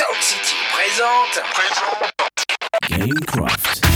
Sound City présente. Gamecraft.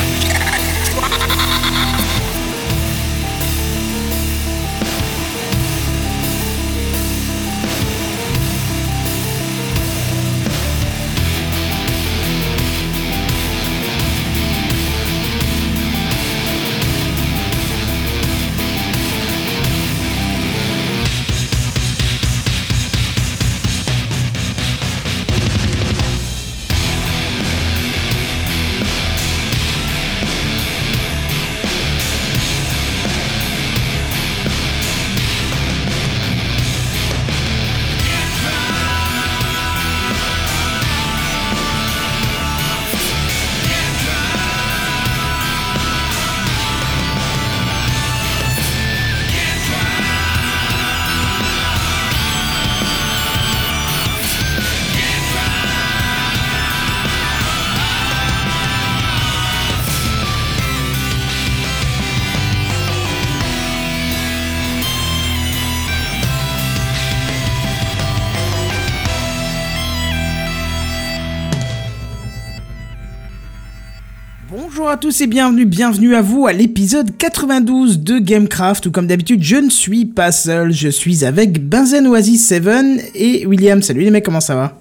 Tous et bienvenue, bienvenue à vous à l'épisode 92 de Gamecraft où comme d'habitude je ne suis pas seul, je suis avec Benzen Oasis 7 et William. Salut les mecs, comment ça va?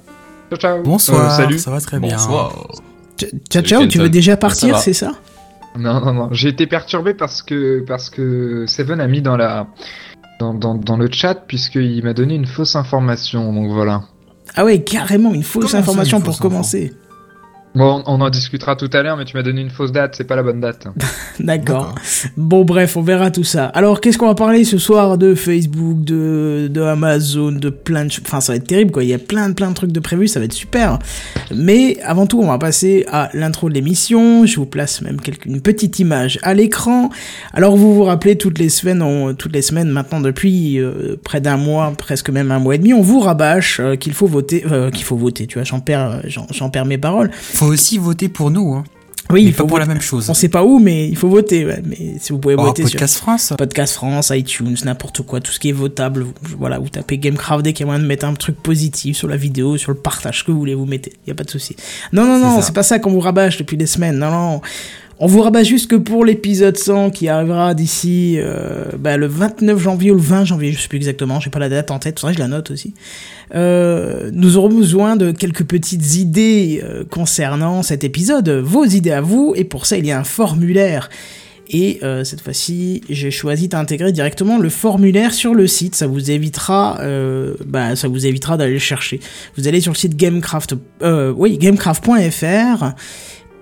Ciao, ciao. Bonsoir, Euh, salut. ça va très bien. Bonsoir. Kenton. Kenton. Bah, tu veux déjà partir, c'est ça? Non, non, non, j'ai été perturbé parce que, parce que Seven a mis dans la, dans, dans, dans le chat puisqu'il m'a donné une fausse information, donc voilà. Ah ouais, carrément une fausse Comment information une pour fausse commencer? Bon, on en discutera tout à l'heure, mais tu m'as donné une fausse date, c'est pas la bonne date. D'accord. Bon bref, on verra tout ça. Alors qu'est-ce qu'on va parler ce soir de Facebook, de, de Amazon, de plein de choses. Enfin ça va être terrible quoi, il y a plein plein de trucs de prévus, ça va être super. Mais avant tout on va passer à l'intro de l'émission. Je vous place même quelques, une petite image à l'écran. Alors vous vous rappelez toutes les semaines, on- toutes les semaines maintenant depuis euh, près d'un mois, presque même un mois et demi, on vous rabâche euh, qu'il faut voter, euh, qu'il faut voter, tu vois, j'en perds, j'en j'en perds mes paroles. Faut aussi voter pour nous, hein. Oui, mais il faut pas pour la même chose. On sait pas où, mais il faut voter. ouais. Mais si vous pouvez Oh, voter sur Podcast France. Podcast France, iTunes, n'importe quoi, tout ce qui est votable. Voilà, vous tapez Gamecraft dès qu'il y a moyen de mettre un truc positif sur la vidéo, sur le partage, que vous voulez, vous mettez. Y a pas de souci. Non, non, non, c'est pas ça qu'on vous rabâche depuis des semaines. Non, non. On vous rabâche juste que pour l'épisode 100 qui arrivera d'ici euh, bah, le 29 janvier ou le 20 janvier, je sais plus exactement, j'ai pas la date en tête, faudrait que je la note aussi. Euh, nous aurons besoin de quelques petites idées euh, concernant cet épisode, vos idées à vous, et pour ça il y a un formulaire. Et cette fois-ci, j'ai choisi d'intégrer directement le formulaire sur le site. Ça vous évitera, bah, ça vous évitera d'aller le chercher. Vous allez sur le site Gamecraft, oui, gamecraft.fr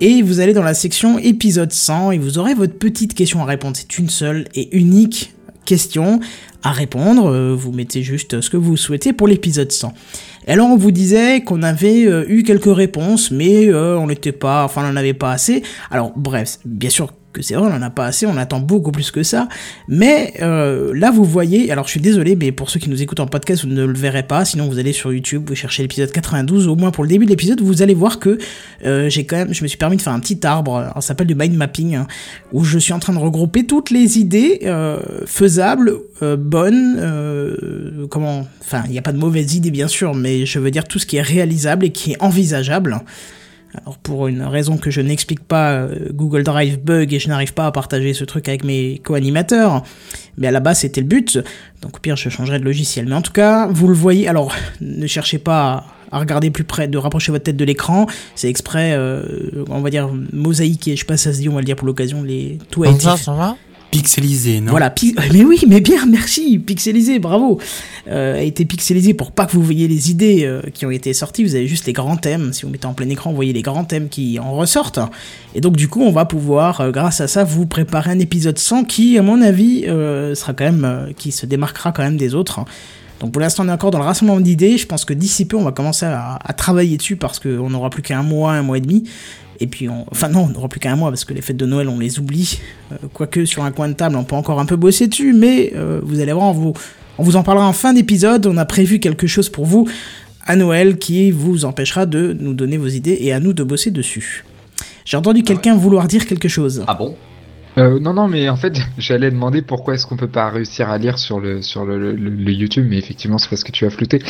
et vous allez dans la section épisode 100 et vous aurez votre petite question à répondre. C'est une seule et unique question à répondre. Euh, Vous mettez juste ce que vous souhaitez pour l'épisode 100. Et alors on vous disait qu'on avait euh, eu quelques réponses, mais euh, on n'était pas, enfin on n'en avait pas assez. Alors bref, bien sûr que c'est vrai, on en a pas assez, on attend beaucoup plus que ça. Mais euh, là, vous voyez, alors je suis désolé, mais pour ceux qui nous écoutent en podcast, vous ne le verrez pas. Sinon, vous allez sur YouTube, vous cherchez l'épisode 92, au moins pour le début de l'épisode, vous allez voir que euh, j'ai quand même, je me suis permis de faire un petit arbre, ça s'appelle du mind mapping, hein, où je suis en train de regrouper toutes les idées euh, faisables, bonnes, comment, enfin, il n'y a pas de mauvaises idées bien sûr, mais je veux dire tout ce qui est réalisable et qui est envisageable. Alors pour une raison que je n'explique pas, euh, Google Drive bug et je n'arrive pas à partager ce truc avec mes co-animateurs. Mais à la base c'était le but. Donc au pire je changerai de logiciel. Mais en tout cas, vous le voyez. Alors ne cherchez pas à regarder plus près, de rapprocher votre tête de l'écran. C'est exprès, euh, on va dire mosaïque et je sais pas si ça se dit, on va le dire pour l'occasion, les tout a été Pixelisé, non? Voilà, mais oui, mais bien, merci, pixelisé, bravo. Euh, a été pixelisé pour pas que vous voyez les idées euh, qui ont été sorties. Vous avez juste les grands thèmes. Si vous mettez en plein écran, vous voyez les grands thèmes qui en ressortent. Et donc du coup, on va pouvoir, euh, grâce à ça, vous préparer un épisode 100 qui, à mon avis, sera quand même, qui se démarquera quand même des autres. Donc pour l'instant, on est encore dans le rassemblement d'idées. Je pense que d'ici peu, on va commencer à, à travailler dessus parce qu'on n'aura plus qu'un mois, un mois et demi. Et puis, on... enfin non, on n'aura plus qu'un mois parce que les fêtes de Noël, on les oublie. Euh, quoique sur un coin de table, on peut encore un peu bosser dessus, mais euh, vous allez voir, on vous, on vous en parlera en fin d'épisode. On a prévu quelque chose pour vous à Noël qui vous empêchera de nous donner vos idées et à nous de bosser dessus. J'ai entendu quelqu'un vouloir dire quelque chose. Ah bon? Euh, non, non, mais en fait, j'allais demander pourquoi est-ce qu'on peut pas réussir à lire sur le, sur le, le- le YouTube, mais effectivement, c'est parce que tu as flouté.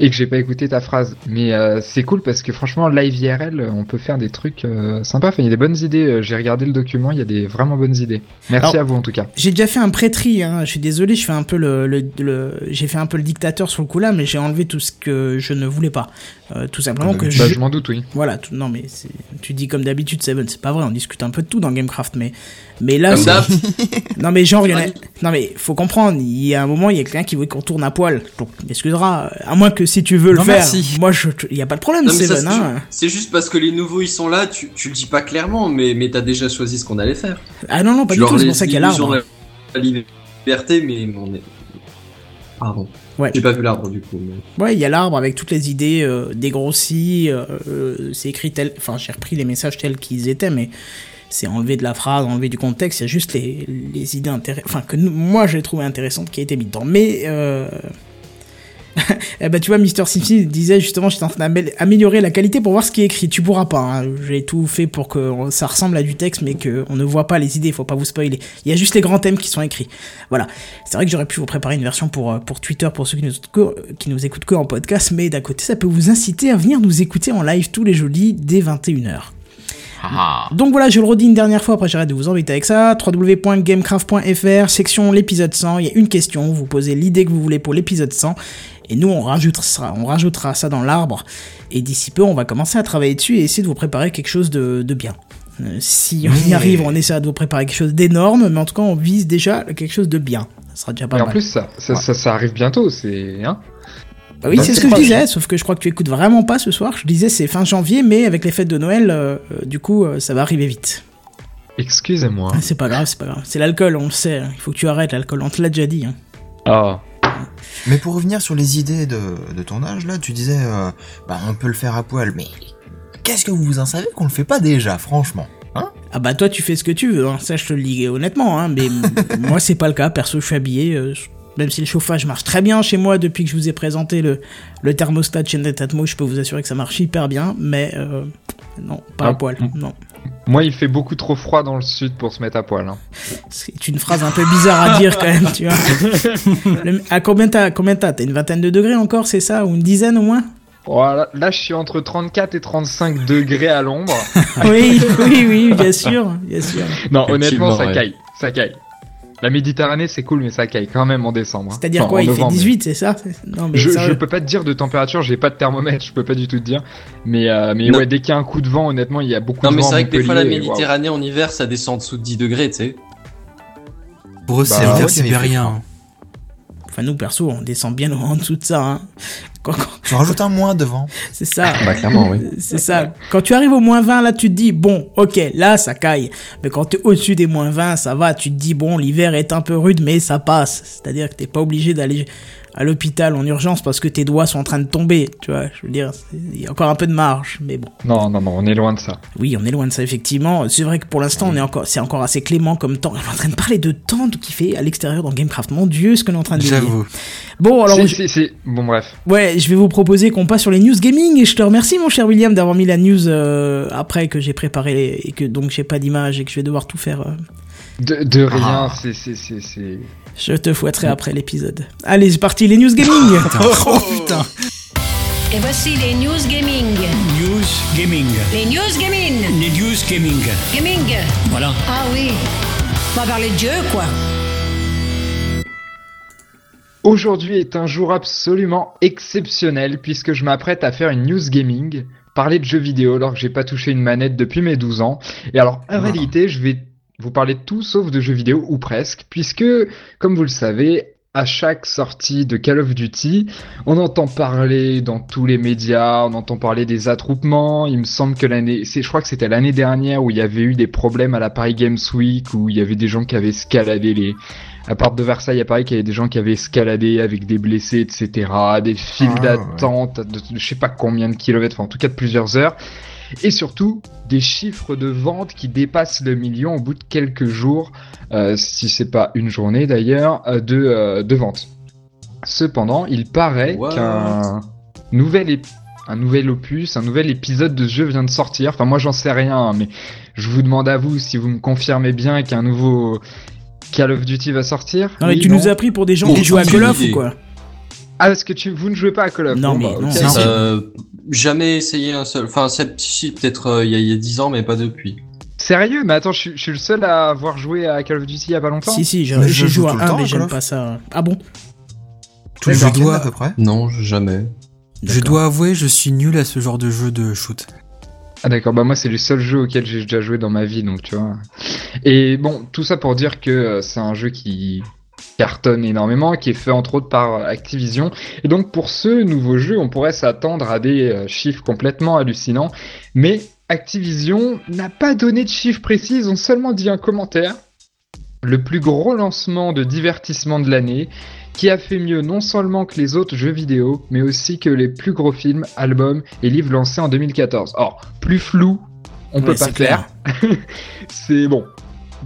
Et que j'ai pas écouté ta phrase. Mais euh, c'est cool parce que franchement, live IRL, on peut faire des trucs euh, sympas. Enfin, il y a des bonnes idées. Euh, j'ai regardé le document, il y a des vraiment bonnes idées. Merci à vous en tout cas. J'ai déjà fait un pré-tri. Hein. Je suis désolé, je fais un peu le, le, le j'ai fait un peu le dictateur sur le coup là, mais j'ai enlevé tout ce que je ne voulais pas. Euh, tout simplement que bah, je... je m'en doute, oui. Voilà, tout... non mais tu dis comme d'habitude Seven, c'est pas vrai, on discute un peu de tout dans Gamecraft, mais mais là, non mais genre, il y en a... non mais faut comprendre, il y a un moment, il y a quelqu'un qui veut qu'on tourne à poil. Donc, m'excuseras, à moins que si tu veux le faire, merci. moi je, il y a pas de problème, Seven. Hein. C'est juste parce que les nouveaux ils sont là, tu, tu le dis pas clairement, mais mais t'as déjà choisi ce qu'on allait faire. Ah non non, pas du tout, c'est pour ça qu'il y a l'arbre. La liberté, mais on est Pardon. Ouais. J'ai pas vu l'arbre du coup. Ouais, il y a l'arbre avec toutes les idées euh, dégrossies. Euh, euh, c'est écrit tel. Enfin, j'ai repris les messages tels qu'ils étaient, mais c'est enlevé de la phrase, enlevé du contexte. Il y a juste les, les idées intéressantes. Enfin, que moi j'ai trouvé intéressantes qui a été mis dedans. Mais. Euh, eh ben, tu vois, Mr. Simpson disait justement, j'étais en train d'améliorer la qualité pour voir ce qui est écrit. Tu pourras pas. Hein. J'ai tout fait pour que ça ressemble à du texte, mais qu'on ne voit pas les idées. Faut pas vous spoiler. Il y a juste les grands thèmes qui sont écrits. Voilà. C'est vrai que j'aurais pu vous préparer une version pour, euh, pour Twitter pour ceux qui nous, qui nous écoutent que en podcast, mais d'un côté, ça peut vous inciter à venir nous écouter en live tous les jeudis dès 21h. Ah. Donc voilà, je le redis une dernière fois, après j'arrête de vous embêter avec ça. www.gamecraft.fr, section l'épisode 100, il y a une question, vous posez l'idée que vous voulez pour l'épisode 100, et nous, on rajoutera, on rajoutera ça dans l'arbre. Et d'ici peu, on va commencer à travailler dessus et essayer de vous préparer quelque chose de, bien. Euh, si on y arrive, on essaie de vous préparer quelque chose d'énorme, mais en tout cas, on vise déjà quelque chose de bien. Ça sera déjà pas et mal. en plus, ça, ça, ça, arrive bientôt, c'est. Hein bah oui, c'est ce que je disais, sauf que je crois que tu écoutes vraiment pas ce soir. Je disais c'est fin janvier, mais avec les fêtes de Noël, euh, euh, du coup, ça va arriver vite. Excusez-moi. C'est pas grave, c'est pas grave. C'est l'alcool, on le sait. Il faut que tu arrêtes l'alcool, on te l'a déjà dit. Hein. Ah. Mais pour revenir sur les idées de, de ton âge, là, tu disais, euh, bah, on peut le faire à poil, mais qu'est-ce que vous en savez qu'on le fait pas déjà, franchement Hein? Ah bah toi tu fais ce que tu veux, hein. ça je te le dis honnêtement, hein. mais moi c'est pas le cas, perso je suis habillé, euh, même si le chauffage marche très bien chez moi depuis que je vous ai présenté le, le thermostat de chaîne Atmo, je peux vous assurer que ça marche hyper bien, mais euh, non, pas à ah, poil, non. Moi, il fait beaucoup trop froid dans le sud pour se mettre à poil. Hein. C'est une phrase un peu bizarre à dire quand même, tu vois. à combien t'as Combien t'as? Une vingtaine de degrés encore, c'est ça? Ou une dizaine au moins? Voilà, là, je suis entre 34 et 35 degrés à l'ombre. oui, oui, oui, bien sûr, bien sûr. Non, honnêtement, ça caille, ça caille. La Méditerranée, c'est cool, mais ça caille quand même en décembre. Hein. C'est-à-dire quoi Il fait 18, c'est ça? Non, mais je, je peux pas te dire de température, j'ai pas de thermomètre, je peux pas du tout te dire. Mais, euh, mais ouais, dès qu'il y a un coup de vent, honnêtement, il y a beaucoup de vent. Non, mais c'est vrai que des fois, la Méditerranée en hiver, ça descend en dessous de 10 degrés, tu sais. Pour eux, bah, c'est rien. Enfin, nous, perso, on descend bien en dessous de ça. Hein. Tu rajoutes un moins devant. C'est ça. bah, clairement, oui. C'est ça. Quand tu arrives au moins 20, là, tu te dis, bon, ok, là, ça caille. Mais quand tu es au-dessus des moins 20, ça va. Tu te dis, bon, l'hiver est un peu rude, mais ça passe. C'est-à-dire que t'es pas obligé d'aller à l'hôpital en urgence parce que tes doigts sont en train de tomber, tu vois, je veux dire, il y a encore un peu de marge, mais bon. Non, non, non, on est loin de ça. Oui, on est loin de ça, effectivement. C'est vrai que pour l'instant, on est encore, c'est encore assez clément comme temps. On est en train de parler de temps qu'il fait à l'extérieur dans Gamecraft. Mon dieu, ce qu'on est en train de dire. J'avoue. Bon, alors. C'est, Bon, bref. Ouais, je vais vous proposer qu'on passe sur les news gaming et je te remercie, mon cher William, d'avoir mis la news euh, après que j'ai préparé et que donc j'ai pas d'image et que je vais devoir tout faire. Euh, de, de rien, ah. c'est, c'est, c'est, Je te fouetterai après l'épisode. Allez, c'est parti, les news gaming Oh putain Et voici les news gaming. News gaming. Les news gaming. Les news gaming. Gaming. Voilà. Ah oui. On va parler de Dieu, quoi. Aujourd'hui est un jour absolument exceptionnel puisque je m'apprête à faire une news gaming, parler de jeux vidéo alors que j'ai pas touché une manette depuis mes 12 ans. Et alors, en ah. réalité, je vais vous parlez de tout sauf de jeux vidéo, ou presque, puisque, comme vous le savez, à chaque sortie de Call of Duty, on entend parler dans tous les médias, on entend parler des attroupements. Il me semble que l'année, c'est, je crois que c'était l'année dernière où il y avait eu des problèmes à la Paris Games Week, où il y avait des gens qui avaient escaladé les, à part de Versailles, à Paris, qu'il y avait des gens qui avaient escaladé avec des blessés, etc., des files ah, d'attente de je sais pas combien de kilomètres, enfin, en tout cas de plusieurs heures et surtout des chiffres de vente qui dépassent le million au bout de quelques jours, euh, si c'est pas une journée d'ailleurs, euh, de, euh, de vente. Cependant, il paraît qu'un nouvel, un nouvel opus, un nouvel épisode de ce jeu vient de sortir. Enfin, moi j'en sais rien, hein, mais je vous demande à vous si vous me confirmez bien qu'un nouveau Call of Duty va sortir. Non, mais tu nous as pris pour des gens qui jouent à Call of ou quoi Ah, parce que tu, vous ne jouez pas à Call of Non, mais bah, non, Euh, jamais essayé un seul. Enfin, c'est- si, peut-être euh, il y, a- il y a 10 ans, mais pas depuis. Sérieux? Mais attends, je, suis- je suis le seul à avoir joué à Call of Duty il y a pas longtemps Si, si, j'ai joue joué à un, temps, mais j'aime pas ça. Ah bon? Tous les Je week-ends, dois- à peu près? Non, jamais. Je dois avouer, je suis nul à ce genre de jeu de shoot. Ah d'accord, bah moi c'est le seul jeu auquel j'ai déjà joué dans ma vie, donc tu vois. Et bon, tout ça pour dire que euh, c'est un jeu qui cartonne énormément, qui est fait entre autres par Activision. Et donc pour ce nouveau jeu, on pourrait s'attendre à des euh, chiffres complètement hallucinants. Mais Activision n'a pas donné de chiffres précis, ils ont seulement dit un commentaire. Le plus gros lancement de divertissement de l'année, qui a fait mieux non seulement que les autres jeux vidéo, mais aussi que les plus gros films, albums et livres lancés en 2014. Or, plus flou, on peut Ouais, pas c'est faire. c'est bon.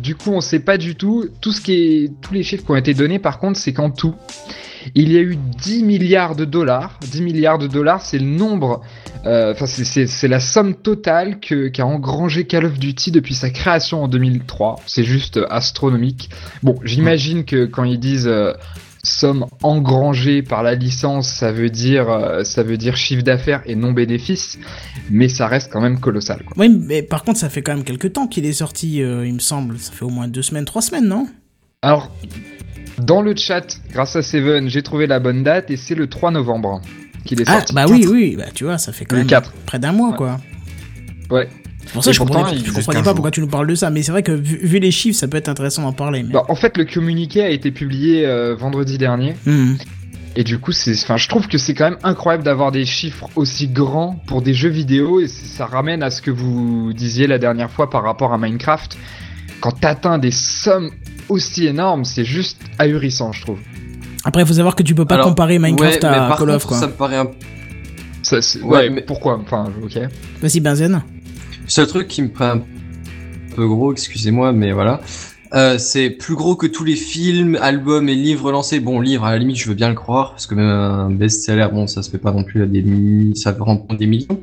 Du coup, on sait pas du tout. Tout ce qui est, tous les chiffres qui ont été donnés, par contre, c'est qu'en tout, il y a eu 10 milliards de dollars. 10 milliards de dollars, c'est le nombre, euh, enfin, c'est- la somme totale qu'a engrangé Call of Duty depuis sa création en 2003. C'est juste astronomique. Bon, j'imagine que quand ils disent euh, somme engrangée par la licence, ça veut dire, euh, ça veut dire chiffre d'affaires et non bénéfice, mais ça reste quand même colossal. Quoi. Oui, mais par contre, ça fait quand même quelques temps qu'il est sorti, euh, il me semble. Ça fait au moins deux semaines, trois semaines, non? Alors, dans le chat, grâce à Seven, j'ai trouvé la bonne date et c'est le 3 novembre qu'il est Ah, sorti. bah oui, oui, bah tu vois, ça fait quand Le même 4. près d'un mois, Ouais. quoi. Ouais. C'est pour ça que Et je pourtant, comprenais, je pas pourquoi tu nous parles de ça, mais c'est vrai que vu, vu les chiffres, ça peut être intéressant d'en parler. Mais... Bah, en fait, le communiqué a été publié euh, vendredi dernier. Mhm. Et du coup, c'est, enfin, je trouve que c'est quand même incroyable d'avoir des chiffres aussi grands pour des jeux vidéo et ça ramène à ce que vous disiez la dernière fois par rapport à Minecraft. Quand t'atteins des sommes aussi énormes, c'est juste ahurissant, je trouve. Après, il faut savoir que tu peux pas Alors, comparer Minecraft ouais, à Call of, contre, quoi. Ça me paraît un Ça, Ouais, ouais, mais- pourquoi? Enfin, ok. Vas-y, Benzen. Seul truc qui me paraît un peu gros, excusez-moi, mais voilà. Euh, c'est plus gros que tous les films, albums et livres lancés. Bon, livre, à la limite, je veux bien le croire, parce que même un best-seller, bon, ça se fait pas non plus à des mi- ça des millions.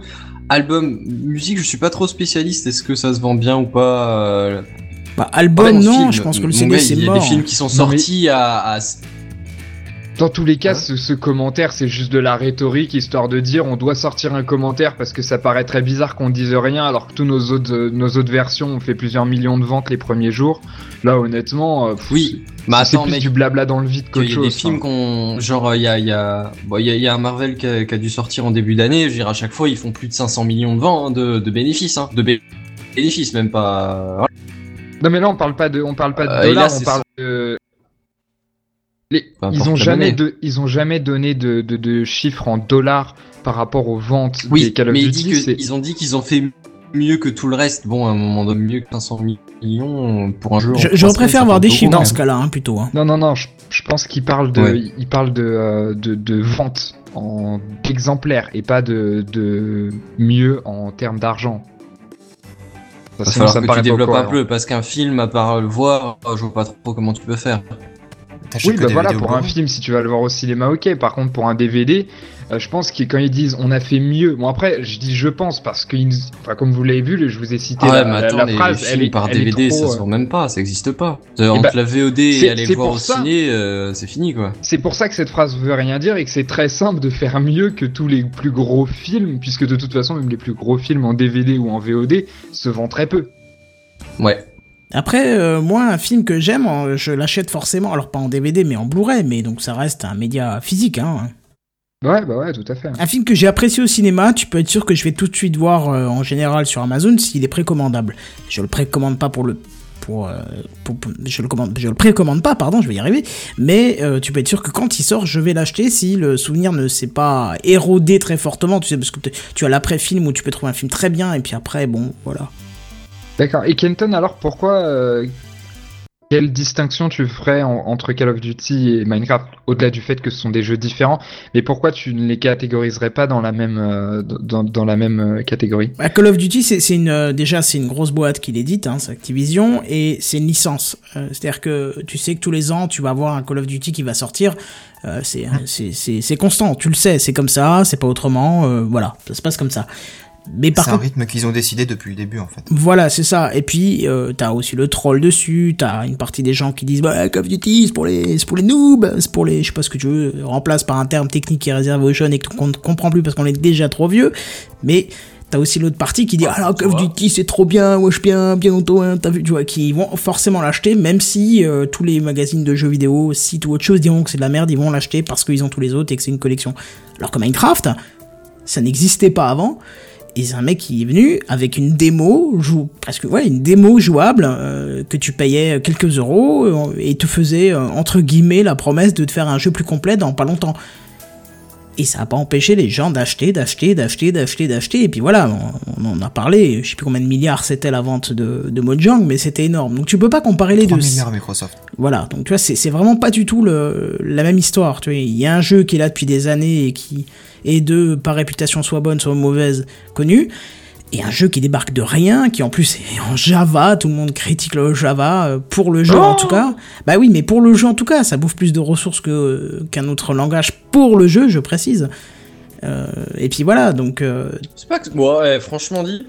Album, musique, je suis pas trop spécialiste. Est-ce que ça se vend bien ou pas euh, Bah, album, non, film, je pense que le CD, c'est Il y a mort. des films qui sont Non, mais- sortis à, à Dans tous les cas, Ouais. ce, ce commentaire, c'est juste de la rhétorique, histoire de dire on doit sortir un commentaire parce que ça paraît très bizarre qu'on dise rien, alors que tous nos autres, euh, nos autres versions ont fait plusieurs millions de ventes les premiers jours. Là, honnêtement, euh, pff, Oui, c'est- mais c'est plus du blabla dans le vide Il qu'autre y a chose. des films hein. qu'on, genre, il y a, il y a, bon, il y a, il y a un Marvel qui a, qui a dû sortir en début d'année. Je veux dire, à chaque fois, ils font plus de 500 millions de ventes, hein, de, de bénéfices, hein, de bé- bénéfices, même pas. voilà. Non mais là, on parle pas de, on parle pas de Euh, là, dollars, on parle de. Les- ils ont jamais de, ils ont jamais donné de, de, de chiffres en dollars par rapport aux ventes des Call of mais ils, Duty. que- ils ont dit qu'ils ont fait mieux que tout le reste. Bon, à un moment donné, mieux que 500 millions pour un jeu. Je, ça avoir fait des chiffres dans ce cas-là, hein, plutôt. Hein. Non, non, non, je, je pense qu'il parle de, Ouais. il parle de, euh, de, de vente en exemplaires et pas de, de mieux en termes d'argent. Sinon, ça me que tu paraît développes un peu, parce qu'un film, à part le voir, je vois pas trop comment tu peux faire. T'achètes Oui, bah voilà, pour un film, si tu vas le voir au cinéma, ok. Par contre, pour un DVD, euh, je pense que quand ils disent on a fait mieux, bon après, je dis je pense parce que, enfin, comme vous l'avez vu, je vous ai cité Ah ouais, la, attends, la les, les phrase, films elle est, par elle est DVD, trop, ça se euh, vend même pas, ça existe pas. Entre bah, la VOD c'est- et aller voir au ça. ciné, euh, c'est fini, quoi. C'est pour ça que cette phrase veut rien dire et que c'est très simple de faire mieux que tous les plus gros films, puisque de toute façon, même les plus gros films en DVD ou en VOD se vendent très peu. Ouais. Après, euh, moi, un film que j'aime, je l'achète forcément, alors pas en DVD, mais en Blu-ray, mais donc ça reste un média physique. Hein. Ouais, bah ouais, tout à fait. Un film que j'ai apprécié au cinéma, tu peux être sûr que je vais tout de suite voir euh, en général sur Amazon s'il est précommandable. Je le précommande pas pour le pour, euh, pour- pour- je le commande je le précommande pas pardon je vais y arriver mais euh, tu peux être sûr que quand il sort je vais l'acheter si le souvenir ne s'est pas érodé très fortement tu sais parce que tu as l'après film où tu peux trouver un film très bien et puis après bon voilà D'accord. Et Kenton, alors pourquoi euh, quelle distinction tu ferais en- entre Call of Duty et Minecraft Au-delà du fait que ce sont des jeux différents, mais pourquoi tu ne les catégoriserais pas dans la même euh, dans, dans la même euh, catégorie? Bah, Call of Duty, c'est une euh, déjà c'est une grosse boîte qui l'édite, hein, c'est Activision, et c'est une licence. Euh, C'est-à-dire que tu sais que tous les ans tu vas avoir un Call of Duty qui va sortir. Euh, c'est c'est c'est c'est constant, tu le sais, c'est comme ça, c'est pas autrement. euh, voilà, ça se passe comme ça. Mais par C'est un rythme qu'ils ont décidé depuis le début en fait. voilà, c'est ça. Et puis, euh, t'as aussi le troll dessus, t'as une partie des gens qui disent, bah, Call of Duty, c'est pour les, c'est pour les noobs, c'est pour les, je sais pas ce que tu veux, remplace par un terme technique qui est réservé aux jeunes et qu'on ne comprend plus parce qu'on est déjà trop vieux. Mais, T'as aussi l'autre partie qui dit ah là Call of Duty c'est trop bien, wesh bien, bien longtemps, hein, t'as vu, tu vois, qui vont forcément l'acheter, même si euh, tous les magazines de jeux vidéo, sites ou autre chose diront que c'est de la merde, ils vont l'acheter parce qu'ils ont tous les autres et que c'est une collection. Alors que Minecraft, ça n'existait pas avant. Et c'est un mec qui est venu avec une démo, jou presque ouais, une démo jouable euh, que tu payais quelques euros euh, et te faisait euh, entre guillemets la promesse de te faire un jeu plus complet dans pas longtemps. Et ça n'a pas empêché les gens d'acheter, d'acheter, d'acheter, d'acheter, d'acheter. Et puis voilà, on, on en a parlé. Je sais plus combien de milliards c'était la vente de, de Mojang, mais c'était énorme. Donc tu peux pas comparer les 3 deux. milliards Microsoft. Voilà, donc tu vois, c'est c'est vraiment pas du tout le, la même histoire. Tu vois, il y a un jeu qui est là depuis des années et qui est de, par réputation, soit bonne, soit mauvaise, connu. Et un jeu qui débarque de rien, qui en plus est en Java, tout le monde critique le Java, euh, pour le jeu en tout cas. Bah oui, mais pour le jeu en tout cas, ça bouffe plus de ressources que qu'un autre langage pour le jeu, je précise. Euh, et puis voilà, donc... euh, C'est pas que. Bon, ouais, franchement dit,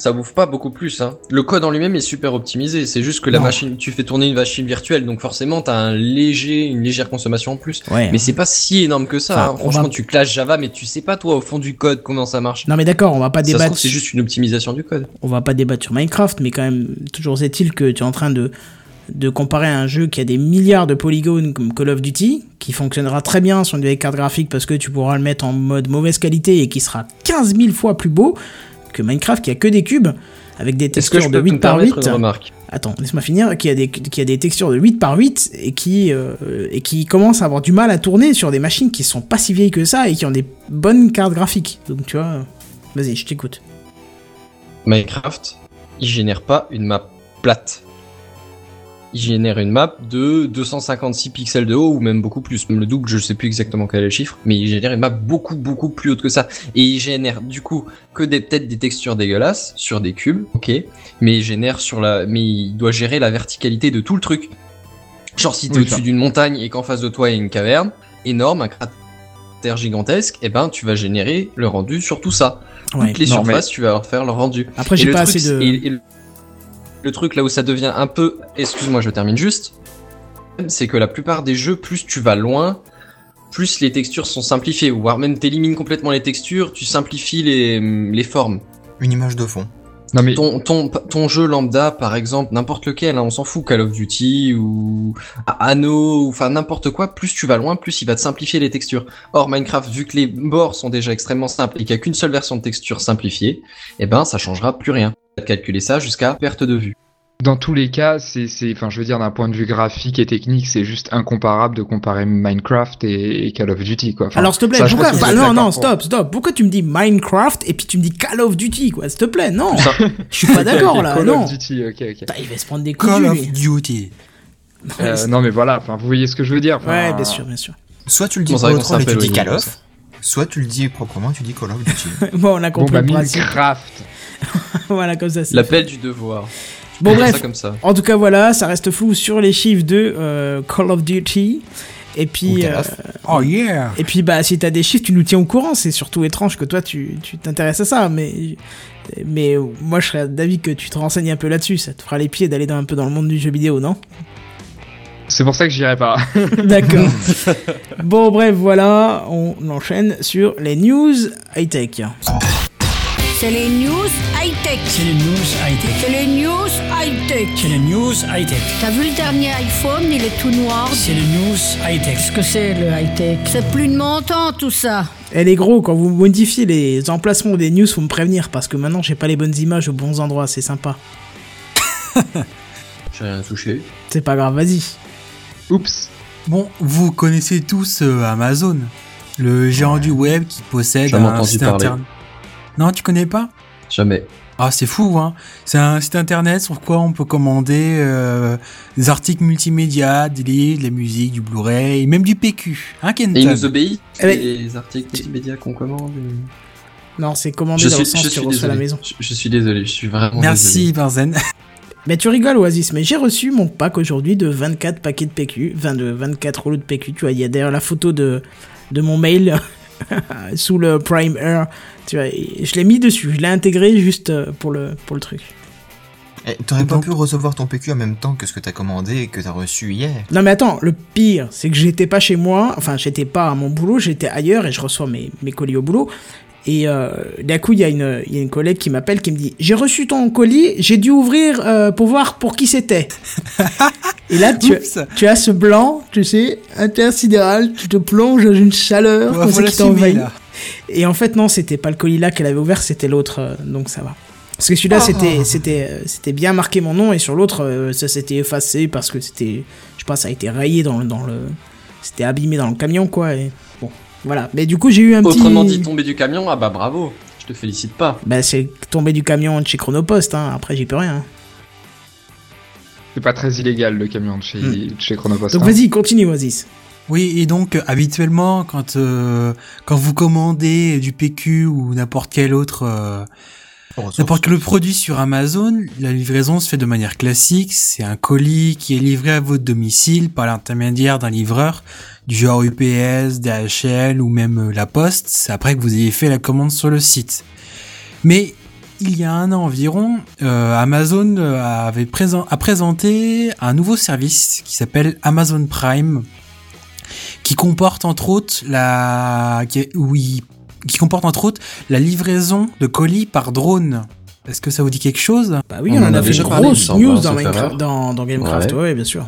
ça bouffe pas beaucoup plus. Hein. Le code en lui-même est super optimisé. C'est juste que la Non. machine, tu fais tourner une machine virtuelle, donc forcément t'as un léger, une légère consommation en plus. ouais. Mais c'est pas si énorme que ça. Enfin, hein. Franchement, va- tu clashes Java, mais tu sais pas toi au fond du code comment ça marche. Non mais d'accord, on va pas débattre... c'est juste une optimisation du code. on va pas débattre sur Minecraft, mais quand même, toujours est-il que tu es en train de, de comparer un jeu qui a des milliards de polygones comme Call of Duty, qui fonctionnera très bien sur une vieille carte graphique parce que tu pourras le mettre en mode mauvaise qualité et qui sera 15 000 fois plus beau que Minecraft qui a que des cubes avec des que textures je de peux me 8 par permettre 8. une remarque? Attends, laisse-moi finir, qui a, des, qui a des textures de 8 par 8 et qui, euh, et qui commence à avoir du mal à tourner sur des machines qui sont pas si vieilles que ça et qui ont des bonnes cartes graphiques. Donc tu vois, vas-y, je t'écoute. Minecraft, il génère pas une map plate. Il génère une map de 256 pixels de haut ou même beaucoup plus. Même le double, je sais plus exactement quel est le chiffre, mais il génère une map beaucoup beaucoup plus haute que ça. Et il génère du coup que des peut-être des textures dégueulasses sur des cubes, ok, mais il génère sur la, mais il doit gérer la verticalité de tout le truc. Genre si t'es Oui, au-dessus d'une montagne et qu'en face de toi il y a une caverne énorme, un cratère gigantesque, et ben tu vas générer le rendu sur tout ça. Ouais. Toutes les non, surfaces, tu vas leur faire le rendu. Après, j'ai pas truc, assez de. c'est- et- et le- le truc là où ça devient un peu, excuse-moi, je termine juste, c'est que la plupart des jeux, plus tu vas loin, plus les textures sont simplifiées, voire même t'élimines complètement les textures, tu simplifies les, les formes. Une image de fond. Non mais Ton, ton, ton jeu lambda, par exemple, n'importe lequel, hein, on s'en fout, Call of Duty ou Anno, ou enfin n'importe quoi, plus tu vas loin, plus il va te simplifier les textures. Or, Minecraft, vu que les bords sont déjà extrêmement simples et qu'il n'y a qu'une seule version de texture simplifiée, eh ben ça changera plus rien. Vas calculer ça jusqu'à perte de vue. dans tous les cas, c'est, c'est, enfin, je veux dire, d'un point de vue graphique et technique, c'est juste incomparable de comparer Minecraft et, et Call of Duty, quoi. Enfin, Alors s'il te plaît, ça, pourquoi bah, Non, non, stop, stop. Pourquoi tu me dis Minecraft et puis tu me dis Call of Duty, quoi? S'il te plaît, non. Ça- Je suis pas d'accord là, Call non. of Duty, ok, ok. Putain, il va se prendre des coups Call de of lui. Duty. Euh, non mais voilà, enfin, vous voyez ce que je veux dire. Ouais, bien sûr, bien sûr. Soit tu le dis Bon, pour troll et tu dis Call of, soit tu le dis proprement, tu dis Call of Duty. bon, on a Bon compris bah le principe. Minecraft. voilà, comme ça. c'est L'appel du devoir. Bon, bref. ça comme ça. En tout cas, voilà, ça reste flou sur les chiffres de euh, Call of Duty. Et puis, euh. Oh yeah et puis, bah, si t'as des chiffres, tu nous tiens au courant. C'est surtout étrange que toi, tu tu t'intéresses à ça, mais mais euh, moi, je serais d'avis que tu te renseignes un peu là-dessus. Ça te fera les pieds d'aller un peu dans le monde du jeu vidéo, non? C'est pour ça que j'irai pas. D'accord. bon, bref, voilà, on enchaîne sur les news high-tech. C'est les news high-tech. C'est les news high-tech. C'est les news high-tech. C'est les news high-tech. T'as vu le dernier iPhone, il est tout noir. C'est les news high-tech. Qu'est-ce que c'est le high-tech? C'est plus de mon temps tout ça. Elle est gros, quand vous modifiez les emplacements des news, faut me prévenir, parce que maintenant, j'ai pas les bonnes images aux bons endroits, c'est sympa. J'ai rien touché. C'est pas grave, vas-y. Oups. Bon, vous connaissez tous euh, Amazon, le géant du web qui possède un entendu site internet. Non, tu connais pas? Jamais. Ah, c'est fou, hein. C'est un site internet sur quoi on peut commander euh, des articles multimédia, des livres, de la musique, du Blu-ray, et même du PQ. Hein, Kenton? Et il nous obéit Eh ben, Les articles multimédia qu'on commande ou- Non, c'est commandé Je dans suis, le sens je que tu suis reçois à la désolé. maison. Je, je suis désolé, je suis vraiment Merci, Benzen. Mais tu rigoles, Oasis, mais j'ai reçu mon pack aujourd'hui de 24 paquets de PQ, enfin de 24 rouleaux de PQ, tu vois, il y a derrière la photo de, de mon mail sous le Prime Air. Tu vois, je l'ai mis dessus, je l'ai intégré juste euh, pour le, pour le truc. Eh, T'aurais pas pu recevoir ton PQ en même temps que ce que t'as commandé et que t'as reçu hier? Non mais attends, le pire, c'est que j'étais pas chez moi, enfin j'étais pas à mon boulot, j'étais ailleurs et je reçois mes, mes colis au boulot. Et euh, d'un coup, il y, a une- il y a une collègue qui m'appelle qui me dit J'ai reçu ton colis, j'ai dû ouvrir euh, pour voir pour qui c'était. et là, tu, tu as ce blanc, tu sais, intersidéral, tu te plonges dans une chaleur Ouais, comme qui t'envahit. Et en fait, non, c'était pas le colis là qu'elle avait ouvert, c'était l'autre, euh, donc ça va. Parce que celui-là, Oh. c'était, c'était, euh, c'était bien marqué mon nom, et sur l'autre, ça s'était effacé parce que c'était, je sais pas, ça a été rayé dans, le- dans le, c'était abîmé dans le camion, quoi. Et bon, voilà. Mais du coup, j'ai eu un Autrement petit. dit, tomber du camion, ah bah bravo. Je te félicite pas. Bah, c'est tombé du camion de chez Chronopost, hein. Après, j'y peux rien. C'est pas très illégal le camion de chez, Hmm. de chez Chronopost. Donc, hein. vas-y, continue, Oasis. Oui, et donc euh, habituellement, quand euh, quand vous commandez du PQ ou n'importe quel autre euh, n'importe quel produit sur Amazon, la livraison se fait de manière classique. C'est un colis qui est livré à votre domicile par l'intermédiaire d'un livreur du genre UPS, DHL ou même euh, La Poste. C'est après que vous ayez fait la commande sur le site. Mais il y a un an environ, euh, Amazon euh, avait présent, a présenté un nouveau service qui s'appelle Amazon Prime, qui comporte entre autres la, qui, oui, qui comporte entre autres la livraison de colis par drone. Est-ce que ça vous dit quelque chose? Bah oui, On on, en a a fait déjà une grosse semble, news hein, dans, erreur. dans, dans Gamecraft, Ouais. ouais, bien sûr.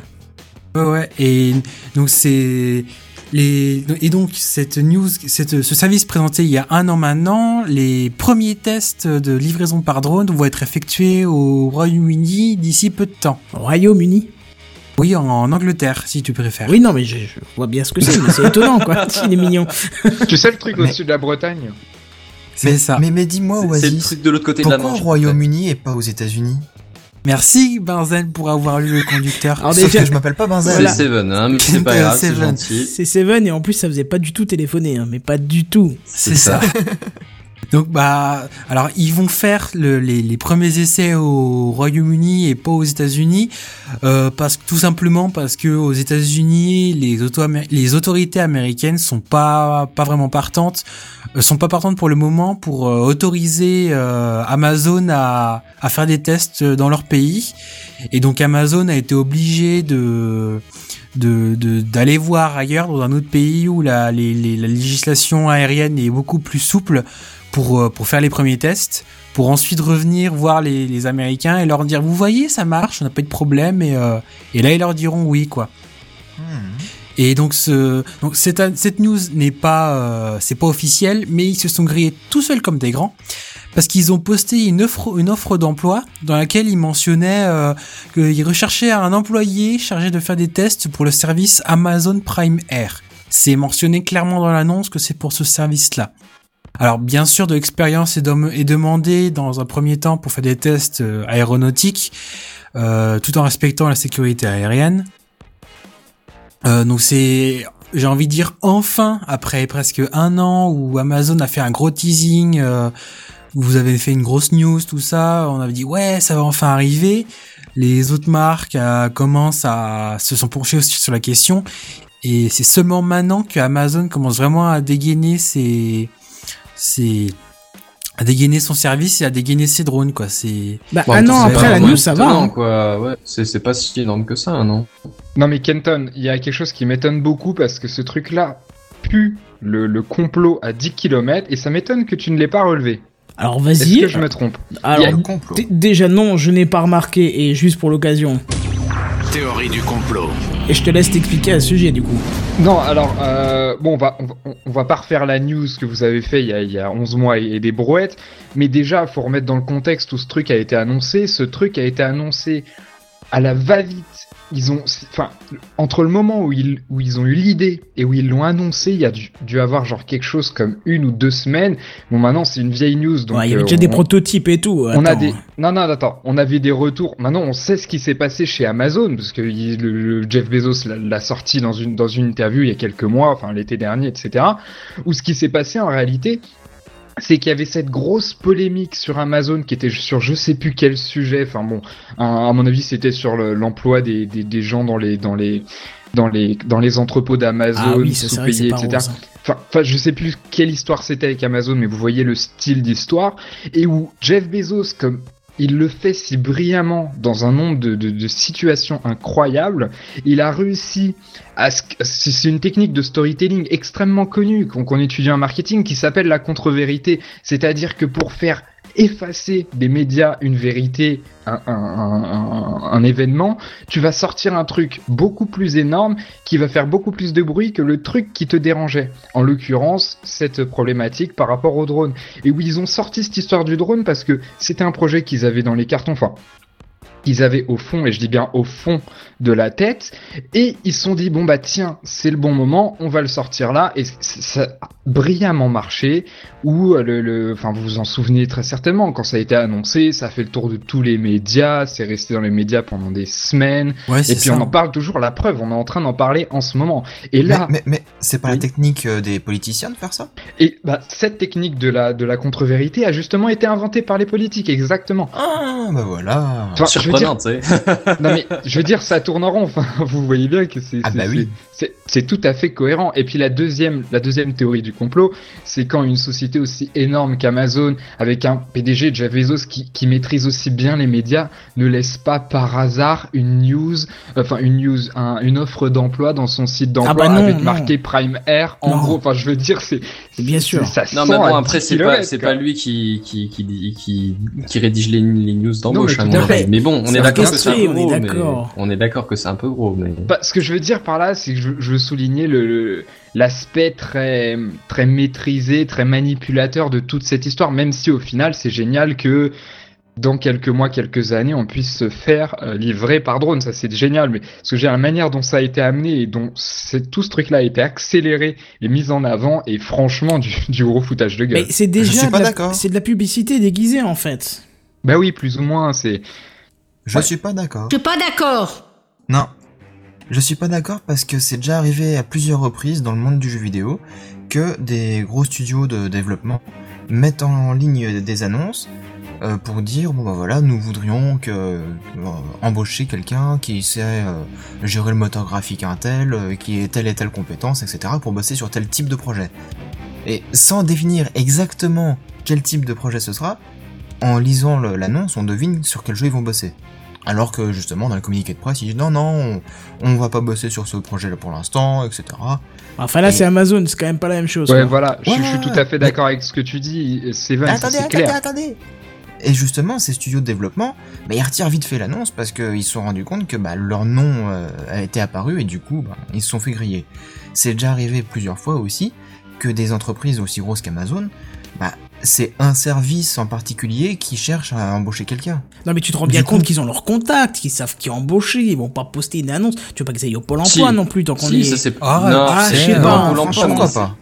Ouais, ouais. Et donc c'est les et donc cette news, cette, ce service présenté il y a un an maintenant, les premiers tests de livraison par drone vont être effectués au Royaume-Uni d'ici peu de temps. Royaume-Uni. Oui, en, Angleterre, si tu préfères. Oui, non, mais je, je vois bien ce que c'est, mais c'est étonnant, quoi. Il est mignon. Tu sais le truc Mais- au-dessus de la Bretagne? C'est mais, ça. Mais, mais dis-moi, C'est- C'est le Oasis, truc de l'autre côté de la pourquoi Manche. au Royaume-Uni et pas aux États-Unis? Merci Benzen pour avoir lu le conducteur. Alors Sauf déjà, que je m'appelle pas Benzen. C'est. Seven, hein, mais c'est pas grave, c'est Seven. gentil. c'est Seven, et en plus, ça faisait pas du tout téléphoner, hein, mais pas du tout. C'est ça. Donc bah alors ils vont faire le- les, les premiers essais au Royaume-Uni et pas aux États-Unis euh, parce que tout simplement parce que aux États-Unis les auto les autorités américaines sont pas pas vraiment partantes euh, sont pas partantes pour le moment pour euh, autoriser euh, Amazon à à faire des tests dans leur pays et donc Amazon a été obligé de de de- d'aller voir ailleurs dans un autre pays où la législation aérienne est beaucoup plus souple pour, euh, pour faire les premiers tests, pour ensuite revenir voir les, Américains et leur dire vous voyez ça marche, on n'a pas eu de problème et, euh, et là ils leur diront oui quoi. Hmm. Et donc ce donc cette news n'est pas euh, pas officiel mais ils se sont grillés tout seuls comme des grands parce qu'ils ont posté une offre d'emploi dans laquelle ils mentionnaient euh, qu'ils recherchaient un employé chargé de faire des tests pour le service Amazon Prime Air. C'est mentionné clairement dans l'annonce que c'est pour ce service-là. Alors bien sûr, de l'expérience est demandée dans un premier temps pour faire des tests euh, aéronautiques, euh, tout en respectant la sécurité aérienne. Euh, donc c'est, j'ai envie de dire enfin, après presque un an où Amazon a fait un gros teasing, euh, où vous avez fait une grosse news, tout ça, on avait dit ouais, ça va enfin arriver. Les autres marques euh, commencent à se sont penchées aussi sur la question, et c'est seulement maintenant que Amazon commence vraiment à dégainer ses, ses à dégainer son service et à dégainer ses drones quoi. C'est Bah, Bon, un an après pas la news, ça va. hein. quoi. Ouais, c'est c'est pas si énorme que ça, non Non mais Kenton, il y a quelque chose qui m'étonne beaucoup parce que ce truc-là pue le, le complot à 10 km et ça m'étonne que tu ne l'aies pas relevé. Alors Est-ce vas-y. que je me trompe? Alors, Le complot. déjà non, je n'ai pas remarqué, et juste pour l'occasion. Théorie du complot. Et je te laisse t'expliquer à ce sujet, du coup. Non, alors, euh, bon, on va, on, va- on va pas refaire la news que vous avez fait il y a, il y a 11 mois et, et des brouettes, mais déjà, faut remettre dans le contexte où ce truc a été annoncé. Ce truc a été annoncé à la va-vite. Ils ont, enfin, entre le moment où ils, où ils ont eu l'idée et où ils l'ont annoncé, il y a dû, dû avoir genre quelque chose comme une ou deux semaines. Bon, maintenant, c'est une vieille news, donc. Ouais, il y avait euh, déjà des prototypes et tout. on a des non non attends on avait des retours maintenant on sait ce qui s'est passé chez Amazon parce que il- le, Jeff Bezos l'a- l'a sorti dans une dans une interview il y a quelques mois enfin l'été dernier etc où ce qui s'est passé en réalité c'est qu'il y avait cette grosse polémique sur Amazon qui était sur je sais plus quel sujet enfin bon à, à mon avis c'était sur le- l'emploi des, des, des gens dans les dans les dans les dans les entrepôts d'Amazon, Ah oui, sous-payés, etc. rose, hein. Enfin, enfin, je sais plus quelle histoire c'était avec Amazon, mais vous voyez le style d'histoire et où Jeff Bezos, comme il le fait si brillamment dans un nombre de, situations incroyables, il a réussi à... ce- C'est une technique de storytelling extrêmement connue qu'on étudie en marketing qui s'appelle la contre-vérité. C'est-à-dire que pour faire effacer des médias une vérité, un, événement, tu vas sortir un truc beaucoup plus énorme qui va faire beaucoup plus de bruit que le truc qui te dérangeait. En l'occurrence, cette problématique par rapport au drone. Et où ils ont sorti cette histoire du drone parce que c'était un projet qu'ils avaient dans les cartons, enfin, qu'ils avaient au fond, et je dis bien au fond de la tête, et ils se sont dit, bon bah tiens, c'est le bon moment, on va le sortir là, et ça a brillamment marché, où euh, le, le, enfin vous vous en souvenez très certainement, quand ça a été annoncé, ça a fait le tour de tous les médias, c'est resté dans les médias pendant des semaines, Ouais, et puis ça. on en parle toujours, la preuve, on est en train d'en parler en ce moment. Et là, Mais, mais, mais c'est pas Oui. la technique euh, des politiciens de faire ça? Et bah, cette technique de la, de la contre-vérité a justement été inventée par les politiques, exactement. Ah, bah voilà. Enfin, dire- non mais je veux dire ça tourne en rond. Enfin, vous voyez bien que c'est Ah bah oui. c'est- tout à fait cohérent. Et puis la deuxième la deuxième théorie du complot, c'est quand une société aussi énorme qu'Amazon, avec un PDG Jeff Bezos qui, qui maîtrise aussi bien les médias, ne laisse pas par hasard une news, enfin une news, un- une offre d'emploi dans son site d'emploi Ah bah non, avec non. marqué Prime Air. En Non. gros, enfin je veux dire c'est Bien sûr. Ça Non, mais bon, après, 10 c'est pas, lui qui, qui, qui, dit- qui, qui rédige les, les news d'embauche. Mais bon, on est d'accord que c'est un peu on est gros. d'accord. On est d'accord que c'est un peu gros, mais. Bah, ce que je veux dire par là, c'est que je, je veux souligner le- le l'aspect très très maîtrisé, très manipulateur de toute cette histoire, même si au final c'est génial que dans quelques mois, quelques années, on puisse se faire euh, livrer par drone. Ça c'est génial, mais ce que j'ai la manière dont ça a été amené et dont tout ce truc-là a été accéléré et mis en avant, et franchement du, du gros foutage de gueule. Mais c'est déjà de la- de la publicité déguisée en fait. Bah oui, plus ou moins. C'est Je Ouais. suis pas d'accord. Je suis pas d'accord. Non. Je suis pas d'accord parce que c'est déjà arrivé à plusieurs reprises dans le monde du jeu vidéo que des gros studios de développement mettent en ligne des annonces euh, pour dire bon bah voilà nous voudrions que euh, embaucher quelqu'un qui sait euh, gérer le moteur graphique Intel, euh, qui ait telle et telle compétence, etc. pour bosser sur tel type de projet. Et sans définir exactement quel type de projet ce sera, en lisant l'annonce, on devine sur quel jeu ils vont bosser. Alors que justement dans le communiqué de presse, ils disent non non, on, on va pas bosser sur ce projet-là pour l'instant, etc. Enfin là Et- c'est Amazon, c'est quand même pas la même chose. ouais, quoi. voilà. Je, je suis tout à fait d'accord avec ce que tu dis, c'est attendez, clair. attendez. Et justement, ces studios de développement, bah, ils retirent vite fait l'annonce parce qu'ils se sont rendus compte que bah, leur nom euh, a été apparu et du coup, bah, ils se sont fait griller. C'est déjà arrivé plusieurs fois aussi que des entreprises aussi grosses qu'Amazon, bah, c'est un service en particulier qui cherche à embaucher quelqu'un. Non mais tu te rends Du bien coup- compte qu'ils ont leurs contacts, qu'ils savent qui embaucher, ils vont pas poster une annonce. Tu veux pas qu'ils aillent au Pôle emploi Si. non plus tant qu'on Si, est. ça c'est Ah, non, ah, c'est- je sais pas, Pôle emploi, franchement, non, pourquoi pas?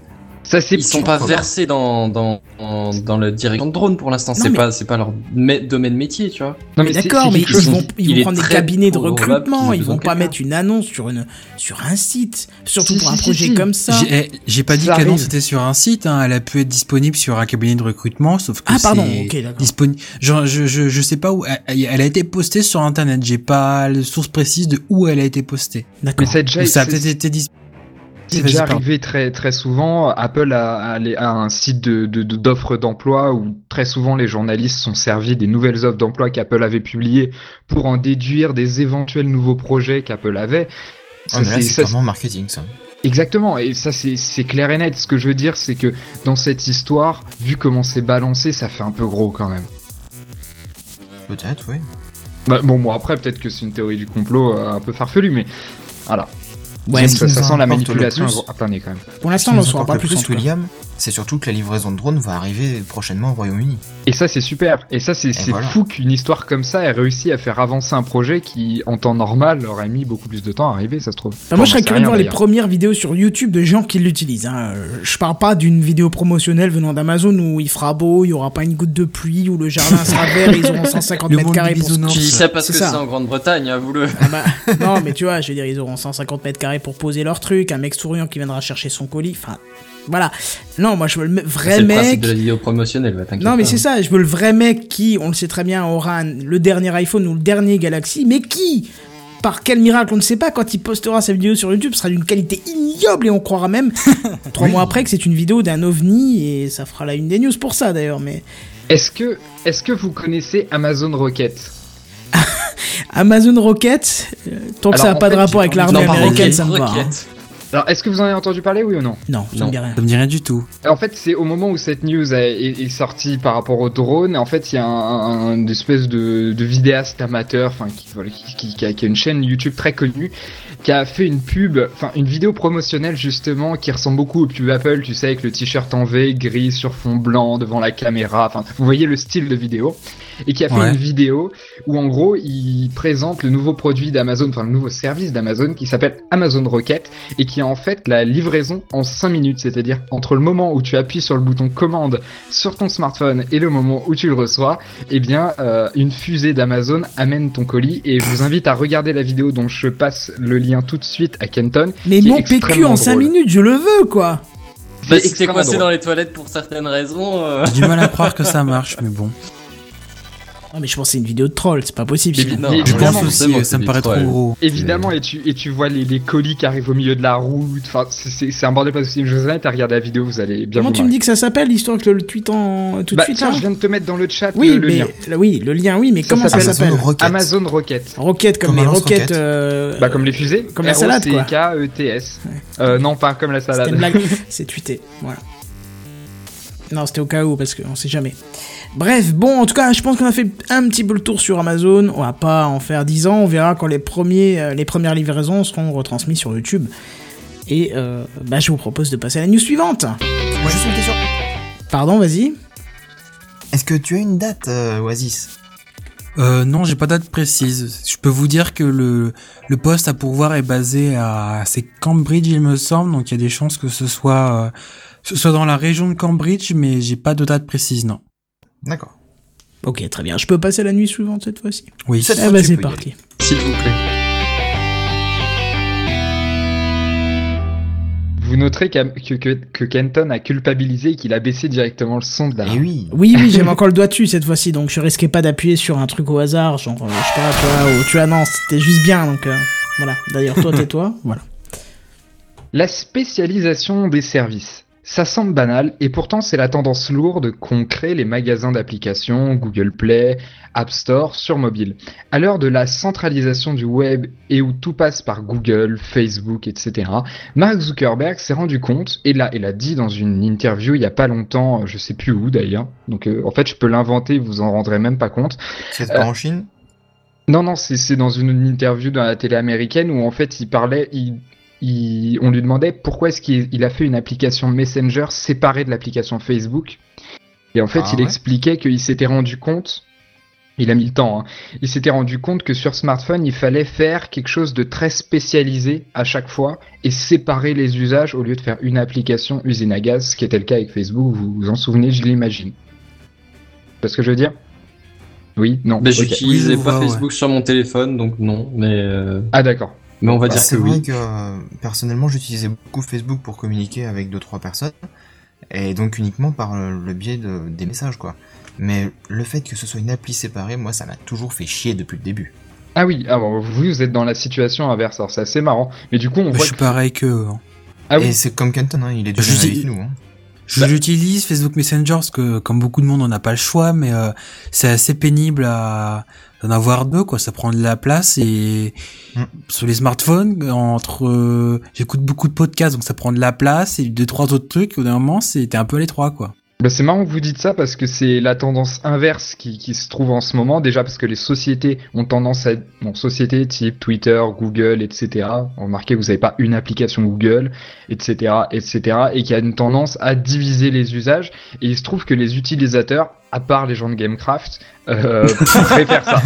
Ça c'est Ils sont pas versés dans, dans, dans, dans la direction de drone pour l'instant. C'est mais- pas, c'est pas leur mé- domaine métier, tu vois. Non, Mais d'accord, mais ils vont, ils il vont prendre des cabinets de recrutement, ils vont pas mettre une annonce sur une sur un site, surtout Si, pour si, un projet si. comme ça. J'ai eh, j'ai pas dit que l'annonce était sur un site, hein, elle a pu être disponible sur un cabinet de recrutement, sauf que Ah pardon, c'est ok d'accord. disponible. Genre, je, je, je sais pas où, elle, elle a été postée sur internet, j'ai pas la source précise de où elle a été postée. Mais D'accord. déjà, Ou ça a c'est- peut-être été disponible. C'est déjà arrivé très très souvent. Apple a, a les- a un site de de- de- d'offres d'emploi où très souvent les journalistes sont servis des nouvelles offres d'emploi qu'Apple avait publiées pour en déduire des éventuels nouveaux projets qu'Apple avait. Ça, Ah, c'est- vraiment marketing, ça. Exactement, et ça c'est clair et net. Ce que je veux dire, c'est que dans cette histoire, vu comment c'est balancé, ça fait un peu gros quand même. Peut-être, oui. Bah, bon, moi après, peut-être que c'est une théorie du complot euh, un peu farfelue, mais voilà. Ouais, ça, sent la manipulation à plein nez quand même. Pour l'instant, on ne saura pas plus. William, c'est surtout que la livraison de drones va arriver prochainement au Royaume-Uni. Et ça, c'est super. Et ça, c'est voilà. fou qu'une histoire comme ça ait réussi à faire avancer un projet qui, en temps normal, aurait mis beaucoup plus de temps à arriver, ça se trouve. Enfin, moi, je serais curieux de voir les premières vidéos sur YouTube de gens qui l'utilisent. Hein. Euh, Je parle pas d'une vidéo promotionnelle venant d'Amazon où il fera beau, il y aura pas une goutte de pluie, où le jardin sera vert et ils auront 150 Le mètres carrés pour se bisounours. Tu dis ça parce que ça. c'est en Grande-Bretagne, avoue-le. Ah bah, non, mais tu vois, je veux dire, ils auront 150 mètres carrés pour poser leur truc, un mec souriant qui viendra chercher son colis, enfin, voilà. Non, moi, je veux le vrai C'est le mec. principe de la vidéo promotionnelle, va, t'inquiète Non, mais pas. c'est ça, je veux le vrai mec qui, on le sait très bien, aura un- le dernier iPhone ou le dernier Galaxy, mais qui par quel miracle, on ne sait pas, quand il postera sa vidéo sur YouTube, ce sera d'une qualité ignoble et on croira même trois mois après que c'est une vidéo d'un ovni et ça fera la une des news pour ça d'ailleurs. Mais Est-ce que, est-ce que vous connaissez Amazon Rocket? Amazon Rocket, euh, tant que Alors, ça n'a pas de rapport avec l'armée américaine, Rocket, ça me va. hein. Alors, est-ce que vous en avez entendu parler, oui ou non? Non, ça me Non. dit rien. Ça me dit rien du tout. En fait, c'est au moment où cette news est, sortie par rapport au drone. En fait, il y a un, un- une espèce de, de vidéaste amateur, enfin, qui, voilà, qui, qui- qui a, qui a une chaîne YouTube très connue, qui a fait une pub, enfin, une vidéo promotionnelle justement, qui ressemble beaucoup au pub Apple, tu sais, avec le t-shirt en V, gris sur fond blanc devant la caméra. Enfin, vous voyez le style de vidéo, et qui a fait Ouais. une vidéo où en gros, il présente le nouveau produit d'Amazon, enfin, le nouveau service d'Amazon qui s'appelle Amazon Rocket et qui est en fait la livraison en 5 minutes, c'est-à-dire entre le moment où tu appuies sur le bouton commande sur ton smartphone et le moment où tu le reçois, eh bien euh, une fusée d'Amazon amène ton colis et je vous invite à regarder la vidéo dont je passe le lien tout de suite à Kenton. Mais mon PQ en 5 drôle. minutes, je le veux quoi Bah, C'est si t'es coincé drôle. dans les toilettes pour certaines raisons. euh, J'ai du mal à croire que ça marche, mais bon. Non mais je pense que c'est une vidéo de troll, c'est pas possible. Mais Je évidemment, pense aussi, ça me c'est paraît trop gros. Évidemment, et tu, et tu vois les, les colis qui arrivent au milieu de la route. Enfin, c'est- c'est c'est un bordel pas possible. Je vous invite à regarder la vidéo, vous allez bien Comment tu me dis que ça s'appelle l'histoire que je le tweet en tout de Bah, suite tiens, je viens de te mettre dans le chat Oui, le, lien. oui, le lien, oui, mais Ça comment ça s'appelle Amazon Rocket. Rocket. Comme, les roquettes. euh, Bah comme les fusées. comme la salade, quoi. R-O-C-K-E-T-S. Euh, non, pas comme la salade. c'est tweeté, voilà. Non, c'était au cas où, parce qu'on sait jamais. Bref, bon, en tout cas, je pense qu'on a fait un petit peu le tour sur Amazon. On va pas en faire 10 ans. On verra quand les, premiers, euh, les premières livraisons seront retransmises sur YouTube. Et euh, bah, je vous propose de passer à la news suivante. Moi, juste une question. Pardon, vas-y. Est-ce que tu as une date, euh, Oasis? Euh, non, j'ai pas de date précise. Je peux vous dire que le, le poste à pourvoir est basé à, c'est Cambridge, il me semble, donc il y a des chances que ce soit, euh, ce soit dans la région de Cambridge, mais j'ai pas de date précise, non. D'accord. Ok, très bien. Je peux passer à la nuit suivante cette fois-ci? Oui. Cette Eh fois, bah, tu c'est peux y parti. S'il vous plaît. Vous noterez que, que, que Kenton a culpabilisé et qu'il a baissé directement le son de la. Eh oui. Oui, oui, j'ai mis encore le doigt dessus cette fois-ci, donc je risquais pas d'appuyer sur un truc au hasard, genre, euh, je sais pas, tu vois, ou tu vois, non, c'était juste bien, donc euh, voilà. D'ailleurs, toi, tais-toi, voilà. La spécialisation des services. Ça semble banal, et pourtant c'est la tendance lourde qu'ont créé les magasins d'applications, Google Play, App Store sur mobile. À l'heure de la centralisation du web et où tout passe par Google, Facebook, etc., Mark Zuckerberg s'est rendu compte, et l'a, et l'a dit dans une interview il y a pas longtemps, je sais plus où d'ailleurs, donc euh, en fait je peux l'inventer, vous en rendrez même pas compte, C'est pas en Chine? Non, non, c'est c'est dans une interview dans la télé américaine où en fait il parlait, il, il- on lui demandait pourquoi est-ce qu'il il a fait une application Messenger séparée de l'application Facebook. Et en fait, Ah il ouais expliquait qu'il s'était rendu compte, il a mis le temps, hein, il s'était rendu compte que sur smartphone, il fallait faire quelque chose de très spécialisé à chaque fois et séparer les usages au lieu de faire une application usine à gaz, ce qui était le cas avec Facebook, vous vous en souvenez, je l'imagine. C'est ce que je veux dire? Oui, non. Ben, ok. j'utilisais pas vois, ouais. Facebook sur mon téléphone, donc non. Mais, euh, Ah d'accord. Mais on va Bah, dire c'est que vrai oui. que euh, personnellement j'utilisais beaucoup Facebook pour communiquer avec deux trois personnes et donc uniquement par le, le biais de, des messages quoi. Mais le fait que ce soit une appli séparée, moi ça m'a toujours fait chier depuis le début. Ah oui, ah bon, vous, vous êtes dans la situation inverse, alors c'est assez marrant. Mais du coup, on Je voit suis que... pareil que, hein. Ah oui, Et c'est comme Kenton, hein, il est du Je même dis- avec nous. Hein. Je Bah- l'utilise Facebook Messenger parce que comme beaucoup de monde on n'a pas le choix mais euh, c'est assez pénible à d'en avoir deux quoi ça prend de la place et Mm. sur les smartphones entre euh, j'écoute beaucoup de podcasts donc ça prend de la place et deux trois autres trucs au bout d'un moment c'était un peu à l'étroit quoi Bah, c'est marrant que vous dites ça parce que c'est la tendance inverse qui, qui se trouve en ce moment. Déjà parce que les sociétés ont tendance à... Bon, sociétés type Twitter, Google, etc. Remarquez, vous n'avez pas une application Google, etc., etc. Et qui a une tendance à diviser les usages. Et il se trouve que les utilisateurs, à part les gens de Gamecraft, euh, préfèrent ça.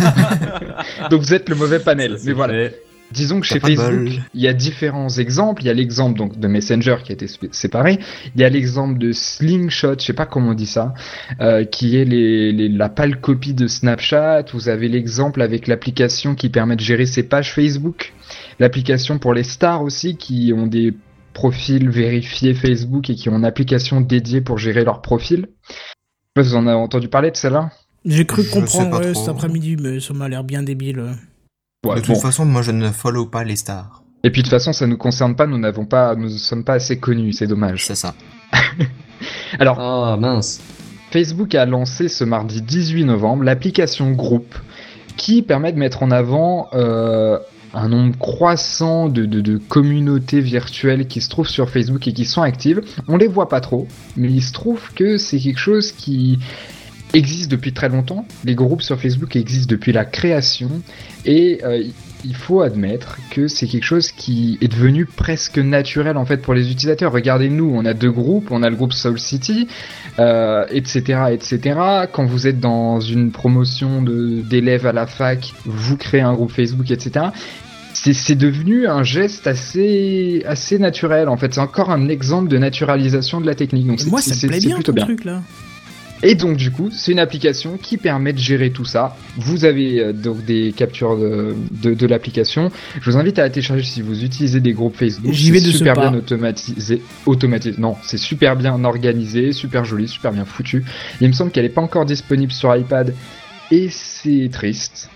Donc vous êtes le mauvais panel. Mais voilà. Disons que chez Facebook, il y a différents exemples. Il y a l'exemple donc de Messenger qui a été séparé. Il y a l'exemple de Slingshot, je sais pas comment on dit ça, euh, qui est les, les- la pâle copie de Snapchat. Vous avez l'exemple avec l'application qui permet de gérer ses pages Facebook. L'application pour les stars aussi qui ont des profils vérifiés Facebook et qui ont une application dédiée pour gérer leur profil. Vous en avez entendu parler de celle-là J'ai cru comprendre ouais, cet après-midi, mais ça m'a l'air bien débile. Ouais, de toute bon. façon, moi je ne follow pas les stars. Et puis de toute façon, ça nous concerne pas, nous n'avons pas, nous ne sommes pas assez connus, c'est dommage. C'est ça. Alors, Ah mince. Facebook a lancé ce mardi 18 novembre l'application Groupe qui permet de mettre en avant euh, un nombre croissant de, de, de communautés virtuelles qui se trouvent sur Facebook et qui sont actives. On les voit pas trop, mais il se trouve que c'est quelque chose qui existe depuis très longtemps. Les groupes sur Facebook existent depuis la création et euh, il faut admettre que c'est quelque chose qui est devenu presque naturel en fait pour les utilisateurs. Regardez-nous, on a deux groupes, on a le groupe Soul City, euh, etc., etc. Quand vous êtes dans une promotion d'élèves à la fac, vous créez un groupe Facebook, etc. C'est devenu un geste assez assez naturel en fait. C'est encore un exemple de naturalisation de la technique. Donc c'est- Moi, ça me plaît bien plutôt ton bien. truc là. Et donc du coup, c'est une application qui permet de gérer tout ça. Vous avez euh, donc des captures de, de, de l'application. Je vous invite à la télécharger si vous utilisez des groupes Facebook. J'y vais de ce super pas. bien automatisé. Automatisé. Non, c'est super bien organisé, super joli, super bien foutu. Il me semble qu'elle n'est pas encore disponible sur iPad et c'est triste.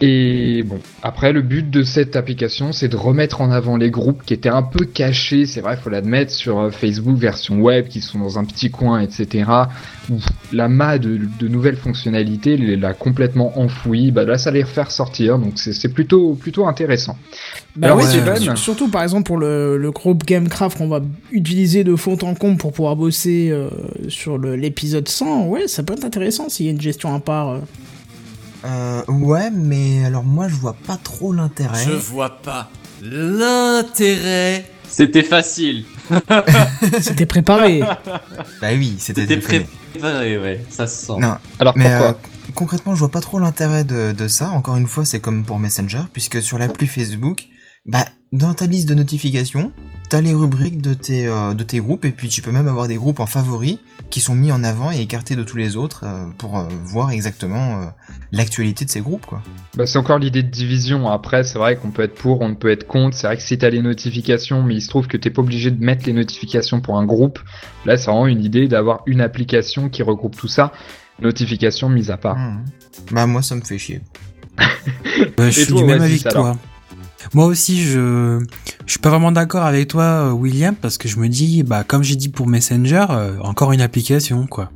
Et bon, après le but de cette application, c'est de remettre en avant les groupes qui étaient un peu cachés, c'est vrai, faut l'admettre, sur euh, Facebook version web, qui sont dans un petit coin, etc. Où la mât de, de nouvelles fonctionnalités l'a complètement enfoui. Bah là, ça les refaire sortir, donc c'est plutôt plutôt intéressant. Bah Alors, sur- surtout par exemple pour le, le groupe Gamecraft qu'on va utiliser de fond en comble pour pouvoir bosser euh, sur l'épisode 100, ouais, ça peut être intéressant s'il y a une gestion à part. euh. Euh, ouais, mais alors moi je vois pas trop l'intérêt. Je vois pas l'intérêt. C'était facile. C'était préparé. Bah oui, c'était C'était prévu. préparé, ouais. Ça se sent. Non, Alors mais pourquoi euh, concrètement, je vois pas trop l'intérêt de, de ça. Encore une fois, c'est comme pour Messenger, puisque sur l'appli Facebook, bah dans ta liste de notifications, t'as les rubriques de tes euh, de tes groupes, et puis tu peux même avoir des groupes en favoris qui sont mis en avant et écartés de tous les autres euh, pour euh, voir exactement euh, l'actualité de ces groupes, quoi. Bah, c'est encore l'idée de division. Après, c'est vrai qu'on peut être pour, on peut être contre. C'est vrai que si t'as les notifications, mais il se trouve que t'es pas obligé de mettre les notifications pour un groupe. Là, c'est vraiment une idée d'avoir une application qui regroupe tout ça. Notifications mises à part. Mhm. Bah moi, ça me fait chier. Ouais, je Et suis toi, du même que toi. Moi aussi, je je suis pas vraiment d'accord avec toi, euh, William, parce que je me dis, bah comme j'ai dit pour Messenger, euh, encore une application, quoi.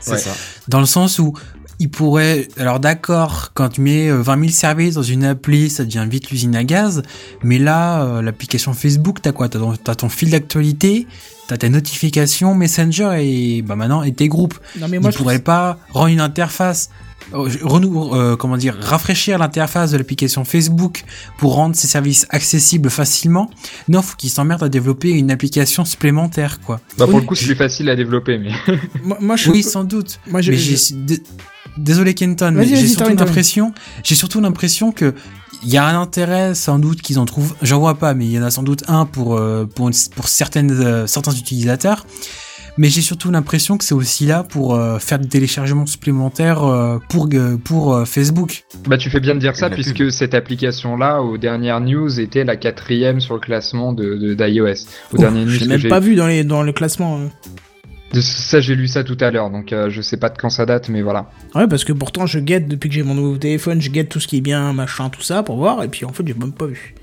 C'est Ouais. ça. Dans le sens où il pourrait, alors d'accord, quand tu mets euh, 20 000 services dans une appli, ça devient vite l'usine à gaz. Mais là, euh, l'application Facebook, t'as quoi? T'as ton, t'as ton fil d'actualité, t'as tes notifications, Messenger et bah maintenant et tes groupes. Non mais moi il je pourrait trouve- pas rendre une interface euh, renou euh, comment dire rafraîchir l'interface de l'application Facebook pour rendre ses services accessibles facilement non faut qu'ils s'emmerdent à développer une application supplémentaire quoi Bah, pour Oui. le coup, c'est plus facile à développer, mais. moi, moi, je oui sans doute moi je, mais j'ai désolé Kenton mais j'ai surtout l'impression j'ai surtout l'impression que il y a un intérêt sans doute qu'ils en trouvent j'en vois pas mais il y en a sans doute un pour euh, pour, une- pour certaines euh, certains utilisateurs mais j'ai surtout l'impression que c'est aussi là pour euh, faire des téléchargements supplémentaires euh, pour euh, pour euh, Facebook. Bah, tu fais bien de dire ça, de puisque cette application-là, aux dernières news, était la quatrième sur le classement de, de- d'iOS. Aux dernières news je l'ai même pas vu dans les dans le classement. Ça, j'ai lu ça tout à l'heure, donc euh, je sais pas de quand ça date, mais voilà. Ouais, parce que pourtant je guette depuis que j'ai mon nouveau téléphone, je guette tout ce qui est bien, machin, tout ça pour voir, et puis en fait j'ai même pas vu.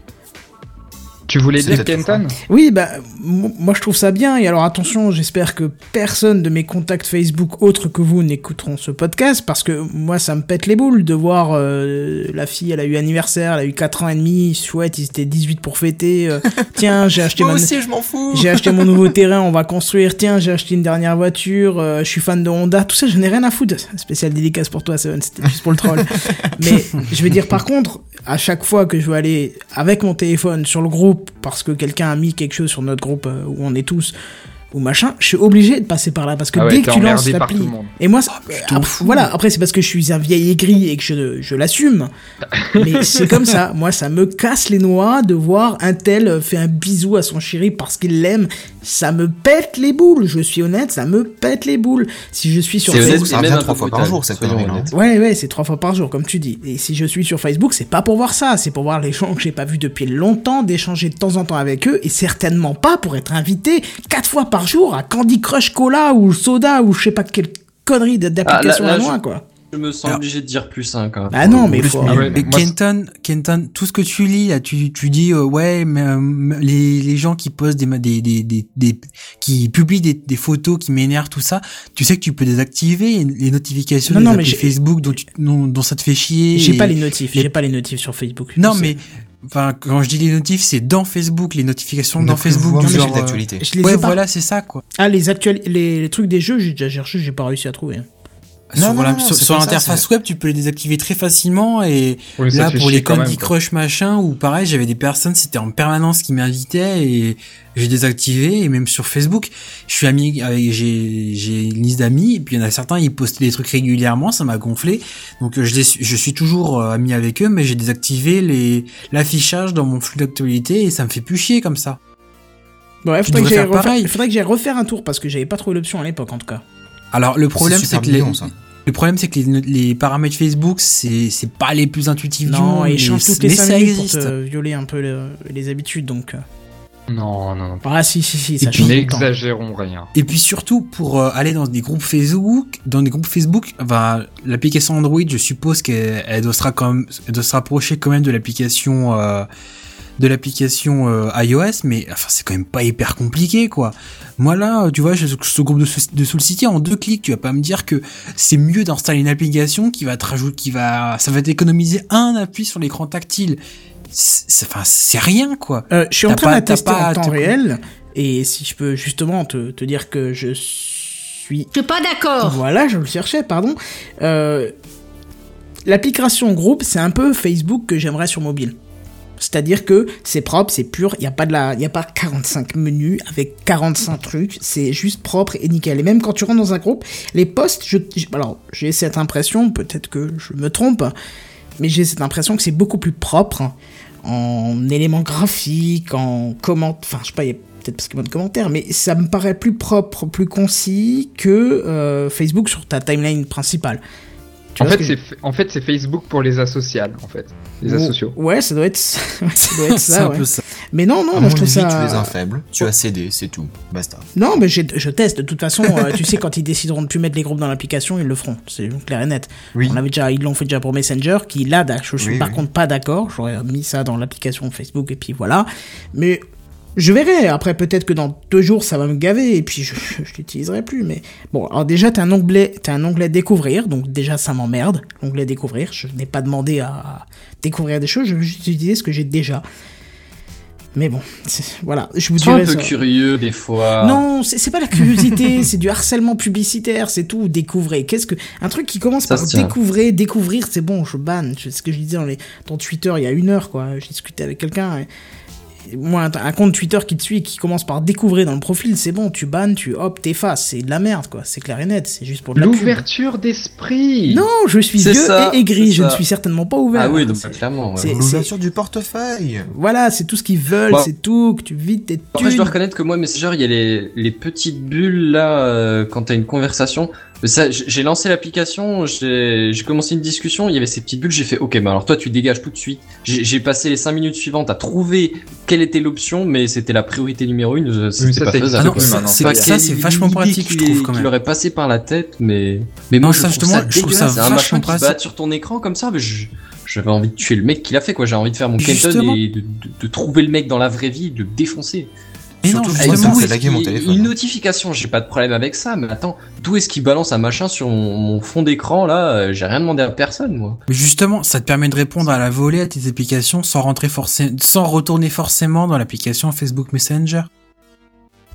Tu voulais dire Kenton Oui, bah, moi je trouve ça bien, et alors attention, j'espère que personne de mes contacts Facebook autres que vous n'écouteront ce podcast, parce que moi ça me pète les boules de voir euh, la fille, elle a eu anniversaire, elle a eu 4 ans et demi, chouette, ils étaient 18 pour fêter, euh, tiens, j'ai acheté Moi ma... aussi, je m'en fous. J'ai acheté mon nouveau terrain, on va construire. Tiens, j'ai acheté une dernière voiture. euh, je suis fan de Honda. Tout ça, je n'ai rien à foutre. Spécial dédicace pour toi, Seven. C'était juste pour le troll. Mais je veux dire, par contre, à chaque fois que je veux aller avec mon téléphone sur le groupe parce que quelqu'un a mis quelque chose sur notre groupe euh, où on est tous ou machin, je suis obligé de passer par là parce que Ah ouais, dès que tu lances l'appli, et moi, putain, après, voilà, après c'est parce que je suis un vieil aigri et que je, je l'assume. Mais c'est comme ça. Moi, ça me casse les noix de voir un tel fait un bisou à son chéri parce qu'il l'aime. Ça me pète les boules. Je suis honnête, ça me pète les boules. Si je suis sur Facebook, honnête, ça revient trois fois par jour, cette connerie. Ouais, ouais, c'est trois fois par jour, comme tu dis. Et si je suis sur Facebook, c'est pas pour voir ça, c'est pour voir les gens que j'ai pas vus depuis longtemps, d'échanger de temps en temps avec eux, et certainement pas pour être invité quatre fois par jour à Candy Crush Cola ou Soda ou je sais pas quelle connerie Ah, d'application là, à moi, quoi. Je me sens Alors- obligé de dire plus 1 quand même. Ah non, mais Plus, faut- mais- Ah ouais, mais moi, Kenton, Kenton, tout ce que tu lis là, tu, tu dis euh, ouais, mais euh, les, les gens qui postent des, des, des, des, des- qui publient des, des photos qui m'énervent tout ça, tu sais que tu peux désactiver les notifications Non, mais Facebook dont, tu- dont, dont ça te fait chier. J'ai pas les notifs, j'ai pas les notifs sur Facebook. Non mais enfin quand je dis les notifs, c'est dans Facebook, les notifications dans Facebook du genre. euh, d'actualité. Je les Ouais, voilà, c'est ça quoi. Ah, les, actuels, les, les trucs des jeux, j'ai déjà cherché, j'ai pas réussi à trouver. Sur non, la- non, sur, sur l'interface web, tu peux les désactiver très facilement et Oui, là pour les Candy. Crush machin ou pareil, j'avais des personnes, c'était en permanence qui m'invitaient et j'ai désactivé et même sur Facebook, je suis ami avec j'ai j'ai une liste d'amis et puis il y en a certains ils postaient des trucs régulièrement, ça m'a gonflé. Donc je les suis- je suis toujours euh, ami avec eux mais j'ai désactivé les l'affichage dans mon flux d'actualité et ça me fait plus chier comme ça. Ouais, Tu faudrait que j'aille faire refaire, pareil. faudrait que j'aille refaire un tour parce que j'avais pas trouvé l'option à l'époque en tout cas. Alors le problème C'est que les, ça. le problème c'est que les, les paramètres Facebook c'est c'est pas les plus intuitifs du Non, monde, et mais, ils changent toutes les mais 5 ça minutes pour existe. te violer un peu le- les habitudes donc. euh. Non, non, non. Ah si si si, Et ça puis n'exagérons rien. Et puis surtout pour euh, aller dans des groupes Facebook, dans des groupes Facebook, l'application Android, je suppose qu'elle elle doit se ra- quand même- elle doit se rapprocher quand même de l'application euh, de l'application euh, iOS, mais enfin c'est quand même pas hyper compliqué quoi. Moi là, tu vois, j'ai ce, ce groupe de, de Soul City en deux clics, tu vas pas me dire que c'est mieux d'installer une application qui va te rajouter, qui va, ça va t'économiser un appui sur l'écran tactile. Enfin c'est rien quoi. Euh, je suis en train pas- de la tester pas en temps te- réel et si je peux justement te, te dire que je suis Je suis pas d'accord. Voilà, je le cherchais, pardon. Euh, L'application groupe, c'est un peu Facebook que j'aimerais sur mobile. C'est-à-dire que c'est propre, c'est pur, il n'y a pas de la, y a pas 45 menus avec 45 trucs, c'est juste propre et nickel. Et même quand tu rentres dans un groupe, les posts, alors j'ai cette impression, peut-être que je me trompe, mais j'ai cette impression que c'est beaucoup plus propre en éléments graphiques, en comment, enfin je sais pas, peut-être parce qu'il y a moins de commentaires, mais ça me paraît plus propre, plus concis que euh, Facebook sur ta timeline principale. Tu En fait, c'est en fait c'est Facebook pour les asociales, en fait, les Oh, asociaux. Ouais, ça doit être ça, doit être c'est ça, un ouais. peu ça. Mais non, non, moi je trouve ça. tu es un faible, tu as cédé, c'est tout. Basta. Non, mais je teste. De toute façon, euh, tu sais, quand ils décideront de plus mettre les groupes dans l'application, ils le feront. C'est clair et net. Oui. On avait déjà, ils l'ont fait déjà pour Messenger, qui là, je suis Oui, par oui. contre pas d'accord. J'aurais mis ça dans l'application Facebook et puis voilà. Mais je verrai. Après, peut-être que dans deux jours, ça va me gaver et puis je, je l'utiliserai plus. Mais bon, alors déjà, t'as un onglet, un onglet découvrir, donc déjà ça m'emmerde. L'onglet découvrir, je n'ai pas demandé à découvrir des choses. Je veux juste utiliser ce que j'ai déjà. Mais bon, voilà. Je vous Sois un peu ça. curieux des fois. Non, c'est pas la curiosité, c'est du harcèlement publicitaire, c'est tout. Découvrez. Qu'est-ce que un truc qui commence Ça par découvrir, découvrir, c'est bon, je banne. C'est ce que je disais dans, les, dans Twitter il y a une heure, quoi. J'ai discuté avec quelqu'un. et Moi, un, compte Twitter qui te suit et qui commence par découvrir dans le profil, c'est bon, tu bannes, tu hop, t'effaces. C'est de la merde, quoi. C'est clair et net. C'est juste pour de. L'ouverture d'esprit. Non, je suis vieux ça, et aigri. Je ne suis certainement pas ouvert. Ah oui, donc C'est- clairement. ouais. c'est- L'ouverture du portefeuille. Voilà, c'est tout ce qu'ils veulent, Bon. c'est tout, que tu vides tes Après, je thunes. dois reconnaître que moi, Messenger, il y a les, les petites bulles là, euh, quand t'as une conversation. Ça, j'ai lancé l'application, j'ai commencé une discussion, il y avait ces petites bulles, j'ai fait, ok, bah alors toi, tu dégages tout de suite. J'ai passé les 5 minutes suivantes à trouver quelle était l'option, mais c'était la priorité numéro une, euh, c'était pas c'est- faisable. Ah non, ça, c'est ça, Pas ça, quelle c'est vachement pratique, je trouve quand aurait passé par la tête, mais mais moi je trouve justement, ça je trouve ça un vachement machin qui bat sur ton écran comme ça, mais je- j'avais envie de tuer le mec qui l'a fait quoi. J'ai envie de faire mon Kenton et de, de- de trouver le mec dans la vraie vie, de le défoncer. Surtout ça mon téléphone. Une notification, j'ai pas de problème avec ça, mais attends, d'où est-ce qu'il balance un machin sur mon, mon fond d'écran là euh, J'ai rien demandé à personne, moi. Mais justement, ça te permet de répondre à la volée à tes applications sans rentrer forcément, sans retourner forcément dans l'application Facebook Messenger.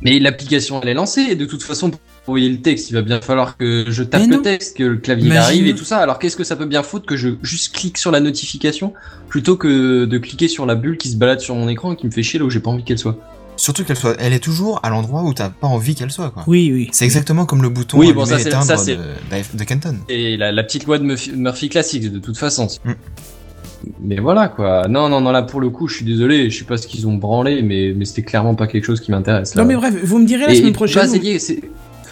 Mais l'application elle est lancée, et de toute façon, pour envoyer le texte, il va bien falloir que je tape Mais le texte, que le clavier Imagine- arrive et tout ça. Alors qu'est-ce que ça peut bien foutre que je juste clique sur la notification plutôt que de cliquer sur la bulle qui se balade sur mon écran et qui me fait chier là où j'ai pas envie qu'elle soit? Surtout qu'elle soit, elle est toujours à l'endroit où t'as pas envie qu'elle soit, quoi. Oui, oui. C'est exactement comme le bouton Oui, oui, bon, ça, c'est- éteindre ça, c'est- de, d'Af- de Kenton. Et la, la petite loi de Murphy, Murphy classique, de toute façon. Mm. Mais voilà, quoi. Non, non, non, là, pour le coup, je suis désolé, je sais pas ce qu'ils ont branlé, mais, mais c'était clairement pas quelque chose qui m'intéresse. Non, mais bref, vous me direz la Et- semaine et prochaine. vous-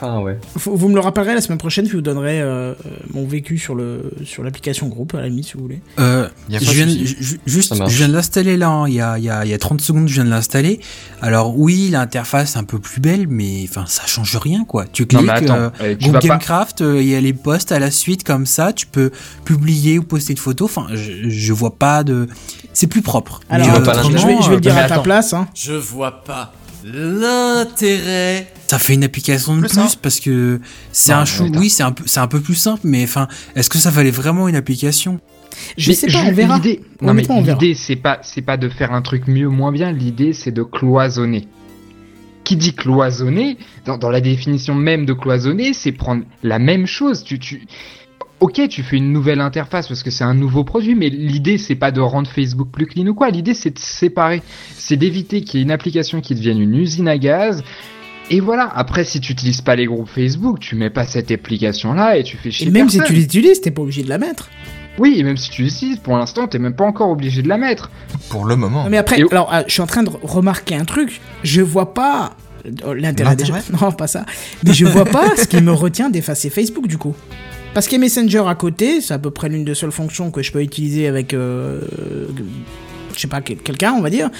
Ouais. Vous, vous me le rappellerez la semaine prochaine, puis vous donnerez euh, euh, mon vécu sur le sur l'application groupe à la limite si vous voulez. Euh, Y a pas Je de viens, souci. ju- ju- juste, je viens de l'installer là, hein. il y a, il y, a, il y a 30 secondes, je viens de l'installer. Alors oui, l'interface est un peu plus belle, mais enfin, ça change rien, quoi. Tu Non, cliques, mais attends, euh, euh, tu. Gamecraft, euh, il y a les posts à la suite comme ça, tu peux publier ou poster de photos. Enfin, je, je vois pas de. C'est plus propre. Alors, Mais, vois euh, je, vais, je vais le dire mais à ta place. Hein. Je vois pas l'intérêt. ça fait une application de Plus parce que c'est Non, un chou. Oui, c'est un peu, c'est un peu plus simple, mais enfin, est-ce que ça valait vraiment une application? Je Mais sais pas, ju- on verra. L'idée, non mais l'idée c'est pas c'est pas de faire un truc mieux ou moins bien. L'idée c'est de cloisonner. Qui dit cloisonner dans, dans la définition même de cloisonner, c'est prendre la même chose. Tu tu Ok, tu fais une nouvelle interface parce que c'est un nouveau produit, mais l'idée c'est pas de rendre Facebook plus clean ou quoi. L'idée c'est de séparer, c'est d'éviter qu'il y ait une application qui devienne une usine à gaz. Et voilà. Après, si tu utilises pas les groupes Facebook, tu mets pas cette application là et tu fais chier Et même si tu l'utilises, t'es pas obligé de la mettre. Oui, et même si tu l'utilises, pour l'instant, t'es même pas encore obligé de la mettre. Pour le moment. Non, mais après, Et- alors, ah, je suis en train de remarquer un truc. Je vois pas euh. L'intérêt Non, pas ça. Mais je vois pas ce qui me retient d'effacer Facebook du coup. Parce qu'il y a Messenger à côté, c'est à peu près l'une des seules fonctions que je peux utiliser avec, euh, je sais pas, quel- quelqu'un, on va dire.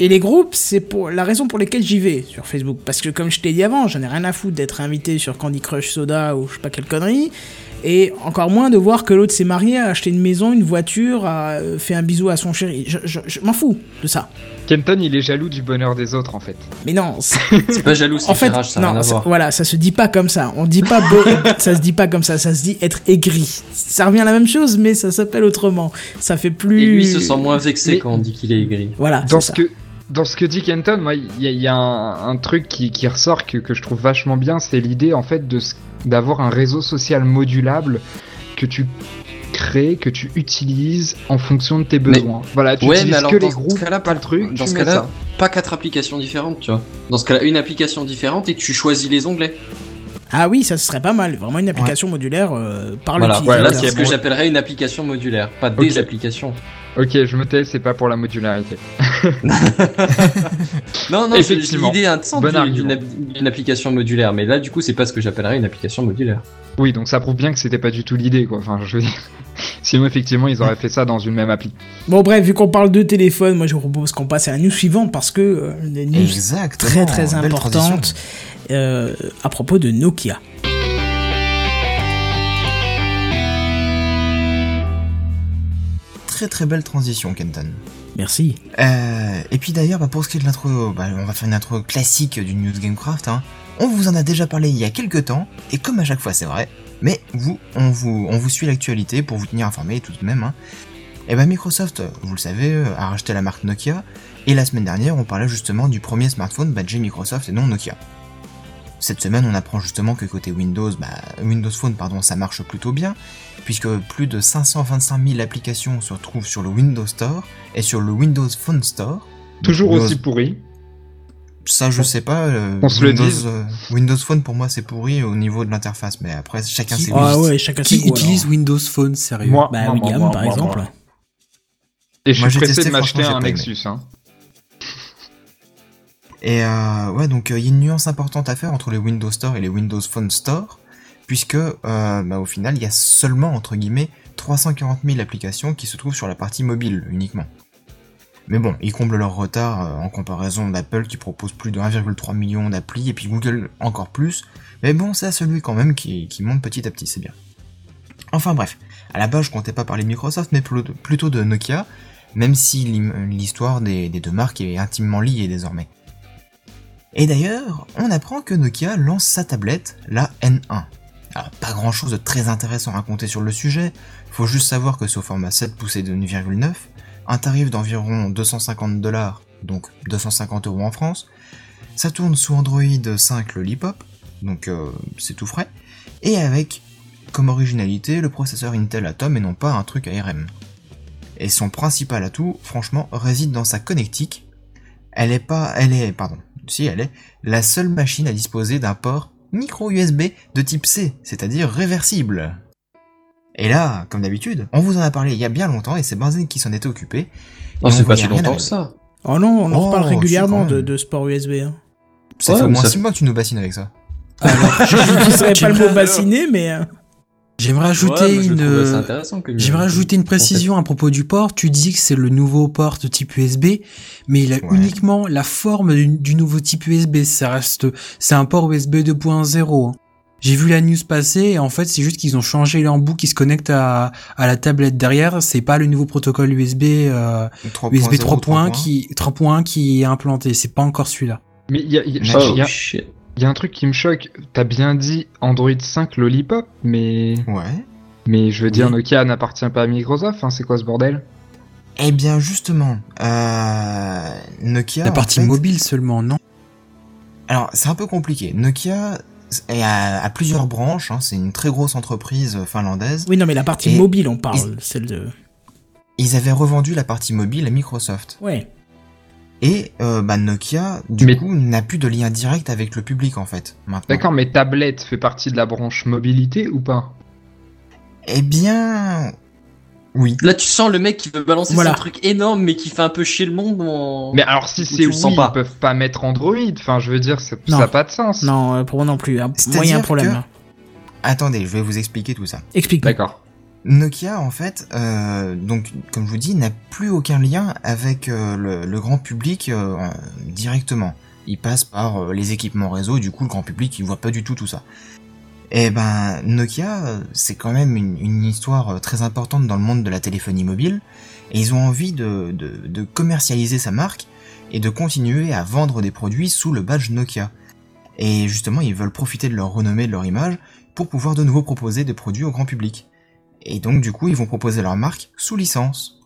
Et les groupes, c'est pour la raison pour laquelle j'y vais sur Facebook. Parce que comme je t'ai dit avant, j'en ai rien à foutre d'être invité sur Candy Crush Soda ou je sais pas quelle connerie. Et encore moins de voir que l'autre s'est marié, a acheté une maison, une voiture, a euh, fait un bisou à son chéri. Je, je- je m'en fous de ça. Kenton, il est jaloux du bonheur des autres, en fait. Mais non, c'est- pas jaloux, c'est en fait, ça non, à ça- voir. voilà, ça se dit pas comme ça. On dit pas beau, ça se dit pas comme ça. Ça se dit être aigri. Ça revient à la même chose, mais ça s'appelle autrement. Ça fait plus. Et lui se sent moins vexé Mais- quand on dit qu'il est aigri. Voilà. Dans ce, ça. que, dans ce que dit Kenton, moi, il y a, il y a un, un truc qui, qui ressort que, que je trouve vachement bien, c'est l'idée, en fait, de d'avoir un réseau social modulable que tu crées, que tu utilises en fonction de tes Mais- besoins. voilà, tu Ouais, utilises mais alors que dans les ce groupes, cas-là, pas le truc, Dans ce cas-là, pas quatre applications différentes, tu vois. Dans ce cas-là, une application différente et tu choisis les onglets. Ah oui, ça serait pas mal. Vraiment une application modulaire euh, par Voilà, l'utilisateur. voilà Voilà, c'est ce que j'appellerais une application modulaire, pas des applications. Ok, je me tais, c'est pas pour la modularité. Non, non, c'est Effectivement. l'idée intéressante Bon d'une- application modulaire, mais là, du coup, c'est pas ce que j'appellerais une application modulaire. Oui, donc ça prouve bien que c'était pas du tout l'idée, quoi. Enfin, je veux dire. Sinon, effectivement, ils auraient fait ça dans une même appli. Bon bref, vu qu'on parle de téléphone, moi je vous propose qu'on passe à la news suivante parce que euh, une news Exactement. très très importante euh, à propos de Nokia. Très très belle transition, Kenton. Merci. Euh, et puis d'ailleurs, bah, pour ce qui est de l'intro, bah, on va faire une intro classique du News Gamecraft. Hein. On vous en a déjà parlé il y a quelques temps, et comme à chaque fois c'est vrai, mais vous, on vous, suit l'actualité pour vous tenir informé tout de même. Hein. Et ben Microsoft, vous le savez, euh, a racheté la marque Nokia, et la semaine dernière on parlait justement du premier smartphone badgé Microsoft et non Nokia. Cette semaine on apprend justement que côté Windows, bah, Windows Phone pardon, ça marche plutôt bien, puisque plus de 525 000 applications se retrouvent sur le Windows Store et sur le Windows Phone Store. Toujours Windows- aussi pourri. Ça, je sais pas. euh, On se le Windows, dise. euh, Windows Phone pour moi c'est pourri au niveau de l'interface, mais après chacun Qui- ses Ah ouais, chacun ses Qui utilise alors. Windows Phone, sérieux Moi, Bah moi, William moi, par moi, exemple. moi. Et je Moi, suis pressé testé, de m'acheter un. Nexus. Hein. Et euh, ouais, donc il y a une nuance importante à faire entre les Windows Store et les Windows Phone Store, puisque euh, bah, au final il y a seulement entre guillemets 340 000 applications qui se trouvent sur la partie mobile uniquement. Mais bon, ils comblent leur retard euh, en comparaison d'Apple qui propose plus de 1,3 million d'applis et puis Google encore plus. Mais bon, c'est à celui quand même qui, monte petit à petit, c'est bien. Enfin bref, à la base je comptais pas parler de Microsoft mais pl- plutôt de Nokia, même si l'histoire des deux marques est intimement liée désormais. Et d'ailleurs, on apprend que Nokia lance sa tablette, la N1. Pas grand chose de très intéressant à raconter sur le sujet, faut juste savoir que au format 7 pouces de 1,9, un tarif d'environ 250 dollars, donc 250 euros en France, ça tourne sous Android 5 Lollipop, donc euh, c'est tout frais, et avec comme originalité le processeur Intel Atom et non pas un truc ARM. Et son principal atout, franchement, réside dans sa connectique. Elle est pas, elle est, pardon, si elle est, la seule machine à disposer d'un port micro USB de type C, c'est-à-dire réversible. Et là, comme d'habitude, on vous en a parlé il y a bien longtemps et c'est Benzen qui s'en était occupé. On c'est pas si longtemps que ça. Oh non, on en Oh, reparle si, régulièrement de, de sport USB. Hein. Ça Ouais, fait au moins ça 6 mois que tu nous bassines avec ça. Je ne serais pas le mot bassiné, mais. J'aimerais ajouter Ouais, une, j'aimerais ajouter une précision à propos du port. Tu dis que c'est le nouveau port de type USB, mais il a Ouais. uniquement la forme du, du nouveau type USB. Ça reste, c'est un port USB 2.0. hein. J'ai vu la news passer et en fait c'est juste qu'ils ont changé l'embout qui se connecte à, à la tablette derrière. C'est pas le nouveau protocole USB euh, 3.0, USB 3.1 3.1. qui 3.1 qui est implanté. C'est pas encore celui-là. Mais il y a, il y a- Oh, il y a- shit. Il y a un truc qui me choque. T'as bien dit Android 5 Lollipop, mais Ouais. mais je veux dire Oui. Nokia n'appartient pas à Microsoft. Hein, c'est quoi ce bordel? Eh bien, justement, euh, Nokia. La en partie fait- mobile seulement, non? Alors, c'est un peu compliqué. Nokia est à, à plusieurs branches. hein, c'est une très grosse entreprise finlandaise. Oui, non, mais la partie Et- mobile, on parle, celle de. Ils avaient revendu la partie mobile à Microsoft. Ouais. Et euh, bah, Nokia, du Mais- coup, n'a plus de lien direct avec le public, en fait. Maintenant. D'accord, mais tablette fait partie de la branche mobilité ou pas? Eh bien, oui. Là, tu sens le mec qui veut balancer Voilà. son truc énorme, mais qui fait un peu chier le monde. En... Mais alors si c'est tu le oui, sens pas ils peuvent pas mettre Android. Enfin, je veux dire, ça n'a pas de sens. Non, euh, pour moi non plus. Un C'est-à-dire moyen problème. que-. Attendez, je vais vous expliquer tout ça. Explique. D'accord. Nokia, en fait, euh, donc comme je vous dis, n'a plus aucun lien avec euh, le, grand public euh, en- directement. Il passe par les équipements réseau, du coup le grand public il voit pas du tout tout ça. Et ben Nokia, c'est quand même une, histoire très importante dans le monde de la téléphonie mobile, et ils ont envie de commercialiser sa marque et de continuer à vendre des produits sous le badge Nokia. Et justement, ils veulent profiter de leur renommée, de leur image, pour pouvoir de nouveau proposer des produits au grand public. Et donc du coup, ils vont proposer leur marque sous licence.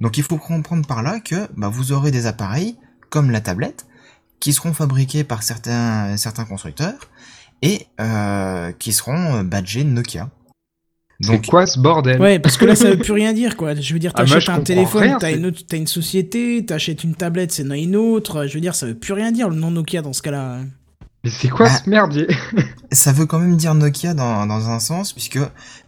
Donc il faut comprendre par là que bah, vous aurez des appareils, comme la tablette, qui seront fabriqués par certains, certains constructeurs, et euh, qui seront euh, badgés Nokia. C'est quoi ce bordel? Ouais, parce que là, ça veut plus rien dire, quoi. Je veux dire, Ah, t'achètes je un téléphone, t'as une, autre- une société, t'achètes une tablette, c'est une autre. Je veux dire, ça veut plus rien dire, le nom Nokia, dans ce cas-là. Mais c'est quoi Ah. ce merdier? Ça veut quand même dire Nokia dans, dans un sens, puisque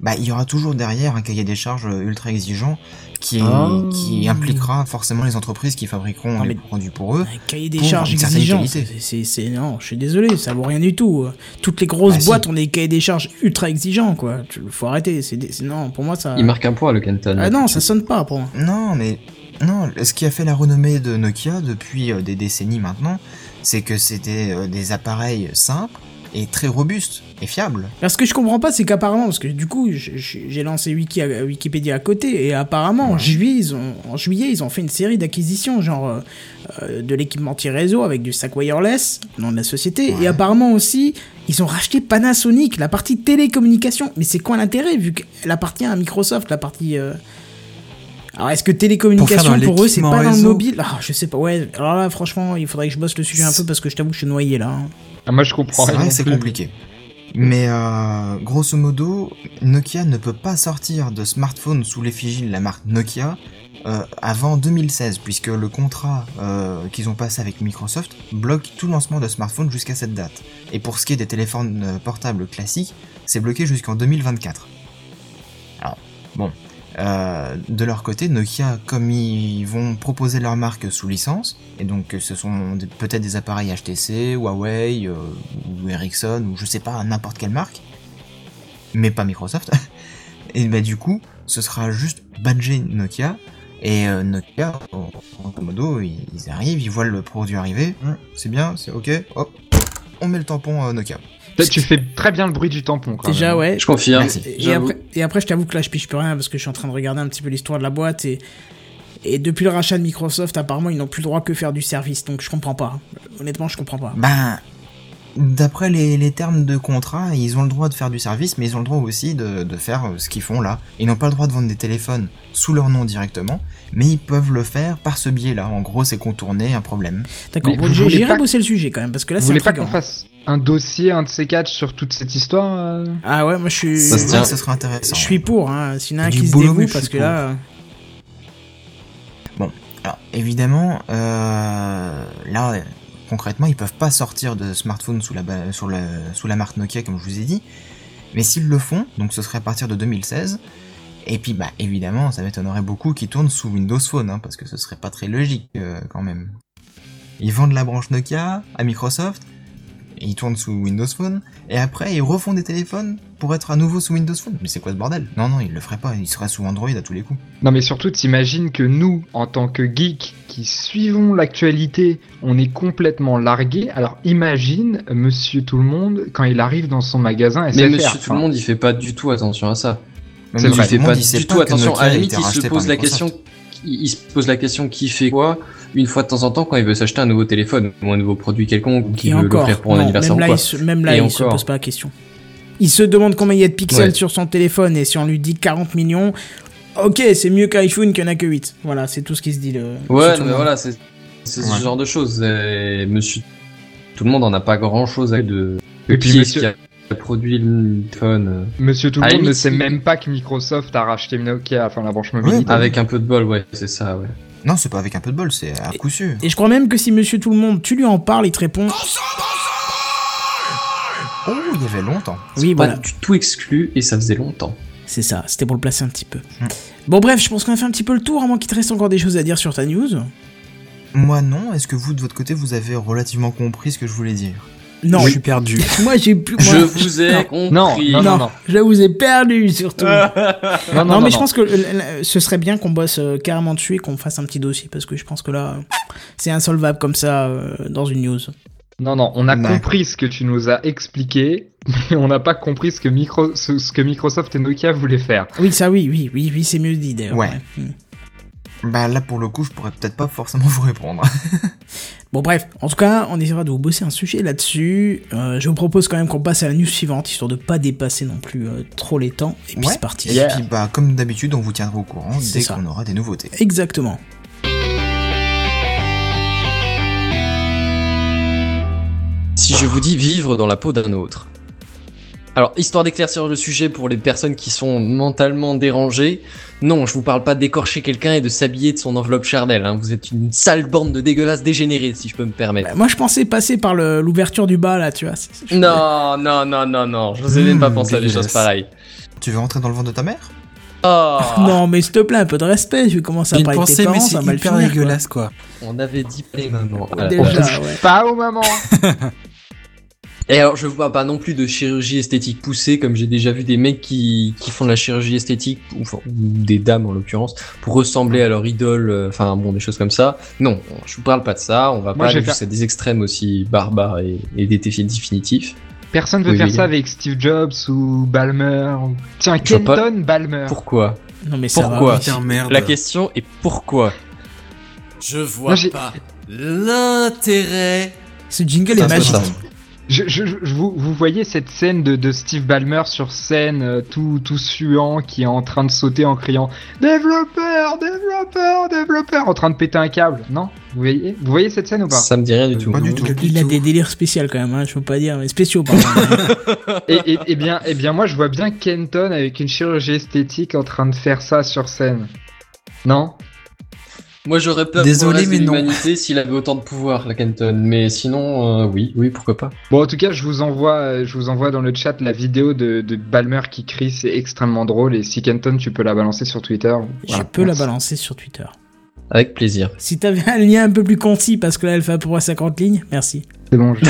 bah, il y aura toujours derrière un cahier des charges ultra exigeant qui, Oh. qui impliquera forcément les entreprises qui fabriqueront Non, les produits pour eux. Un cahier des charges exigeant. c'est- non, je suis désolé, ça vaut rien du tout. Toutes les grosses Bah, si. boîtes ont des cahiers des charges ultra exigeants, quoi. Faut arrêter. C'est- non, pour moi, ça. Il marque un point, le Kenton. Ah non, ça sonne pas pour moi. Non, mais non, ce qui a fait la renommée de Nokia depuis euh, des décennies maintenant, c'est que c'était euh, des appareils simples et très robustes et fiables. Alors, ce que je comprends pas, c'est qu'apparemment, parce que du coup, j'ai lancé Wiki à- Wikipédia à côté, et apparemment, en, juillet, ils ont, en juillet, ils ont fait une série d'acquisitions, genre euh, euh, de l'équipementier réseau avec du sac wireless, nom de la société, et apparemment aussi, ils ont racheté Panasonic, la partie télécommunication. Mais c'est quoi l'intérêt, vu qu'elle appartient à Microsoft, la partie. euh, Alors, est-ce que télécommunication pour, eux, c'est pas dans le mobile? Ah, je sais pas, ouais. Alors là, franchement, il faudrait que je bosse le sujet un peu parce que je t'avoue que je suis noyé là. hein. Ah, Moi, je comprends C'est rien vrai que c'est compliqué. Mais euh, grosso modo, Nokia ne peut pas sortir de smartphone sous l'effigie de la marque Nokia euh, avant 2016, puisque le contrat euh, qu'ils ont passé avec Microsoft bloque tout lancement de smartphone jusqu'à cette date. Et pour ce qui est des téléphones portables classiques, c'est bloqué jusqu'en 2024. Alors, bon, euh, de leur côté, Nokia, comme ils vont proposer leur marque sous licence, et donc euh, ce sont peut-être des appareils HTC, Huawei, euh, ou Ericsson, ou je sais pas, n'importe quelle marque, mais pas Microsoft, et bah du coup, ce sera juste badgé Nokia, et euh, Nokia, en en modo, ils, ils arrivent, ils voient le produit arriver, Hum, c'est bien, c'est ok, hop, on met le tampon Nokia. Tu fais très bien le bruit du tampon. Quand Déjà, même. ouais. Je confirme. Merci. Et J'avoue. après, et après, je t'avoue que là, je piche plus rien parce que je suis en train de regarder un petit peu l'histoire de la boîte et, et depuis le rachat de Microsoft, apparemment, ils n'ont plus le droit que faire du service. Donc, je comprends pas. Honnêtement, je comprends pas. Ben, d'après les, les termes de contrat, ils ont le droit de faire du service, mais ils ont le droit aussi de, de faire euh, ce qu'ils font là. Ils n'ont pas le droit de vendre des téléphones sous leur nom directement, mais ils peuvent le faire par ce biais-là. En gros, c'est contourner un problème. D'accord, bon, vous j'irai pas- bosser le sujet quand même parce que là, Vous c'est voulez pas intriguant. qu'on fasse un dossier, un de ces quatre, sur toute cette histoire euh Ah ouais, moi, je suis. Ça se C'est tient. vrai que ce serait intéressant. Je suis pour, hein. S'il y en a un Du qui se boulot, mais dévoue je parce suis que pour. là. Alors, évidemment, euh, là, concrètement, ils peuvent pas sortir de smartphone sous la, ba- sur le, sous la marque Nokia, comme je vous ai dit. Mais s'ils le font, donc ce serait à partir de 2016. Et puis, bah, évidemment, ça m'étonnerait beaucoup qu'ils tournent sous Windows Phone, hein, parce que ce serait pas très logique, euh, quand même. Ils vendent la branche Nokia à Microsoft, ils tournent sous Windows Phone, et après ils refont des téléphones pour être à nouveau sous Windows Phone. Mais c'est quoi ce bordel? Non, non, ils le feraient pas, ils seraient sous Android à tous les coups. Non mais surtout t'imagines que nous, en tant que geeks qui suivons l'actualité, on est complètement largués. Alors imagine Monsieur Tout le Monde quand il arrive dans son magasin SFR. Mais Monsieur Tout Enfin, le Monde, il fait pas du tout attention à ça. C'est vrai. Il fait pas du tout attention. À la limite, il se pose la question. Il il se pose la question qui fait quoi une fois de temps en temps quand il veut s'acheter un nouveau téléphone ou un nouveau produit quelconque ou qu'il veut l'offrir pour un non, anniversaire même ou là, quoi. il se, même là, Et il se pose pas la question. Il se demande combien il y a de pixels Ouais. sur son téléphone et si on lui dit 40 millions, ok, c'est mieux qu'iPhone qui en a que 8. Voilà, c'est tout ce qui se dit. Le, Ouais, mais voilà, c'est Ouais. ce genre de choses. Et monsieur, tout le monde en a pas grand chose à de. Et puis monsieur- qui a produit le téléphone Monsieur Tout le Monde ne sait même pas que Microsoft a racheté Nokia, enfin la branche mobile. Ouais, Avec un peu de bol, ouais, c'est ça, ouais. Non, c'est pas avec un peu de bol, c'est à coup sûr. Et je crois même que si Monsieur Tout le Monde, tu lui en parles, il te répond. Oh, il y avait longtemps. Oui, Pas voilà. du tout exclu et ça faisait longtemps. C'est ça, c'était pour le placer un petit peu. Hmm. Bon, bref, je pense qu'on a fait un petit peu le tour, à moins qu'il te reste encore des choses à dire sur ta news. Moi non, est-ce que vous de votre côté vous avez relativement compris ce que je voulais dire? Non, Je suis perdu. moi j'ai plus. Je vous ai non. compris. Non, non, Non, non. je vous ai perdu surtout. Non, Non, mais je pense que ce serait bien qu'on bosse euh, carrément dessus et qu'on fasse un petit dossier parce que je pense que là, c'est insolvable comme ça euh, dans une news. Non, non, on a compris ce que tu nous as expliqué, mais on n'a pas compris ce que, micro... ce, ce que Microsoft et Nokia voulaient faire. Oui, ça, oui, oui, oui, oui, c'est mieux dit d'ailleurs. Ouais. Mm. Bah là pour le coup, je pourrais peut-être pas forcément vous répondre. Bon, bref, en tout cas, on essaiera de vous bosser un sujet là-dessus. Euh, je vous propose quand même qu'on passe à la news suivante histoire de pas dépasser non plus euh, trop les temps. Et puis Ouais. c'est parti. Et Yeah. puis bah comme d'habitude, on vous tiendra au courant dès qu'on aura des nouveautés. Exactement. Si je vous dis vivre dans la peau d'un autre. Alors, histoire d'éclaircir le sujet pour les personnes qui sont mentalement dérangées, non, je vous parle pas d'écorcher quelqu'un et de s'habiller de son enveloppe charnelle. Hein. Vous êtes une sale bande de dégueulasses dégénérés, si je peux me permettre. Bah, moi, je pensais passer par l'ouverture du bas là, tu vois. Non, non, non, non, non, je n'osais même pas Mmh, penser à des choses pareilles. Tu veux rentrer dans le ventre de ta mère? Oh, Non, mais s'il te plaît, un peu de respect. Je vais commencer à parler de tes pensée, parents, mais ça mal hyper dégueulasse, quoi. on avait dit pas les mamans. Déjà, ouais. Pas au moment Et alors, je vois pas non plus de chirurgie esthétique poussée, comme j'ai déjà vu des mecs qui, qui font de la chirurgie esthétique, ou, enfin, ou des dames en l'occurrence, pour ressembler à leur idole, euh, enfin bon, des choses comme ça. Non, je vous parle pas de ça, on va Moi, pas aller faire- jusqu'à des extrêmes aussi barbares et, et des défis définitifs. Personne veut Oui, faire oui. ça avec Steve Jobs ou Balmer. ou- Tiens, Je Kenton Balmer. Pourquoi Non, mais ça Pourquoi va. Putain, merde. La question est pourquoi Je vois pas l'intérêt. Ce jingle est ça, magique. Je, je, je- vous, vous voyez cette scène de, de Steve Ballmer sur scène, euh, tout, tout suant, qui est en train de sauter en criant Développeur, développeur, développeur, en train de péter un câble, non? Vous voyez Vous voyez cette scène ou pas? Ça me dit rien du tout. Pas du tout. Il a des délires spéciaux quand même, hein, je peux pas dire, mais spéciaux pardon. et, et, et bien, et bien, moi, je vois bien Kenton avec une chirurgie esthétique en train de faire ça sur scène. Non? Moi j'aurais peur Désolé, pour mais l'humanité s'il avait autant de pouvoir, la Kenton. Mais sinon, euh, oui, oui, pourquoi pas. Bon, en tout cas, je vous envoie, euh, je vous envoie dans le chat la vidéo de, de Balmer qui crie, c'est extrêmement drôle. Et si Kenton, tu peux la balancer sur Twitter. je peux la balancer sur Twitter. Avec plaisir. Si t'avais un lien un peu plus concis, parce que là elle fait à peu près 50 lignes, merci. C'est bon. je-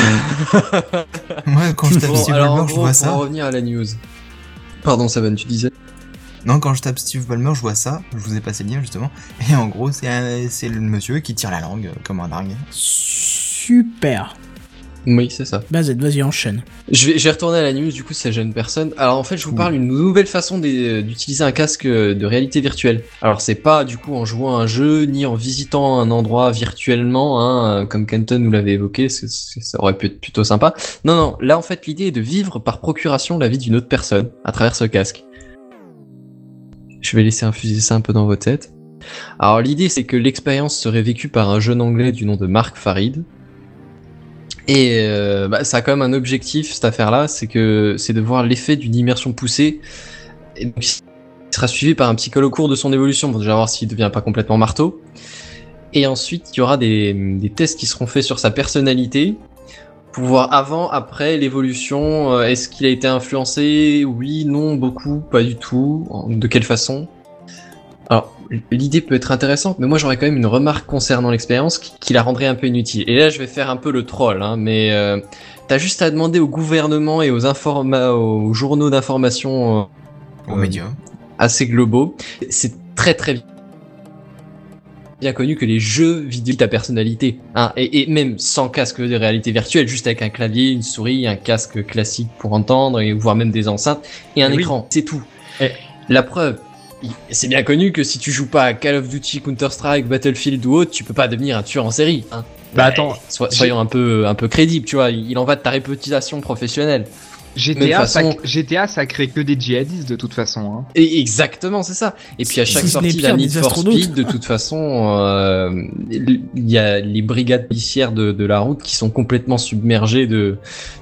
Moi quand je tape Bon, alors en Ballmer, je vois pour ça. en revenir à la news. Pardon, Savan, tu disais Non, quand je tape Steve Ballmer, je vois ça. Je vous ai passé le lien justement. Et en gros, c'est le monsieur qui tire la langue euh, comme un dingue. Super. Oui, c'est ça. Bah Z, vas-y enchaîne. Je vais, je vais retourner à la news, du coup, c'est jeune personne. Alors, en fait, je vous parle d'une nouvelle façon des- d'utiliser un casque de réalité virtuelle. Alors, c'est pas, du coup, en jouant à un jeu, ni en visitant un endroit virtuellement, hein, comme Kenton nous l'avait évoqué, ça aurait pu être plutôt sympa. Non, non, là, en fait, l'idée est de vivre par procuration la vie d'une autre personne, à travers ce casque. Je vais laisser infuser ça un peu dans vos têtes. Alors, l'idée, c'est que l'expérience serait vécue par un jeune anglais du nom de Mark Farid, et euh, bah, ça a quand même un objectif cette affaire-là, c'est que c'est de voir l'effet d'une immersion poussée. Et donc, il sera suivi par un psychologue au cours de son évolution pour déjà voir s'il devient pas complètement marteau. Et ensuite, il y aura des tests qui seront faits sur sa personnalité pour voir avant, après l'évolution. euh, Est-ce qu'il a été influencé? Oui, non, beaucoup, pas du tout. De quelle façon? Alors, l'idée peut être intéressante, mais moi j'aurais quand même une remarque concernant l'expérience qui, qui la rendrait un peu inutile. Et là, je vais faire un peu le troll, hein, mais euh, t'as juste à demander au gouvernement et aux, informa aux journaux d'information Aux euh, médias. assez globaux. C'est très très bien connu que les jeux vidéo ta personnalité, hein, et, et même sans casque de réalité virtuelle, juste avec un clavier, une souris, un casque classique pour entendre, et voire même des enceintes et un Eh oui. écran, c'est tout. Eh. La preuve. C'est bien connu que si tu joues pas à Call of Duty, Counter-Strike, Battlefield ou autre, tu peux pas devenir un tueur en série. Hein. Bah attends, So- soyons un peu, un peu crédibles, tu vois. Il en va de ta réputation professionnelle. GTA, Même façon- ça, GTA, ça crée que des djihadistes de toute façon. Hein. Et exactement, c'est ça. Et puis à chaque sortie d'un Need des for. Speed, de toute façon, euh, il y a les brigades policières de, de la route qui sont complètement submergées de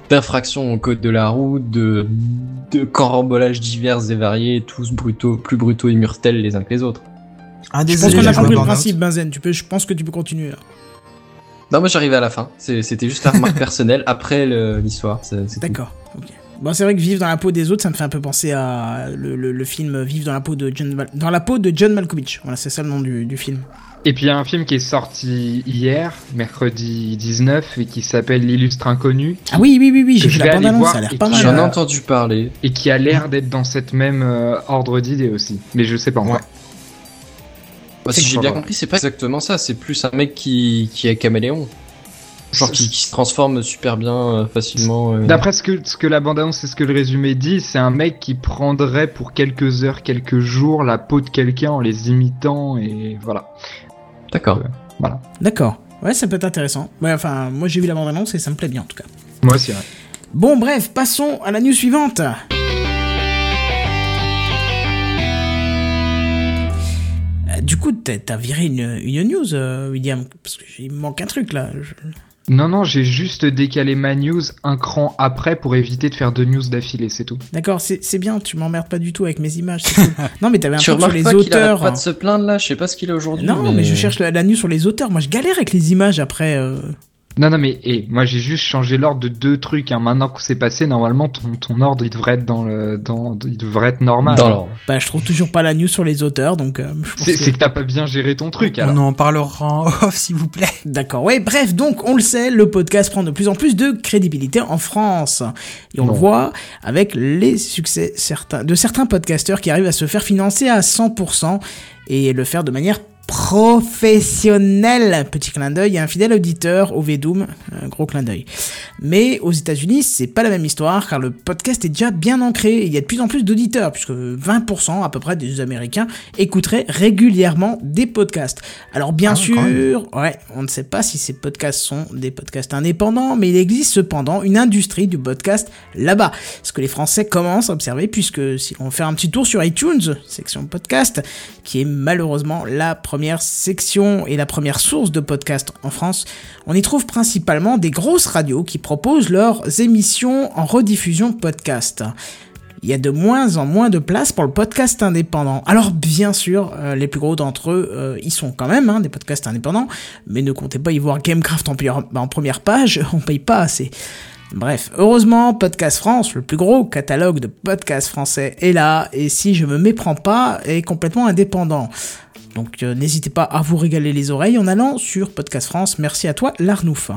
d'infractions au code de la route, de, de carambolages divers et variés, tous brutaux, plus brutaux et murtels les uns que les autres. Ah, Je pense désolé, qu'on a compris le principe, Benzen. Tu peux, je pense que tu peux continuer là. Non, moi j'arrivais à la fin. C'était juste la remarque personnelle après l'histoire. D'accord. Ok. Bon, c'est vrai que vivre dans la peau des autres, ça me fait un peu penser à le, le- le film Vivre dans la peau de John, Mal- dans la peau de John Malkovich. Voilà, c'est ça le nom du, du film. Et puis il y a un film qui est sorti hier, mercredi 19, et qui s'appelle L'illustre inconnu, Ah oui, oui, oui, oui, j'ai vu je la vais aller bande-annonce, voir ça a l'air pas mal. J'en ai entendu parler. et qui a l'air d'être dans cette même euh, ordre d'idée aussi. Mais je sais pas encore. Ouais. Bah, si j'ai bien compris, c'est pas exactement ça. C'est plus un mec qui, qui est caméléon. Genre qui, qui se transforme super bien euh, facilement. euh. D'après ce que, ce que la bande-annonce et ce que le résumé dit, c'est un mec qui prendrait pour quelques heures, quelques jours la peau de quelqu'un en les imitant et voilà. D'accord. Voilà. D'accord. Ouais, ça peut être intéressant. Ouais, enfin, moi j'ai vu la bande-annonce et ça me plaît bien en tout cas. Moi aussi. ouais. Bon, bref, passons à la news suivante. Euh, Du coup, t'as viré une, une news, euh, William, parce qu'il me manque un truc là. Je- Non, non, j'ai juste décalé ma news un cran après pour éviter de faire deux news d'affilée, c'est tout. D'accord, c'est c'est bien, tu m'emmerdes pas du tout avec mes images. non, mais t'avais un truc sur les pas auteurs. pas de se plaindre là Je sais pas ce qu'il a aujourd'hui. Non, mais... je cherche la, la news sur les auteurs. Moi, je galère avec les images après. euh. Non, non, mais eh, moi j'ai juste changé l'ordre de deux trucs. Hein. Maintenant que c'est passé, normalement ton, ton ordre il devrait être dans le, dans, il devrait être normal. Dans l'ordre. Bah, je trouve toujours pas la news sur les auteurs, donc. euh, C'est que- t'as pas bien géré ton truc alors. On en parlera en off, s'il vous plaît. D'accord, ouais, bref, donc on le sait, le podcast prend de plus en plus de crédibilité en France. Et on le voit avec les succès certains, de certains podcasteurs qui arrivent à se faire financer à 100% et le faire de manière professionnelle. Petit clin d'œil, il y a un fidèle auditeur au Vdoom, un gros clin d'œil. Mais aux États-Unis, c'est pas la même histoire car le podcast est déjà bien ancré et il y a de plus en plus d'auditeurs puisque 20% à peu près des Américains écouteraient régulièrement des podcasts. Alors bien Ah sûr, ouais, on ne sait pas si ces podcasts sont des podcasts indépendants, mais il existe cependant une industrie du podcast là-bas. Ce que les Français commencent à observer puisque si on fait un petit tour sur iTunes, section podcast, qui est malheureusement la première section et la première source de podcasts en France, on y trouve principalement des grosses radios qui proposent leurs émissions en rediffusion podcast. Il y a de moins en moins de place pour le podcast indépendant. Alors bien sûr, euh, les plus gros d'entre eux, euh, ils sont quand même hein, des podcasts indépendants, mais ne comptez pas y voir Gamecraft en, en première page, on paye pas assez. Bref, heureusement, Podcast France, le plus gros catalogue de podcasts français, est là, et si je me méprends pas, est complètement indépendant. Donc euh, n'hésitez pas à vous régaler les oreilles en allant sur Podcast France. Merci à toi, Larnouf.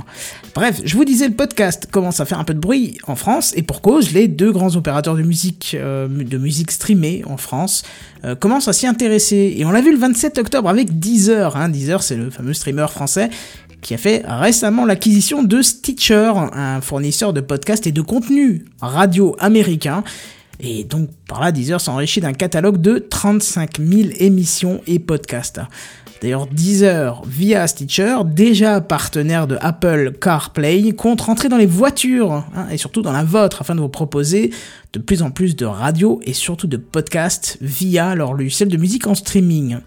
Bref, je vous disais, le podcast commence à faire un peu de bruit en France, et pour cause, les deux grands opérateurs de musique, euh, de musique streamée en France euh, commencent à s'y intéresser. Et on l'a vu le 27 octobre avec Deezer. Hein. Deezer, c'est le fameux streamer français qui a fait récemment l'acquisition de Stitcher, un fournisseur de podcasts et de contenu radio américain. Et donc, par là, Deezer s'enrichit d'un catalogue de 35 000 émissions et podcasts. D'ailleurs, Deezer, via Stitcher, déjà partenaire de Apple CarPlay, compte rentrer dans les voitures, hein, et surtout dans la vôtre, afin de vous proposer de plus en plus de radios et surtout de podcasts via leur logiciel de musique en streaming.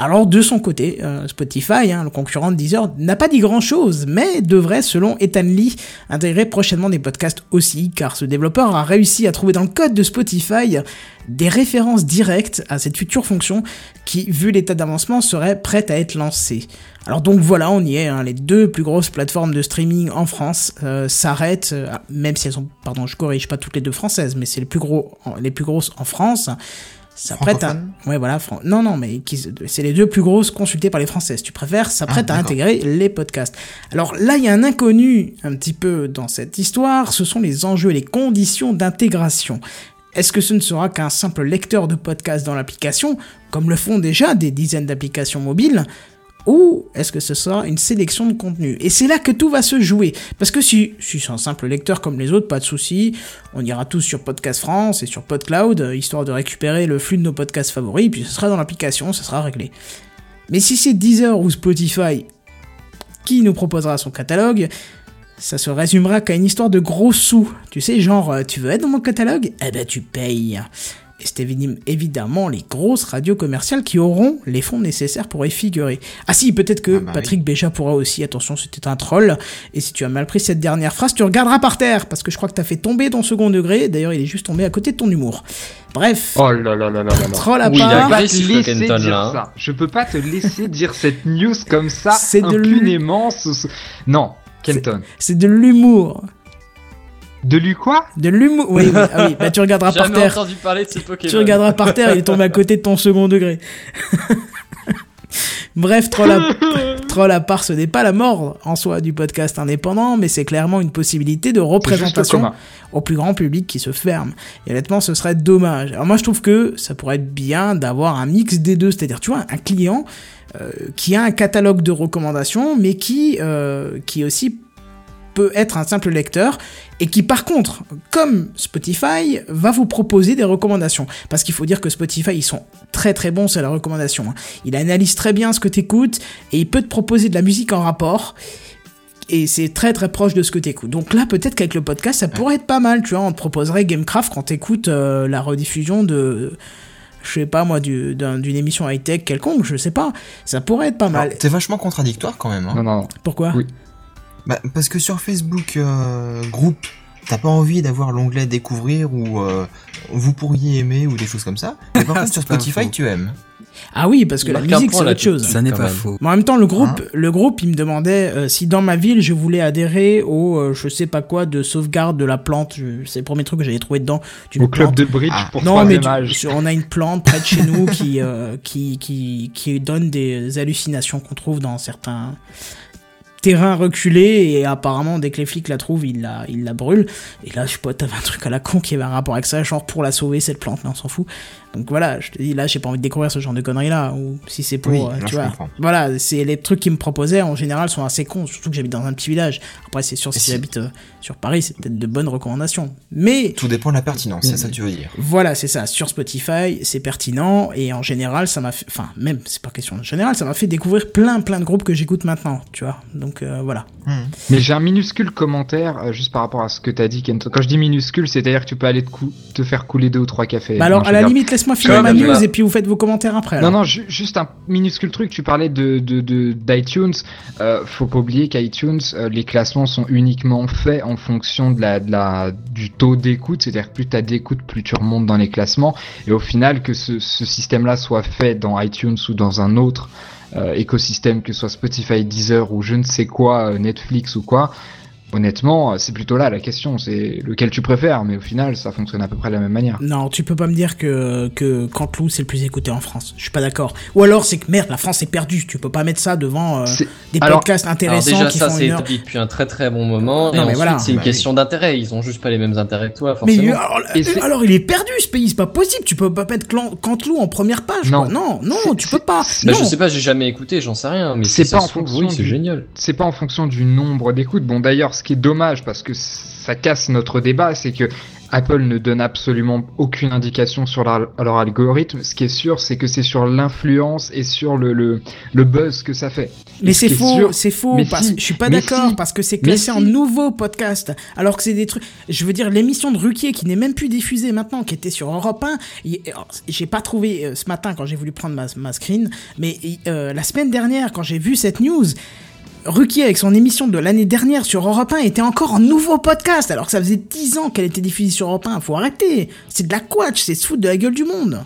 Alors de son côté, euh, Spotify, hein, le concurrent de Deezer, n'a pas dit grand-chose, mais devrait, selon Ethan Lee, intégrer prochainement des podcasts aussi, car ce développeur a réussi à trouver dans le code de Spotify des références directes à cette future fonction qui, vu l'état d'avancement, serait prête à être lancée. Alors donc voilà, on y est, hein, les deux plus grosses plateformes de streaming en France euh, s'arrêtent, euh, même si elles sont, pardon, je corrige pas toutes les deux françaises, mais c'est les plus gros, les plus grosses en France s'apprête à, Francophone ouais voilà, fran- non non mais c'est les deux plus grosses consultées par les Françaises. Tu préfères s'apprête Ah, à d'accord. intégrer les podcasts. Alors là, il y a un inconnu un petit peu dans cette histoire. Ce sont les enjeux et les conditions d'intégration. Est-ce que ce ne sera qu'un simple lecteur de podcast dans l'application, comme le font déjà des dizaines d'applications mobiles? Ou est-ce que ce sera une sélection de contenu? Et c'est là que tout va se jouer. Parce que si, si c'est un simple lecteur comme les autres, pas de souci. On ira tous sur Podcast France et sur PodCloud, euh, histoire de récupérer le flux de nos podcasts favoris, puis ce sera dans l'application, ça sera réglé. Mais si c'est Deezer ou Spotify qui nous proposera son catalogue, ça se résumera qu'à une histoire de gros sous. Tu sais, genre, euh, tu veux être dans mon catalogue? Eh ben tu payes. Et c'est évi- évidemment les grosses radios commerciales qui auront les fonds nécessaires pour y figurer. Ah si, peut-être que Ah bah Patrick Béja pourra aussi, attention, c'était un troll. Et si tu as mal pris cette dernière phrase, tu regarderas par terre, parce que je crois que t'as fait tomber ton second degré. D'ailleurs, il est juste tombé à côté de ton humour. Bref, Oh là là là là là là. troll à Oui, Je part. peux d'accord. pas te laisser dire là, hein. ça. Je peux pas te laisser dire cette news comme ça de impunément. ce- ce- Non, Kenton. C'est de l'humour. De lui quoi De l'humour. Oui, oui, ah oui, bah tu regarderas par Jamais terre. entendu parler de ce Pokémon. Tu regarderas par terre, il est tombé à côté de ton second degré. Bref, troll à, troll à part, ce n'est pas la mort en soi du podcast indépendant, mais c'est clairement une possibilité de représentation au plus grand public qui se ferme. Et honnêtement, ce serait dommage. Alors moi, je trouve que ça pourrait être bien d'avoir un mix des deux, c'est-à-dire, tu vois, un client euh, qui a un catalogue de recommandations, mais qui, euh, qui aussi peut être un simple lecteur et qui par contre, comme Spotify, va vous proposer des recommandations. Parce qu'il faut dire que Spotify, ils sont très très bons sur la recommandation. hein. Il analyse très bien ce que t'écoutes et il peut te proposer de la musique en rapport. Et c'est très très proche de ce que t'écoutes. Donc là, peut-être qu'avec le podcast, ça pourrait être pas mal. Tu vois, on te proposerait Gamecraft quand t'écoutes euh, la rediffusion de, je sais pas moi, du- d'un- d'une émission high-tech quelconque, je sais pas. Ça pourrait être pas mal. T'es vachement contradictoire quand même. Hein. Non, non, non. Pourquoi? Oui. Bah, parce que sur Facebook euh, groupe, t'as pas envie d'avoir l'onglet découvrir ou euh, vous pourriez aimer ou des choses comme ça. Mais par contre sur Spotify tu aimes. Ah oui, parce que la musique, c'est autre chose. Ça n'est pas faux. Mais en même temps, le groupe, Hein le groupe, il me demandait euh, si dans ma ville je voulais adhérer au, euh, je sais pas quoi, de sauvegarde de la plante. C'est le premier truc que j'avais trouvé dedans. Au club plante. de bridge Ah. pour Non, mais on a une plante près de chez nous qui, euh, qui, qui, qui donne des hallucinations qu'on trouve dans certains terrains reculés et apparemment dès que les flics la trouvent ils la, ils la brûlent. Et là je sais pas t'avais un truc à la con qui avait un rapport avec ça genre pour la sauver cette plante là on s'en fout donc voilà je te dis là j'ai pas envie de découvrir ce genre de conneries là ou si c'est pour Oui, euh, là, tu vois comprends. voilà c'est les trucs qu'ils me proposaient en général sont assez cons surtout que j'habite dans un petit village après c'est sûr si, j'habite euh, sur Paris c'est peut-être de bonnes recommandations mais Tout dépend de la pertinence, c'est ça que tu veux dire. voilà, c'est ça. Sur Spotify, c'est pertinent et en général, ça m'a fait, enfin, même, c'est pas question en général, ça m'a fait découvrir plein, plein de groupes que j'écoute maintenant, tu vois. Donc euh, voilà. Mais j'ai un minuscule commentaire euh, juste par rapport à ce que t'as dit, Kenton. Quand je dis minuscule, c'est-à-dire que tu peux aller te, cou- te faire couler deux ou trois cafés. Bah alors, Non, à la limite, laisse-moi finir ma news et puis vous faites vos commentaires après. Non, alors. non, ju- juste un minuscule truc. Tu parlais de de- de- d'iTunes. Euh, faut pas oublier qu'iTunes, euh, les classements sont uniquement faits en fonction de la, de la du taux d'écoute. C'est-à-dire que plus t'as d'écoute, plus tu remontes dans les classements. Et au final, que ce, ce système-là soit fait dans iTunes ou dans un autre euh, écosystème, que ce soit Spotify, Deezer ou je ne sais quoi, Netflix ou quoi. Honnêtement, euh, c'est plutôt là la question, c'est lequel tu préfères, mais au final, ça fonctionne à peu près de la même manière. Non, tu peux pas me dire que, que Canteloup c'est le plus écouté en France. Je suis pas d'accord. Ou alors c'est que merde, la France est perdue. Tu peux pas mettre ça devant euh, des alors- podcasts Alors intéressants déjà qui ça c'est heure. depuis un très très bon moment Non, et mais ensuite voilà. c'est une Bah question d'intérêt, ils ont juste pas les mêmes intérêts que toi Mais forcément. euh, alors, alors, il est perdu ce pays, c'est pas possible. Tu peux pas mettre Canteloup en première page. Non. quoi. non, non, tu peux pas. Bah, non. je sais pas, j'ai jamais écouté, j'en sais rien, mais C'est pas en fonction oui, c'est du- génial. c'est pas en fonction du nombre d'écoutes. Bon, d'ailleurs, ce qui est dommage parce que ça casse notre débat, c'est que Apple ne donne absolument aucune indication sur leur, leur algorithme. Ce qui est sûr, c'est que c'est sur l'influence et sur le, le, le buzz que ça fait. Mais ce c'est faux, c'est faux. Mais parce, si, je suis pas d'accord si, parce que c'est classé en si. nouveau podcast. Alors que c'est des trucs. Je veux dire, l'émission de Ruquier qui n'est même plus diffusée maintenant, qui était sur Europe 1. il- alors, J'ai pas trouvé euh, ce matin quand j'ai voulu prendre ma, ma screen, mais euh, la semaine dernière quand j'ai vu cette news. Ruquier avec son émission de l'année dernière sur Europe 1 était encore en nouveau podcast alors que ça faisait 10 ans qu'elle était diffusée sur Europe 1. Faut arrêter. C'est de la quatch, c'est se foutre de la gueule du monde.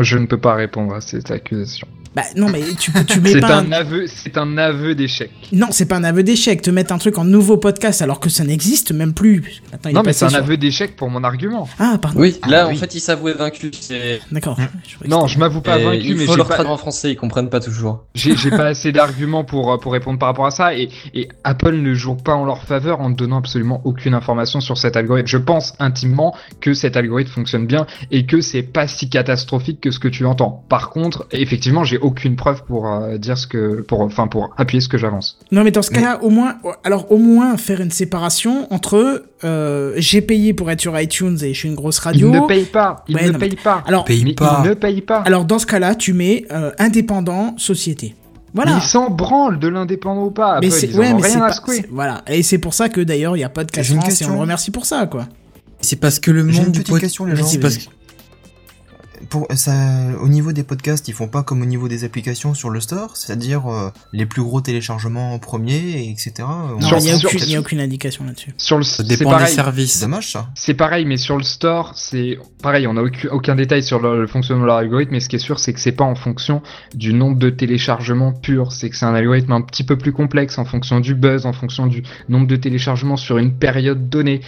Je ne peux pas répondre à cette accusation. Bah non, mais tu, tu mets C'est pas. un aveu, c'est un aveu d'échec. Non, c'est pas un aveu d'échec. Te mettre un truc en nouveau podcast alors que ça n'existe même plus. Attends, il Non, mais c'est un sur- aveu d'échec pour mon argument. Ah, pardon. Oui, Ah, là, oui. en fait, il s'avouait vaincu. c'est- D'accord. Que Non, je m'avoue pas Et vaincu, il mais faut j'ai leur pas, traduire en français, ils comprennent pas toujours. j'ai pas assez d'arguments pour, pour répondre par rapport à ça. Et, et Apple ne joue pas en leur faveur en ne donnant absolument aucune information sur cet algorithme. Je pense intimement que cet algorithme fonctionne bien et que c'est pas si catastrophique que ce que tu entends. Par contre, effectivement, j'ai aucune preuve pour euh, dire ce que, pour, enfin, pour appuyer ce que j'avance. Non, mais dans ce cas-là, au moins, alors au moins faire une séparation entre euh, j'ai payé pour être sur iTunes et je suis une grosse radio. Il ne paye pas. Il Ouais, ne non, mais- paye pas. Alors, Paye Mais pas. il ne paye pas. alors dans ce cas-là, tu mets euh, indépendant société. Mais Voilà. il s'en branle de l'indépendant ou pas. Apple, Mais c'est ils ouais, mais c'est rien à pas- secouer. c'est- voilà. Et c'est pour ça que d'ailleurs il y a Podcast J'ai une France et on le remercie pour ça, quoi. C'est parce que le J'ai monde une du petite pod- question, les gens. C'est parce que- Pour ça, au niveau des podcasts, ils font pas comme au niveau des applications sur le store, c'est-à-dire euh, les plus gros téléchargements en premier, et etc. On- Non, il n'y a, aucune- a indication là-dessus. Sur le, ça c'est dépend des pareil. C'est services. dommage ça. C'est pareil, mais sur le store, c'est pareil, on n'a aucun, aucun détail sur le, le fonctionnement de leur algorithme, mais ce qui est sûr, c'est que c'est pas en fonction du nombre de téléchargements purs, c'est que c'est un algorithme un petit peu plus complexe en fonction du buzz, en fonction du nombre de téléchargements sur une période donnée.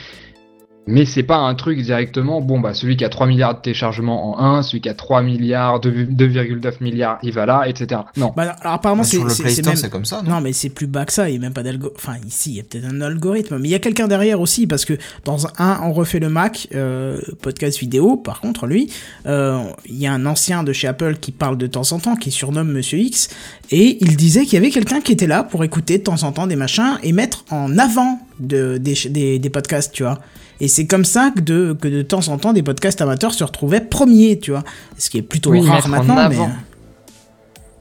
Mais c'est pas un truc directement, bon bah celui qui a 3 milliards de téléchargements en 1, celui qui a 3 milliards, 2 2,9 milliards, il va là, etc. Non. Bah, alors apparemment, Bah, c'est sur le c'est- Play c'est Store, même. c'est comme ça, non, Non, mais c'est plus bas que ça. Il n'y a même pas d'algorithme. Enfin, ici, il y a peut-être un algorithme. Mais il y a quelqu'un derrière aussi, parce que dans un, on refait le Mac, euh, podcast vidéo, par contre, lui, euh, il y a un ancien de chez Apple qui parle de temps en temps, qui surnomme Monsieur X, et il disait qu'il y avait quelqu'un qui était là pour écouter de temps en temps des machins et mettre en avant de, des, des, des podcasts, tu vois. Et c'est comme ça que de, que de temps en temps, des podcasts amateurs se retrouvaient premiers, tu vois. Ce qui est plutôt Oui, rare maintenant, mais... avant.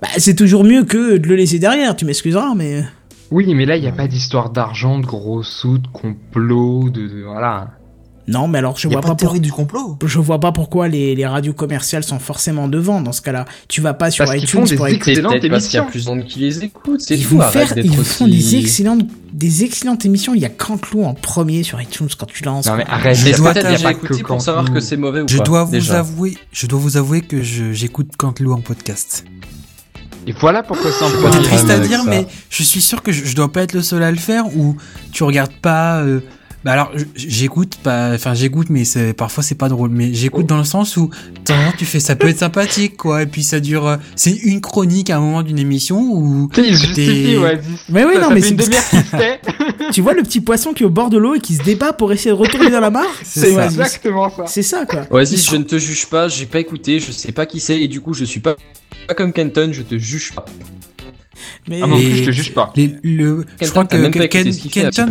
Bah, c'est toujours mieux que de le laisser derrière, tu m'excuseras, mais... Oui, mais là, il n'y a pas d'histoire d'argent, de gros sous, de complot, de, de- voilà. Non, mais alors je vois pas pas, de pour- théorie du complot. je vois pas pourquoi les, les radios commerciales sont forcément devant dans ce cas-là. Tu vas pas sur Parce iTunes font des pour écouter. C'est Excellente peut-être parce qu'il y a plus de monde qui les écoute, c'est Ils tout. vont arrête faire, d'être ils font aussi- des excellentes, des excellentes émissions. Il y a Cantelou en premier sur iTunes quand tu lances. Non, mais arrête, Je dois écouté pour savoir que c'est mauvais ou Je pas. dois vous déjà. avouer, je dois vous avouer que je- j'écoute Cantelou en podcast. Et voilà pourquoi c'est un C'est triste à dire, mais je suis sûr que je, je dois pas être le seul à le faire ou tu regardes pas. euh, Bah alors j'écoute, pas, enfin j'écoute, mais c'est parfois c'est pas drôle. Mais j'écoute dans le sens où tu fais ça peut être sympathique quoi, et puis ça dure. euh, C'est une chronique à un moment d'une émission où Tu justifie, ouais. Mais oui, ça, non, ça mais fait une c'est- demi-heure qu'il se tait. tu vois le petit poisson qui est au bord de l'eau et qui se débat pour essayer de retourner dans la mare? C'est ouais, exactement ça. C'est ça quoi. Vas-y, je ne te juge pas, j'ai pas écouté, je sais pas qui c'est, et du coup, je suis pas, pas comme Kenton, je te juge pas. Mais Ah non, plus, je te juge pas. les- le, je crois que Ken- Kenton,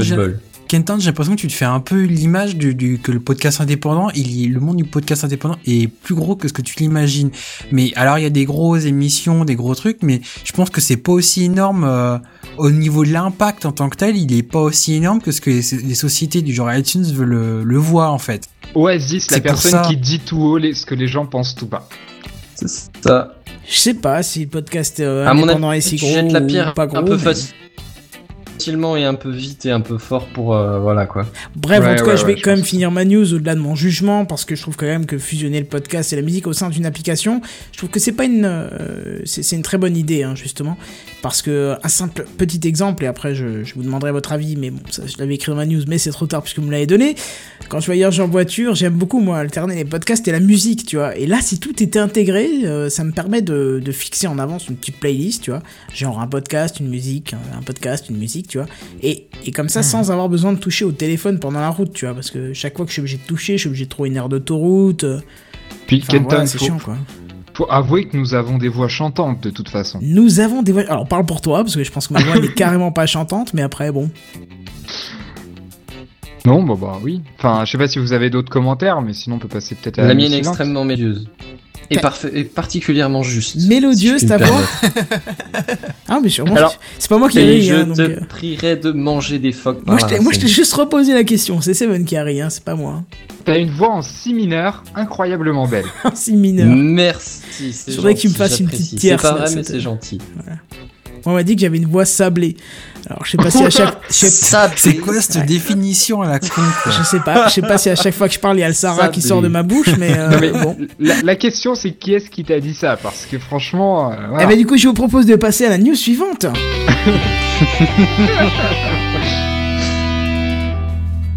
Kenton, j'ai l'impression que tu te fais un peu l'image du, du- que le podcast indépendant, il, le monde du podcast indépendant est plus gros que ce que tu l'imagines. Mais alors il y a des grosses émissions, des gros trucs, mais je pense que c'est pas aussi énorme euh, au niveau de l'impact en tant que tel. Il est pas aussi énorme que ce que les, les sociétés du genre iTunes veulent le, le voir en fait. Oasis, la personne ça. qui dit tout haut les- ce que les gens pensent tout bas. C'est ça. Je sais pas si le podcast euh, À mon indépendant avis, est si tu gros jettes la ou pierre pas gros. un peu mais- facilement et un peu vite et un peu fort pour, euh, voilà quoi. Bref, en tout cas, ouais, je vais ouais, je quand même pense. finir ma news au-delà de mon jugement parce que je trouve quand même que fusionner le podcast et la musique au sein d'une application, je trouve que c'est pas une, euh, c'est c'est une très bonne idée, hein, justement, parce que un simple petit exemple et après je, je vous demanderai votre avis, mais bon, ça je l'avais écrit dans ma news, mais c'est trop tard puisque vous me l'avez donné. Quand je voyage en voiture, j'aime beaucoup moi alterner les podcasts et la musique, tu vois. Et là, si tout était intégré, euh, ça me permet de, de fixer en avance une petite playlist, tu vois, genre un podcast, une musique, un, un podcast, une musique, tu vois. Et, et comme ça, sans avoir besoin de toucher au téléphone pendant la route, tu vois, parce que chaque fois que je suis obligé de toucher, je suis obligé de trouver une aire d'autoroute. euh, Puis Enfin, Kenton, voilà, c'est faut, chiant, quoi. Faut avouer que nous avons des voix chantantes de toute façon. Nous avons des voix. Alors, parle pour toi, parce que je pense que ma voix n'est carrément pas chantante, mais après, bon. Non, bah bah oui. Enfin, je sais pas si vous avez d'autres commentaires, mais sinon on peut passer peut-être à La la mienne est extrêmement mélodieuse. Et, parfait, et particulièrement juste. Mélodieuse, si je ta voix. Ah, mais sûrement. Alors, c'est pas moi qui Et ris, je hein, donc. te euh, prierai de manger des phoques par Moi, je moi, je t'ai juste reposé la question. C'est Seven qui a ri, hein, c'est pas moi. T'as une voix en si mineur incroyablement belle. Si mineur. Merci. c'est Faudrait que tu me fasses une petite tierce, C'est pas là, vrai, mais c'est gentil. On m'a dit que j'avais une voix sablée. Alors je sais pas si à chaque, C'est quoi cette définition à la con quoi je sais pas, je sais pas si à chaque fois que je parle il y a le Sarah qui sort de ma bouche, mais, euh, Non, mais bon. la, la question c'est qui est-ce qui t'a dit ça? Parce que franchement, euh, voilà. Eh ben du coup je vous propose de passer à la news suivante.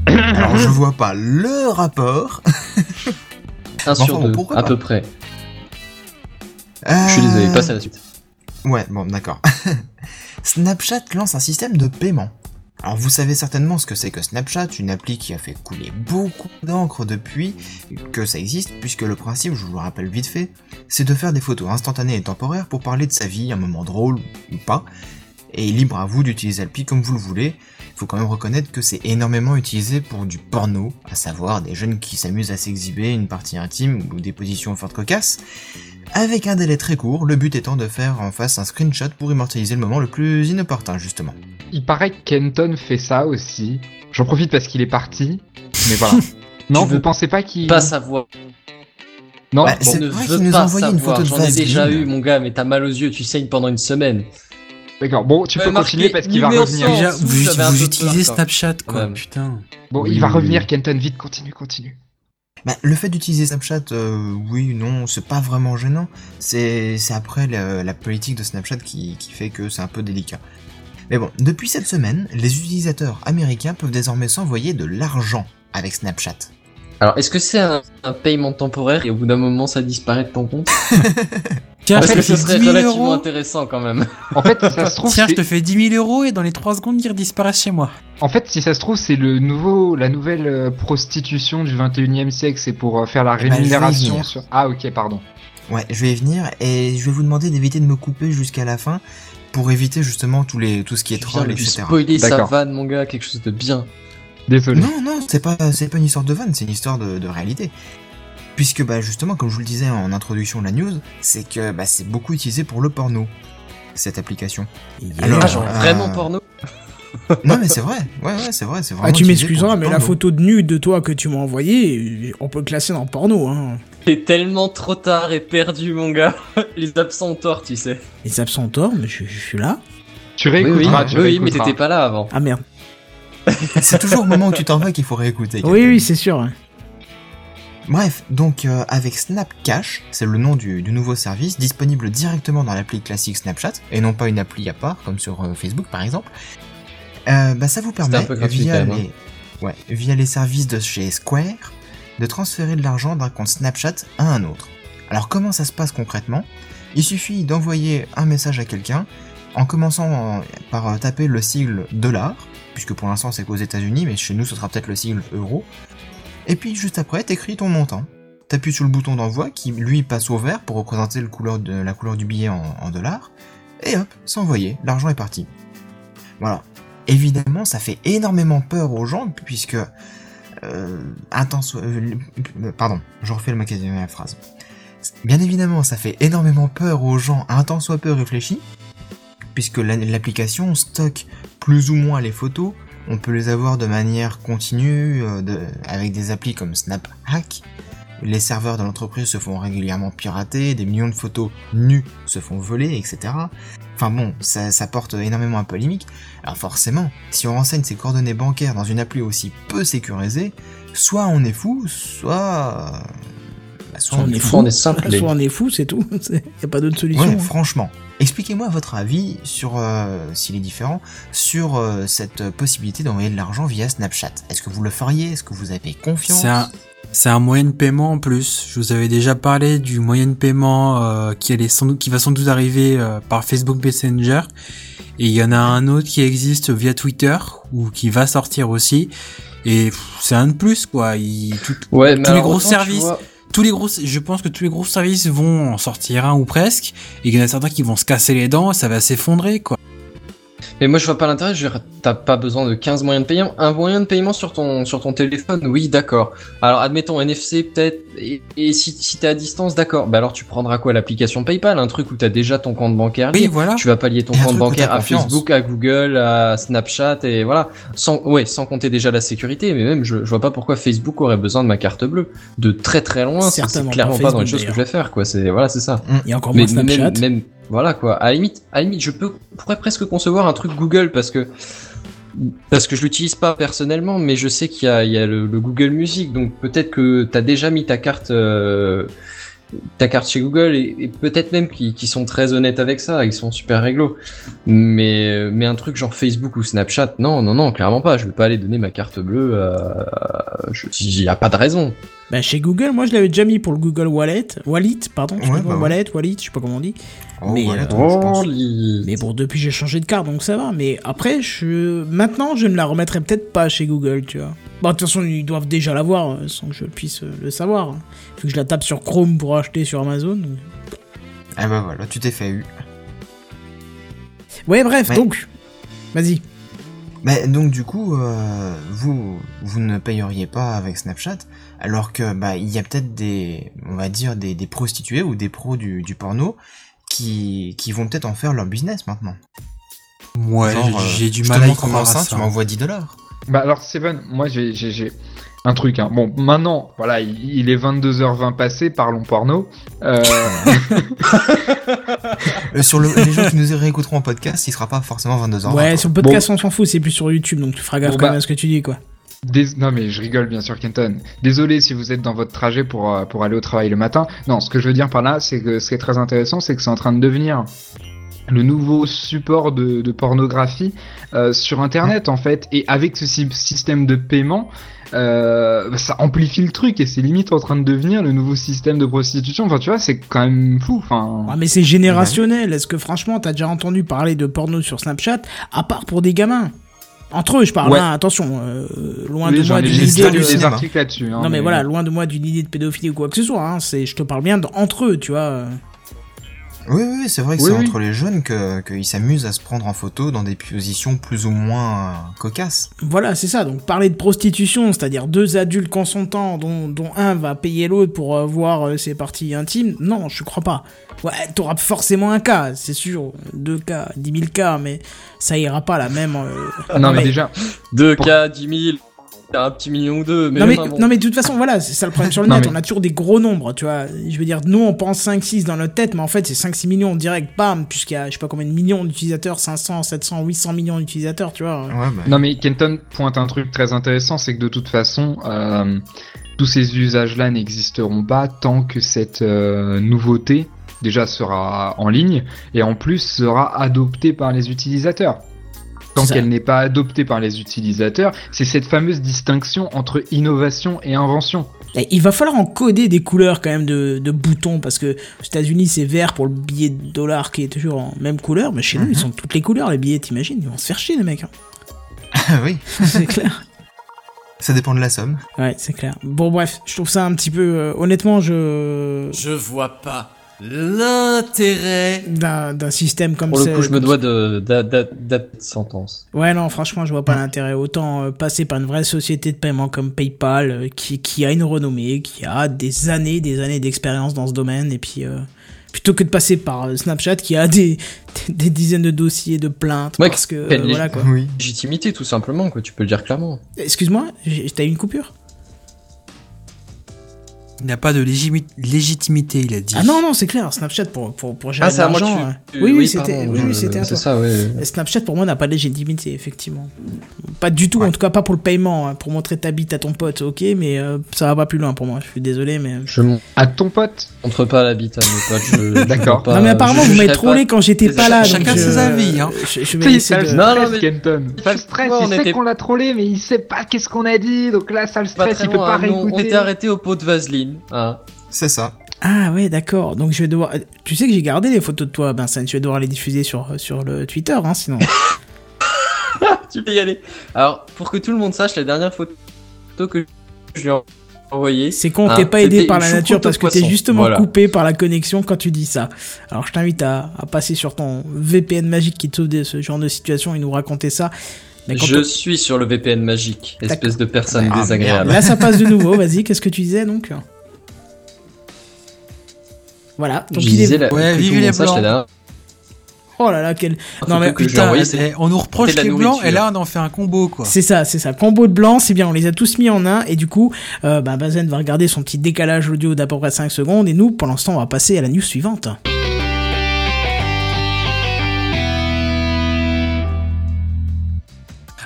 Alors je vois pas le rapport. Un sur Enfin, deux, à peu près. Je suis désolé, Euh, passe à la suite. Ouais, bon, d'accord. Snapchat lance un système de paiement. Alors vous savez certainement ce que c'est que Snapchat, une appli qui a fait couler beaucoup d'encre depuis que ça existe, puisque le principe, je vous le rappelle vite fait, c'est de faire des photos instantanées et temporaires pour parler de sa vie, un moment drôle ou pas, et libre à vous d'utiliser l'appli comme vous le voulez. Faut quand même reconnaître que c'est énormément utilisé pour du porno, à savoir des jeunes qui s'amusent à s'exhiber une partie intime ou des positions fortes cocasses, avec un délai très court, le but étant de faire en face un screenshot pour immortaliser le moment le plus inopportun justement. Il paraît que Kenton fait ça aussi. J'en profite parce qu'il est parti. Mais voilà. non, Tu vous pensez pas qu'il... Pas savoir. Non, Bah, bon, c'est ne vrai qu'il nous envoyé une photo de J'en ai déjà eu, mon gars, mais t'as mal aux yeux, tu saignes pendant une semaine. D'accord. Bon, tu peux continuer parce qu'il va revenir. Déjà, vous, utilisez peur, Snapchat quoi, putain. Bon, Oui, il va oui, revenir. Kenton. Vite, continue, continue. Bah, le fait d'utiliser Snapchat, euh, oui, non, c'est pas vraiment gênant. C'est c'est après la, la politique de Snapchat qui, qui fait que c'est un peu délicat. Mais bon, depuis cette semaine, les utilisateurs américains peuvent désormais s'envoyer de l'argent avec Snapchat. Alors, est-ce que c'est un, un paiement temporaire et au bout d'un moment ça disparaît de ton compte? Tiens, Parce je que te ce fais serait 10 000 relativement euros. intéressant quand même. En fait, ça se trouve, Tiens, je te fais 10 000 euros et dans les 3 secondes, ils disparaissent chez moi. en fait, si ça se trouve, c'est le nouveau, la nouvelle euh, prostitution du 21e siècle. C'est pour euh, faire la Eh ben, rémunération sur. Ah, ok, pardon. Ouais, je vais y venir et je vais vous demander d'éviter de me couper jusqu'à la fin pour éviter justement tous les, tout ce qui est troll, etc. spoiler sa vanne, mon gars, quelque chose de bien. Désolé. Non, non, c'est pas, c'est pas une histoire de vanne, c'est une histoire de, de réalité. Puisque, bah, justement, comme je vous le disais en introduction de la news, c'est que, bah, c'est beaucoup utilisé pour le porno, cette application. Alors, Ah, genre euh, vraiment porno? Non, mais c'est vrai, ouais, ouais, c'est vrai, c'est vraiment Ah, tu m'excuseras, mais la photo de nu de toi que tu m'as envoyée, on peut le classer dans porno. Hein. T'es tellement trop tard et perdu, mon gars. Les absents ont tort, tu sais. Les absents ont tort, mais je, je suis là. Tu Oui, oui, réécouteras, tu oui, mais t'étais pas là avant. Ah merde. C'est toujours au moment où tu t'en vas qu'il faut réécouter. Oui, oui, c'est sûr. Hein. Bref, donc euh, avec Snap Cash, c'est le nom du, du nouveau service disponible directement dans l'appli classique Snapchat et non pas une appli à part comme sur euh, Facebook par exemple. Euh, bah, ça vous permet un peu gratuit, via, hein. les, ouais, via les services de chez Square de transférer de l'argent d'un compte Snapchat à un autre. Alors comment ça se passe concrètement? Il suffit d'envoyer un message à quelqu'un en commençant par taper le sigle dollar, puisque pour l'instant c'est qu'aux États-Unis, mais chez nous ce sera peut-être le sigle euro. Et puis juste après, t'écris ton montant. T'appuies sur le bouton d'envoi qui lui passe au vert pour représenter le la couleur du billet en, dollars. Et hop, c'est envoyé, l'argent est parti. Voilà. Évidemment, ça fait énormément peur aux gens puisque... Euh, euh, pardon, je refais ma, ma phrase. Bien évidemment, ça fait énormément peur aux gens un temps soit peu réfléchi, puisque la- l'application stocke plus ou moins les photos, on peut les avoir de manière continue, euh, avec des applis comme SnapHack. Les serveurs de l'entreprise se font régulièrement pirater, des millions de photos nues se font voler, etc. Enfin bon, ça, ça porte énormément à polémique. Alors forcément, si on renseigne ses coordonnées bancaires dans une appli aussi peu sécurisée, soit on est fou, soit... bah, soit Soit on est Soit on est simple. Soit on est fou, c'est tout. Il n'y a pas d'autre solution. Ouais, hein. franchement. Expliquez-moi votre avis sur, euh, s'il est différent, sur euh, cette possibilité d'envoyer de l'argent via Snapchat. Est-ce que vous le feriez? Est-ce que vous avez confiance? C'est un, c'est un moyen de paiement en plus. Je vous avais déjà parlé du moyen de paiement euh, qui, allait sans doute, qui va sans doute arriver euh, par Facebook Messenger. Et il y en a un autre qui existe via Twitter ou qui va sortir aussi. Et pff, c'est un de plus quoi. Il, tout- Ouais, tous les gros autant, tu services, vois- tous les gros, je pense que tous les gros services vont en sortir un ou presque. Et il y en a certains qui vont se casser les dents. Ça va s'effondrer quoi. Mais moi je vois pas l'intérêt, je veux dire, t'as pas besoin de 15 moyens de paiement. Un moyen de paiement sur ton, sur ton téléphone, oui, d'accord. Alors admettons NFC peut-être, et, et si, si t'es à distance, d'accord. Bah alors tu prendras quoi L'application PayPal, un truc où t'as déjà ton compte bancaire Oui, lié. voilà. Tu vas pas lier ton Et compte bancaire à. Facebook, à Google, à Snapchat et voilà. Sans, ouais, sans compter déjà la sécurité, mais même je, je vois pas pourquoi Facebook aurait besoin de ma carte bleue. De très très loin, c'est- clairement pas pas dans les choses que je vais faire, quoi. C'est voilà, c'est ça. A encore Mais moins Snapchat. même, même Voilà quoi. À la limite, à la limite, je peux pourrais presque concevoir un truc Google parce que parce que je l'utilise pas personnellement, mais je sais qu'il y a, il y a le, le Google Music, donc peut-être que t'as déjà mis ta carte euh, ta carte chez Google et, et peut-être même qu'ils qu'ils sont très honnêtes avec ça, ils sont super réglo. Mais mais un truc genre Facebook ou Snapchat, non non non, clairement pas. Je vais pas aller donner ma carte bleue. À... Il y a pas de raison. Bah, chez Google, moi je l'avais déjà mis pour le Google Wallet. Wallet, pardon. Ouais, bah ouais. Wallet, Wallet, je sais pas comment on dit. Oh, Mais, voilà, euh, toi, je pense. li- Mais bon, depuis j'ai changé de carte, donc ça va. Mais après, je... maintenant, je ne la remettrai peut-être pas chez Google, tu vois. Bon, de toute façon, ils doivent déjà l'avoir, euh, sans que je puisse euh, le savoir. Faut que je la tape sur Chrome pour acheter sur Amazon. Ah bah voilà, tu t'es fait eu. Ouais, bref, Ouais. donc. Vas-y. Mais donc du coup, euh, vous vous ne payeriez pas avec Snapchat, alors que bah il y a peut-être des, on va dire des, des prostituées ou des pros du, du porno qui qui vont peut-être en faire leur business maintenant. Ouais, j'ai- euh, du mal à y croire ça, tu m'envoies 10 dollars. Bah alors Steven, moi j'ai un truc. Hein. Bon, maintenant, voilà, il, il est 22h20 passé, parlons porno. Euh, Euh, sur le, les gens qui nous réécouteront en podcast, il sera pas forcément 22 ans. ouais, sur le podcast, on s'en fout, c'est plus sur YouTube, donc tu feras gaffe Bon, quand bah. même à ce que tu dis, quoi. Dés- Non mais je rigole bien sûr Kenton. Désolé si vous êtes dans votre trajet pour, euh, pour aller au travail le matin. Non, ce que je veux dire par là, c'est que ce qui est très intéressant, c'est que c'est en train de devenir le nouveau support de, de pornographie euh, sur Internet en fait. Et avec ce sy- système de paiement, euh, ça amplifie le truc et c'est limite en train de devenir le nouveau système de prostitution. Enfin tu vois, c'est quand même fou. Enfin, Ah, mais c'est générationnel. Est-ce que franchement, t'as déjà entendu parler de porno sur Snapchat, à part pour des gamins? Entre eux, je parle, Ouais. hein, attention, euh, loin oui, de moi d'une idée de... des articles là-dessus. hein, Non mais voilà, loin de moi d'une idée de pédophilie ou quoi que ce soit. Hein. C'est, je te parle bien entre eux, tu vois. Oui, oui, oui, c'est vrai que Oui, c'est oui. entre les jeunes que qu'ils s'amusent à se prendre en photo dans des positions plus ou moins euh, cocasses. Voilà, c'est ça. Donc parler de prostitution, c'est-à-dire deux adultes consentants dont, dont un va payer l'autre pour euh, voir euh, ses parties intimes, non, je crois pas. Ouais, t'auras forcément un cas, c'est sûr. Deux cas, dix mille cas, mais ça ira pas la même. euh, Non mais déjà, 2K, 10 000, t'as un petit million ou deux. Mais non, mais, bon. non mais de toute façon voilà c'est ça le problème sur le Non, net mais- on a toujours des gros nombres tu vois je veux dire nous on pense 5-6 dans notre tête mais en fait c'est 5-6 millions direct bam puisqu'il y a je sais pas combien de millions d'utilisateurs 500 700 800 millions d'utilisateurs tu vois Ouais, bah, Non mais Kenton pointe un truc très intéressant, c'est que de toute façon, euh, tous ces usages-là n'existeront pas tant que cette euh, nouveauté déjà sera en ligne et en plus sera adoptée par les utilisateurs. Tant qu'elle n'est pas adoptée par les utilisateurs, c'est cette fameuse distinction entre innovation et invention. Et il va falloir encoder des couleurs quand même de, de boutons parce que aux États-Unis c'est vert pour le billet de dollar qui est toujours en même couleur mais chez nous ils sont toutes les couleurs les billets t'imagines ils vont se faire chier les mecs hein. oui, c'est clair ça dépend de la somme. ouais c'est clair bon bref je trouve ça un petit peu euh, honnêtement je Je vois pas l'intérêt. d'un système comme Pour le ça coup, je me dois de d'a- d'a- date de sentence. Ouais, non, franchement, je vois pas l'intérêt. Autant euh, passer par une vraie société de paiement comme PayPal, euh, qui, qui a une renommée, qui a des années, des années d'expérience dans ce domaine, et puis euh, plutôt que de passer par Snapchat, qui a des, des, des dizaines de dossiers de plaintes, Ouais, parce que euh, voilà quoi. Oui. Légitimité, tout simplement, quoi. Tu peux le dire clairement. Excuse-moi, t'as eu une coupure? Il n'a pas de légimi- légitimité, il a dit. Ah non, non, c'est clair. Snapchat pour pour pour gérer Ah, c'est de à moi que l'argent. tu- euh, Oui, oui, pardon, c'était, oui, oui, toi. ça, ouais. Snapchat pour moi n'a pas de légitimité, effectivement. Pas du tout, en tout cas pas pour le paiement. hein. Pour montrer ta bite à ton pote, ok, mais euh, ça va pas plus loin pour moi. Je suis désolé, mais. Je À ton pote? Montre pas la bite à mes potes. D'accord. non mais apparemment je vous m'avez trollé quand j'étais pas là. Chacun donc, ses euh, avis, hein. Je, je vais Non, non, mais- Kenton. Ça le stresse, Pourquoi il on sait qu'on l'a trollé, mais il sait pas qu'est-ce qu'on a dit, donc là, ça le très il peut pas hein, nous, On réécouter. était arrêté au pot de vaseline. Hein. C'est ça. Ah ouais d'accord. Donc je vais devoir. Tu sais que j'ai gardé les photos de toi, Vincent. Je vais devoir les diffuser sur sur le Twitter, hein, sinon. tu peux y aller. Alors, pour que tout le monde sache, la dernière photo que je lui ai envoyée. C'est con, Ah, t'es pas aidé par la nature parce que t'es justement Voilà. coupé par la connexion quand tu dis ça. Alors je t'invite à, à passer sur ton VPN magique qui te sauve de ce genre de situation et nous raconter ça. Mais quand Je on- suis sur le VPN magique, espèce de personne Ah, désagréable. Là ça passe de nouveau. Vas-y, qu'est-ce que tu disais donc? Voilà. Donc il est... la... ouais, les blancs. Oh là là, quel. Ah, non mais putain, on nous reproche les blancs et là on en fait un combo quoi. C'est ça, c'est ça. Combo de blancs, c'est bien, on les a tous mis en un et du coup, euh, bah, Bazen va regarder son petit décalage audio d'à peu près 5 secondes et nous, pour l'instant, on va passer à la news suivante.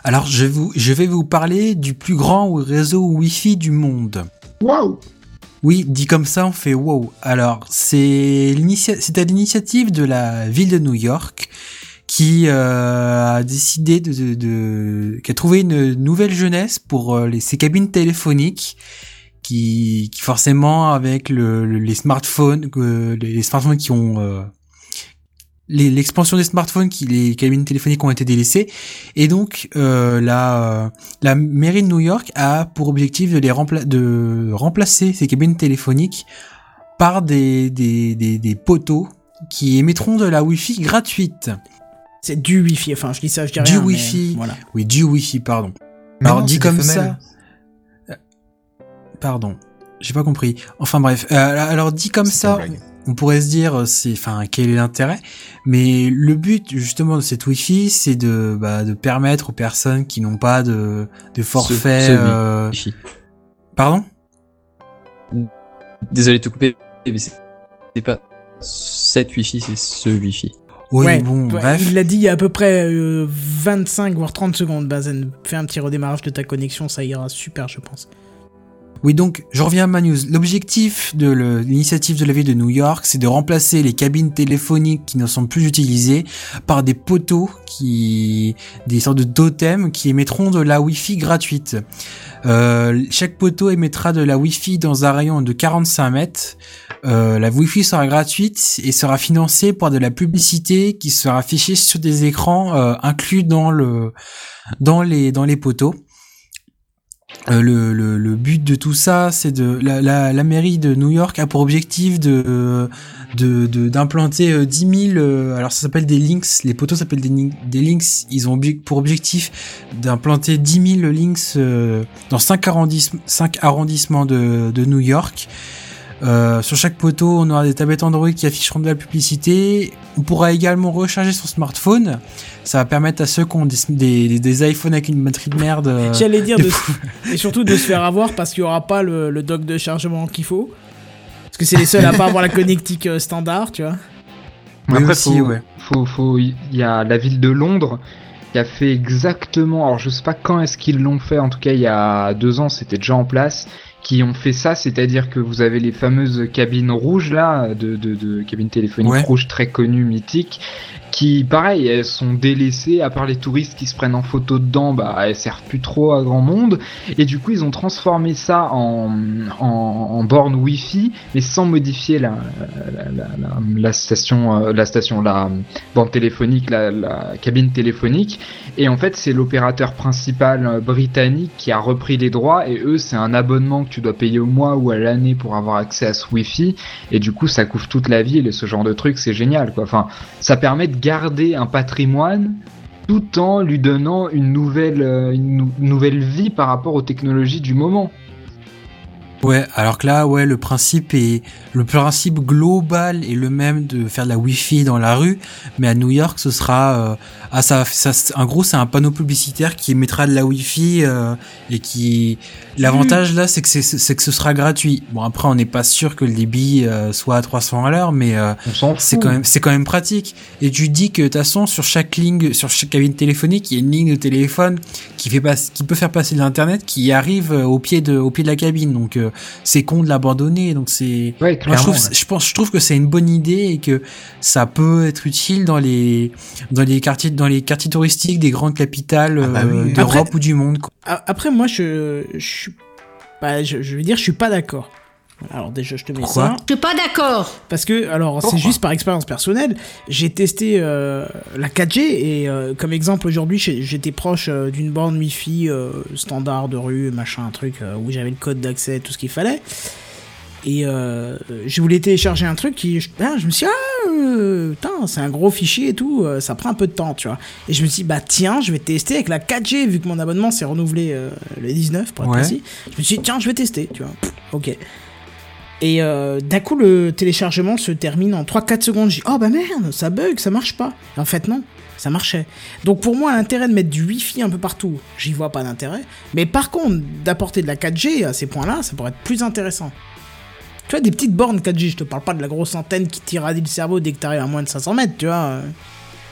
Alors je, je vais vous parler du plus grand réseau Wi-Fi du monde. Waouh oui, dit comme ça, on fait wow. Alors, c'est à l'initiative de la ville de New York qui euh, a décidé de, de, qui a trouvé une nouvelle jeunesse pour euh, les, ces cabines téléphoniques qui, qui forcément avec le, le- les smartphones, les, smartphones qui ont euh, l'expansion des smartphones, qui les cabines téléphoniques ont été délaissées, et donc euh, la la mairie de New York a pour objectif de les rempla- de remplacer ces cabines téléphoniques par des des, des, des poteaux qui émettront de la Wi-Fi gratuite. C'est du Wi-Fi, enfin je dis ça, je dis Du rien. mais Wi-Fi. Voilà. Oui, du Wi-Fi, pardon. Mais Alors non, dit comme ça. Euh, Pardon, j'ai pas compris. Enfin bref, euh, alors dit comme ça, blague. On pourrait se dire, euh, c'est, enfin, quel est l'intérêt? Mais le but justement de cette Wi-Fi, c'est de, bah, de permettre aux personnes qui n'ont pas de, de forfait. ce euh, Wi-Fi. Pardon? Désolé de te couper, mais c'est c'est pas cette Wi-Fi, c'est ce Wi-Fi. Oui, Ouais, bon, ouais, bref. Il l'a dit il y a à peu près euh, 25 voire 30 secondes, Bazen. Fais un petit redémarrage de ta connexion, ça ira super, je pense. Oui, donc, je reviens à ma news. L'objectif de l'initiative de la ville de New York, c'est de remplacer les cabines téléphoniques qui ne sont plus utilisées par des poteaux qui, des sortes de totems qui émettront de la Wi-Fi gratuite. Euh, chaque poteau émettra de la Wi-Fi dans un rayon de 45 mètres. Euh, la Wi-Fi sera gratuite et sera financée par de la publicité qui sera affichée sur des écrans euh, inclus dans le dans les dans les poteaux. Euh, le, le, le but de tout ça, c'est de la, la, la mairie de New York a pour objectif de de de- d'implanter euh, 10 000 euh, alors ça s'appelle des links les poteaux s'appellent des, des links. Ils ont pour objectif d'implanter 10 000 links euh, dans 5 arrondissements 5 arrondissements de, de New York euh, sur chaque poteau, on aura des tablettes Android qui afficheront de la publicité. On pourra également recharger son smartphone. Ça va permettre à ceux qui ont des, des, des iPhones avec une batterie de merde. euh, J'allais dire, de et surtout de se faire avoir parce qu'il n'y aura pas le, le dock de chargement qu'il faut. Parce que c'est les seuls à pas avoir la connectique euh, standard, tu vois. Oui, Après, aussi, faut, ouais. faut, faut, il y a la ville de Londres qui a fait exactement, alors je sais pas quand est-ce qu'ils l'ont fait, en tout cas il y a deux ans c'était déjà en place, qui ont fait ça, c'est-à-dire que vous avez les fameuses cabines rouges là, de, de, de cabines téléphoniques Ouais. rouges très connues, mythiques, qui pareil, elles sont délaissées, à part les touristes qui se prennent en photo dedans, bah elles servent plus trop à grand monde, et du coup ils ont transformé ça en, en, en borne Wi-Fi, mais sans modifier la, la, la, la, station, euh, la station, la bande téléphonique, la, la cabine téléphonique. Et en fait, c'est l'opérateur principal euh, britannique qui a repris les droits. Et eux, c'est un abonnement que tu dois payer au mois ou à l'année pour avoir accès à ce Wi-Fi. Et du coup, ça couvre toute la ville. Et ce genre de truc, c'est génial, quoi. Enfin, ça permet de garder un patrimoine tout en lui donnant une nouvelle, euh, nouvelle vie par rapport aux technologies du moment. Ouais, alors que là, ouais, le principe est le principe global est le même de faire de la Wi-Fi dans la rue, mais à New York, ce sera euh, ah ça, ça en gros, c'est un panneau publicitaire qui émettra de la Wi-Fi euh, et qui l'avantage là, c'est que c'est que ce sera gratuit. Bon après, on n'est pas sûr que le débit euh, soit à 300 à l'heure, mais euh, c'est quand même c'est quand même pratique. Et tu dis que de toute façon sur chaque ligne, sur chaque cabine téléphonique, il y a une ligne de téléphone qui fait pas, qui peut faire passer de l'internet, qui arrive euh, au pied de au pied de la cabine. Donc euh, c'est con de l'abandonner. Donc c'est Ouais, je trouve, ouais. je pense, je trouve que c'est une bonne idée et que ça peut être utile dans les dans les quartiers dans les quartiers touristiques des grandes capitales Ah bah euh, oui. d'Europe Après- ou du monde. quoi. Après, moi, je, je suis pas, je, je vais dire, je suis pas d'accord. Alors déjà, je te mets Pourquoi ça. Je suis pas d'accord. Parce que, alors, c'est juste par expérience personnelle, j'ai testé euh, la 4G et euh, comme exemple aujourd'hui, j'étais proche euh, d'une borne Wi-Fi euh, standard de rue, machin, un truc euh, où j'avais le code d'accès, tout ce qu'il fallait. Et euh, je voulais télécharger un truc qui, je, ah, je me suis dit, ah, euh, putain, c'est un gros fichier et tout, euh, ça prend un peu de temps, tu vois. Et je me suis dit, bah tiens, je vais tester avec la 4G, vu que mon abonnement s'est renouvelé le 19, pour être Ouais. précis. Je me suis dit, tiens, je vais tester, tu vois. Pff, ok. Et d'un coup, le téléchargement se termine en 3-4 secondes. Je dis, oh bah merde, ça bug, ça marche pas. Et en fait, non, ça marchait. Donc pour moi, l'intérêt de mettre du Wi-Fi un peu partout, j'y vois pas d'intérêt. Mais par contre, d'apporter de la 4G à ces points-là, ça pourrait être plus intéressant. Tu vois, des petites bornes 4G, je te parle pas de la grosse antenne qui t'irradie le cerveau dès que t'arrives à moins de 500 mètres, tu vois. euh.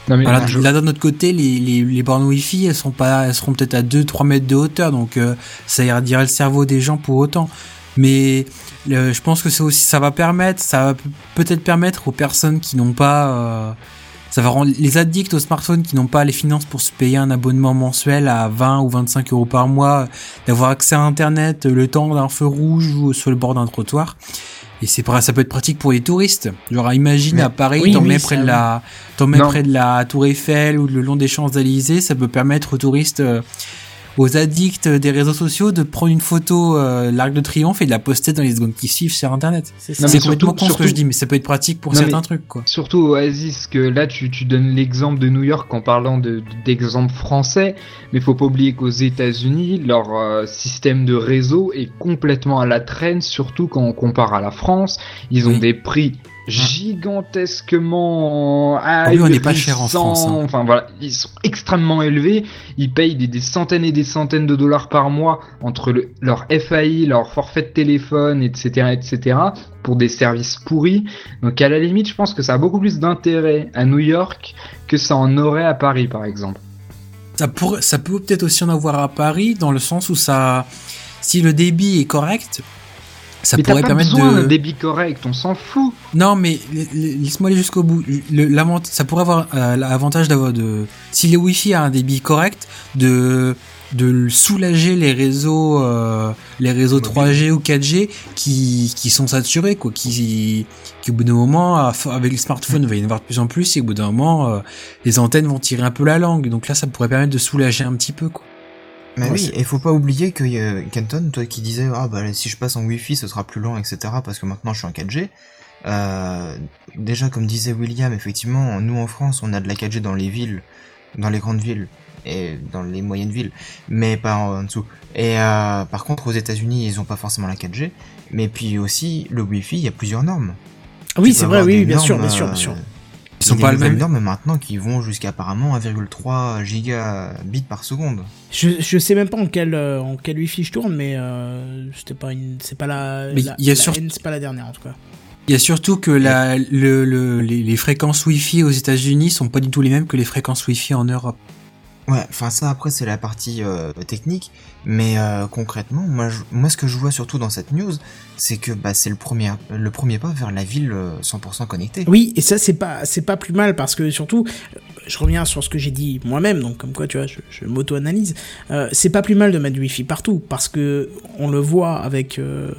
Non, mais Voilà, je- Là, d'un autre côté, les, les, les bornes Wi-Fi, elles, sont pas, elles seront peut-être à 2-3 mètres de hauteur, donc euh, ça irradierait le cerveau des gens pour autant. Mais euh, je pense que c'est aussi, ça va permettre, ça va pe- peut-être permettre aux personnes qui n'ont pas, euh, ça va rendre les addicts au smartphone qui n'ont pas les finances pour se payer un abonnement mensuel à 20 ou 25 euros par mois, d'avoir accès à Internet le temps d'un feu rouge ou sur le bord d'un trottoir. Et c'est ça peut être pratique pour les touristes. Genre, imagine Mais- à Paris, Oui, t'en oui, mets près de la, t'en mets près de la Tour Eiffel ou le long des Champs-Élysées, ça peut permettre aux touristes, euh, aux addicts des réseaux sociaux de prendre une photo euh, l'Arc de Triomphe et de la poster dans les secondes qui suivent sur Internet. C'est complètement con ce que je dis, mais ça peut être pratique pour Non, certains trucs, quoi. Surtout Oasis, que là tu, tu donnes l'exemple de New York en parlant de- d'exemples français, mais faut pas oublier qu'aux États-Unis, leur euh, système de réseau est complètement à la traîne, surtout quand on compare à la France. Ils ont Oui. des prix gigantesquement Ah oui, on n'est pas cher en. France, hein. Enfin voilà, ils sont extrêmement élevés. Ils payent des, des centaines et des centaines de dollars par mois entre le- leur FAI, leur forfait de téléphone, etc., etc., pour des services pourris. Donc à la limite, je pense que ça a beaucoup plus d'intérêt à New York que ça en aurait à Paris, par exemple. Ça, pourrait, ça peut peut-être aussi en avoir à Paris, dans le sens où ça, si le débit est correct, ça Mais pourrait pas permettre besoin de. d'un débit correct, on s'en fout. Non, mais laisse-moi aller jusqu'au bout. Le, l'avant- ça pourrait avoir euh, l'avantage d'avoir de, si le Wi-Fi a un débit correct, de de soulager les réseaux, euh, les réseaux 3G ou 4G qui, qui sont saturés, quoi, qui, qui au bout d'un moment, avec les smartphones, il va y en avoir de plus en plus, et au bout d'un moment, euh, les antennes vont tirer un peu la langue. Donc là, ça pourrait permettre de soulager un petit peu, quoi. Mais Ouais, oui, et faut pas oublier que euh, Kenton, toi qui disais ah bah si je passe en Wi-Fi ce sera plus lent etc parce que maintenant je suis en 4G. Euh, déjà comme disait William, effectivement nous en France on a de la 4G dans les villes, dans les grandes villes et dans les moyennes villes, mais pas en, dessous. Et euh, par contre aux États-Unis ils ont pas forcément la 4G, mais puis aussi le Wi-Fi il y a plusieurs normes. Oui, c'est vrai, oui, des bien sûr, bien sûr, bien euh, sûr. Ils sont il y a pas le même. normes maintenant qui vont jusqu'à apparemment 1,3 gigabits par seconde. Je, je sais même pas en quel, euh, en quel wifi je tourne, mais euh, c'était pas une, c'est pas la, Mais la- il y a la sur- N, c'est pas la dernière en tout cas. Il y a surtout que la, le, le- les, les fréquences Wi-Fi aux États-Unis sont pas du tout les mêmes que les fréquences Wi-Fi en Europe. Ouais, enfin ça après c'est la partie euh, technique, mais euh, concrètement, moi, moi ce que je vois surtout dans cette news, c'est que bah, c'est le premier, le premier pas vers la ville euh, 100% connectée. Oui, et ça c'est pas, pas plus mal parce que surtout, euh, je reviens sur ce que j'ai dit moi-même, donc comme quoi tu vois, je, m'auto-analyse. Euh, c'est pas plus mal de mettre du wifi partout parce que on le voit avec, euh,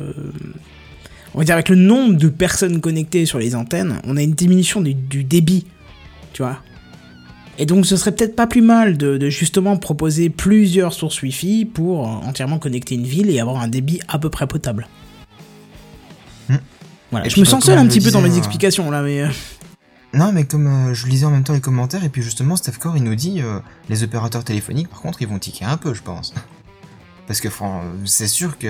on va dire avec le nombre de personnes connectées sur les antennes, on a une diminution du débit, tu vois. Et donc ce serait peut-être pas plus mal de, de justement proposer plusieurs sources Wi-Fi pour euh, entièrement connecter une ville et avoir un débit à peu près potable. Hmm. Voilà, Et je me sens seul un petit peu dans mes euh, explications là, mais... euh, Non, mais comme euh, je lisais en même temps les commentaires, et puis justement Steph Core il nous dit, euh, les opérateurs téléphoniques par contre ils vont tiquer un peu je pense. Parce que c'est sûr que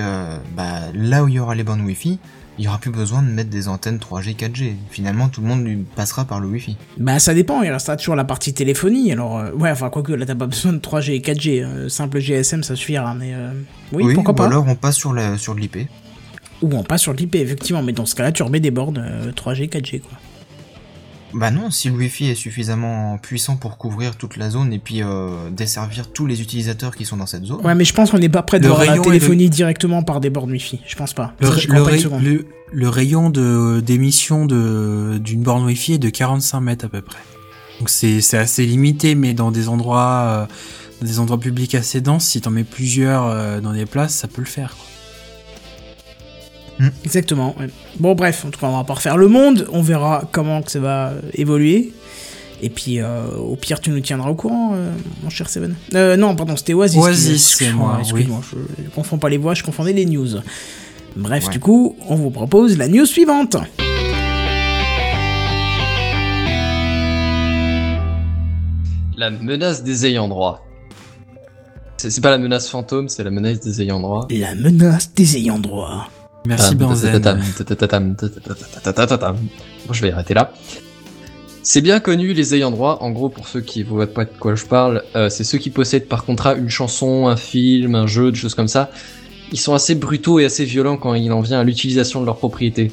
bah, là où il y aura les bornes Wi-Fi, il y aura plus besoin de mettre des antennes 3G, 4G. Finalement tout le monde lui passera par le Wi-Fi. Bah ça dépend, il restera toujours la partie téléphonie, alors euh, ouais, enfin quoique là t'as pas besoin de 3G et 4G, euh, simple GSM ça suffira, mais euh, oui, pourquoi ou pas. alors on passe sur, la, sur de l'IP. Ou on passe sur l'IP effectivement, mais dans ce cas-là tu remets des bornes euh, 3G, 4G quoi. Bah non, si le Wi-Fi est suffisamment puissant pour couvrir toute la zone et puis euh, desservir tous les utilisateurs qui sont dans cette zone. Ouais mais je pense qu'on n'est pas prêt de voir la téléphonie directement par des bornes Wi-Fi, je pense pas. Le, Ça, pas rayon de d'émission de d'une borne Wi-Fi est de 45 mètres à peu près. Donc c'est c'est assez limité, mais dans des endroits euh, dans des endroits publics assez denses, si t'en mets plusieurs euh, dans des places, ça peut le faire. quoi. Exactement. ouais. Bon bref, en tout cas on va pas refaire le monde, on verra comment que ça va euh, évoluer. Et puis euh, au pire tu nous tiendras au courant, euh, mon cher Seven. Euh, non pardon, c'était Oasis. Oasis, excuse- c'est moi, Excuse-moi, je, je confonds pas les voix, je confondais les news. Bref, Ouais. du coup, on vous propose la news suivante. La menace des ayants droit. C'est c'est pas la menace fantôme, c'est la menace des ayants droit. La menace des ayants droit. Merci Benzen. Bon, je vais arrêter là. C'est bien connu, les ayants droit. En gros, pour ceux qui voient pas de quoi je parle, euh, c'est ceux qui possèdent par contrat une chanson, un film, un jeu, des choses comme ça. Ils sont assez brutaux et assez violents quand il en vient à l'utilisation de leur propriété.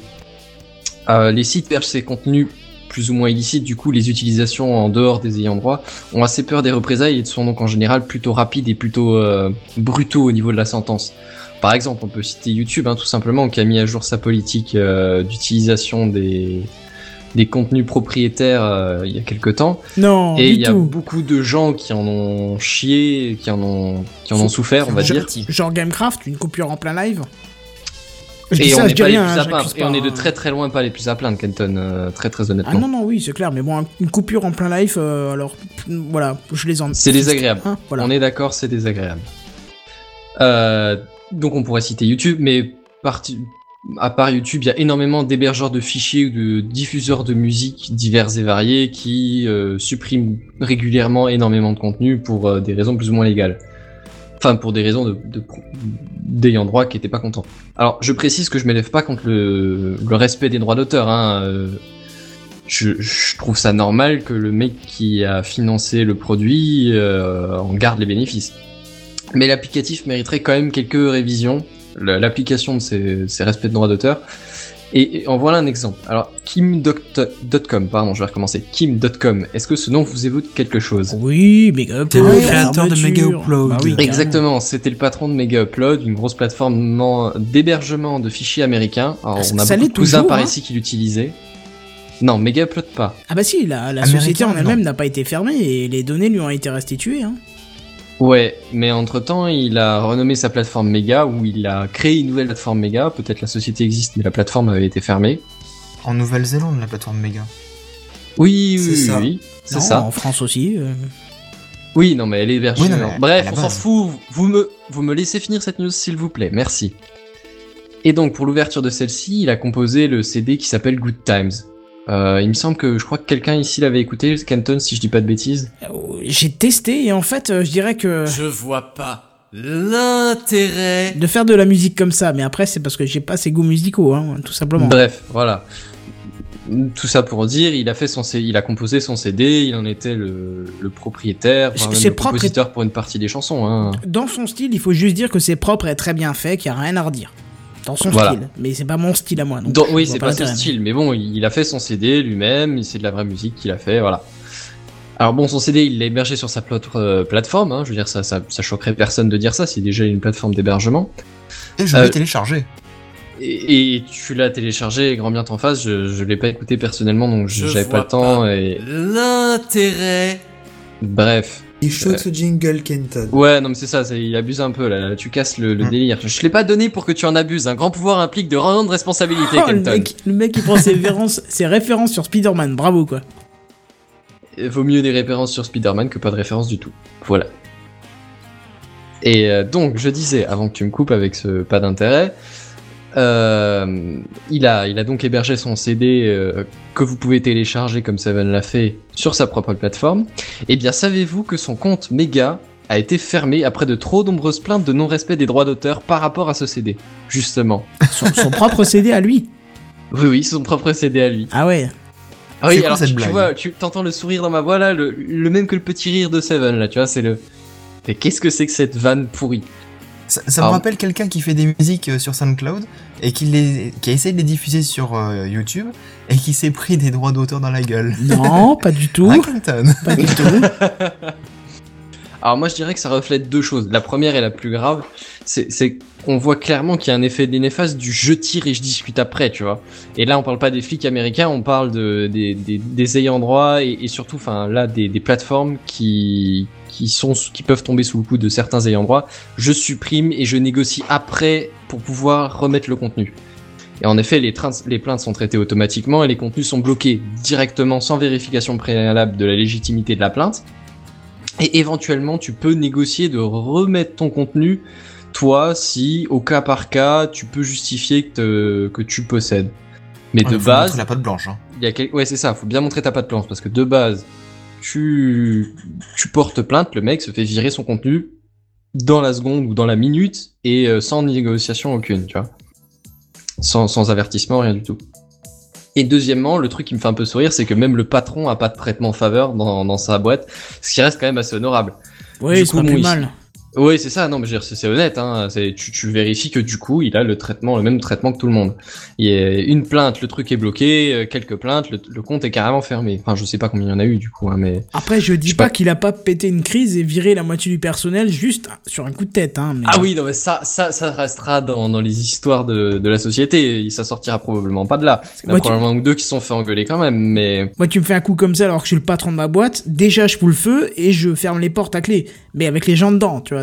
Euh, les sites hébergent ces contenus plus ou moins illicites, du coup les utilisations en dehors des ayants droit ont assez peur des représailles et sont donc en général plutôt rapides et plutôt euh, brutaux au niveau de la sentence. Par exemple, on peut citer YouTube, hein, tout simplement, qui a mis à jour sa politique euh, d'utilisation des, des contenus propriétaires euh, il y a quelque temps. Non, Et il y a tout. beaucoup de gens qui en ont chié, qui en ont, qui en ont souffert, on va dire. Genre Gamecraft, une coupure en plein live? Je Et on n'est pas les rien, plus hein, à plaindre. j'accuse Et on pas, est de hein. très très loin pas les plus à plaindre, Kenton, euh, très très honnêtement. Ah non, non, oui, c'est clair, mais bon, un- une coupure en plein live, euh, alors, voilà, je les en... C'est désagréable. Hein, voilà. On est d'accord, c'est désagréable. Euh, donc on pourrait citer YouTube, mais parti- à part YouTube, il y a énormément d'hébergeurs de fichiers ou de diffuseurs de musique divers et variés qui euh, suppriment régulièrement énormément de contenu pour euh, des raisons plus ou moins légales. Enfin, pour des raisons de, de- d'ayant droit qui étaient pas contents. Alors, je précise que je m'élève pas contre le, respect des droits d'auteur. Hein. euh, je, trouve ça normal que le mec qui a financé le produit en garde les bénéfices. Mais l'applicatif mériterait quand même quelques révisions. L'application de ces, ces respects de droits d'auteur. Et, et en voilà un exemple. Alors, Kim.com, pardon, je vais recommencer. Kim.com, est-ce que ce nom vous évoque quelque chose? Oui, Mega T'es le Upload, créateur de. Mega Upload. Bah oui, Exactement, c'était le patron de Mega Upload, une grosse plateforme d'hébergement de fichiers américains. Alors, Ah, on a beaucoup de cousins par hein ici qui l'utilisaient. Non, Mega Upload pas. Ah bah si, la, la société en elle-même n'a pas été fermée et les données lui ont été restituées. Hein. Ouais, mais entre-temps, il a renommé sa plateforme Mega, où il a créé une nouvelle plateforme Mega. Peut-être la société existe, mais la plateforme avait été fermée. En Nouvelle-Zélande, la plateforme Mega. Oui, oui, ça. oui, c'est ça. En France aussi. euh. Oui, non, mais elle est hébergée. Oui, Bref, on s'en fout. Vous me, vous me laissez finir cette news, s'il vous plaît. Merci. Et donc, pour l'ouverture de celle-ci, il a composé le CD qui s'appelle Good Times. Euh, il me semble que je crois que quelqu'un ici l'avait écouté, Canton, si je dis pas de bêtises. Euh, J'ai testé et en fait, euh, je dirais que Je vois pas l'intérêt. de faire de la musique comme ça, mais après c'est parce que j'ai pas ces goûts musicaux, hein, tout simplement. Bref, voilà. Tout ça pour dire, il a fait son, C- il a composé son CD, il en était le, le propriétaire, voire même C'est le propre et- compositeur pour une partie des chansons. Hein. Dans son style, il faut juste dire que c'est propre et très bien fait, qu'il n'y a rien à redire. Dans son Voilà. style. Mais c'est pas mon style à moi. Donc oui, c'est pas son style, mais bon, il a fait son CD lui-même, c'est de la vraie musique qu'il a fait, voilà. Alors bon, son CD, il l'a hébergé sur sa plate- euh, plateforme, hein, je veux dire, ça, ça, ça choquerait personne de dire ça, c'est déjà une plateforme d'hébergement. Et je Euh, l'ai téléchargé. Et, et tu l'as téléchargé, grand bien t'en face, je, je l'ai pas écouté personnellement, donc j'avais pas le temps, pas. et L'intérêt. bref. Il chante ce jingle, Kenton. Ouais, non mais c'est ça, c'est- il abuse un peu, là, là, tu casses le, le Hmm. délire. Je l'ai pas donné pour que tu en abuses, un grand pouvoir implique de rendre responsabilité, Oh, le, Kenton. mec, le mec il prend ses, références, ses références sur Spider-Man, bravo quoi. Il vaut mieux des références sur Spider-Man que pas de références du tout. Voilà. Et euh, donc, je disais, avant que tu me coupes avec ce pas d'intérêt, euh, il, a, il a donc hébergé son CD euh, que vous pouvez télécharger comme Seven l'a fait sur sa propre plateforme. Eh bien, savez-vous que son compte Mega a été fermé après de trop nombreuses plaintes de non-respect des droits d'auteur par rapport à ce CD Justement? Son, son propre CD à lui? Oui, oui, son propre CD à lui. Ah ouais. Ah oui, alors tu, tu vois, tu t'entends le sourire dans ma voix là, le, le même que le petit rire de Seven là, tu vois, c'est le. Mais qu'est-ce que c'est que cette vanne pourrie? Ça, ça Ah. me rappelle quelqu'un qui fait des musiques euh, sur SoundCloud et qui, les, qui a essayé de les diffuser sur euh, YouTube et qui s'est pris des droits d'auteur dans la gueule. Non, pas du tout. Ah, Clinton Pas du tout. Alors moi je dirais que ça reflète deux choses. La première et la plus grave, c'est c'est qu'on voit clairement qu'il y a un effet néfaste du je tire et je discute après, tu vois. Et là on parle pas des flics américains, on parle de, des, des, des ayants droit et, et surtout, enfin là des, des plateformes qui qui sont qui peuvent tomber sous le coup de certains ayants droit. Je supprime et je négocie après pour pouvoir remettre le contenu. Et en effet, les, les plaintes sont traitées automatiquement et les contenus sont bloqués directement sans vérification préalable de la légitimité de la plainte. Et éventuellement, tu peux négocier de remettre ton contenu, toi, si au cas par cas, tu peux justifier que, te- que tu possèdes. Mais Ouais, de faut base, la patte blanche. Hein. y a quel- ouais, c'est ça, faut bien montrer ta patte blanche parce que de base, tu, tu portes plainte, le mec se fait virer son contenu dans la seconde ou dans la minute et euh, sans négociation aucune, tu vois. Sans, sans avertissement, rien du tout. Et deuxièmement, le truc qui me fait un peu sourire, c'est que même le patron a pas de traitement faveur dans, dans sa boîte, ce qui reste quand même assez honorable. Oui, c'est coup, pas bon, plus il- mal. Oui, c'est ça. Non, mais je veux dire, c'est honnête. Hein. C'est- Tu, tu vérifies que du coup, il a le traitement, le même traitement que tout le monde. Il y a une plainte, le truc est bloqué. euh, Quelques plaintes, le, le compte est carrément fermé. Enfin, je sais pas combien il y en a eu du coup, hein, mais Après, je dis Je pas, pas. qu'il a pas pété une crise et viré la moitié du personnel juste sur un coup de tête. Hein, mais- ah oui, non, mais ça, ça, ça restera dans, dans les histoires de, de la société. Ça sortira probablement pas de là. Il y en a tu- probablement un ou deux qui sont fait engueuler quand même, mais Moi, tu me fais un coup comme ça alors que je suis le patron de ma boîte. Déjà, je fous le feu et je ferme les portes à clé. Mais avec les gens dedans, tu vois.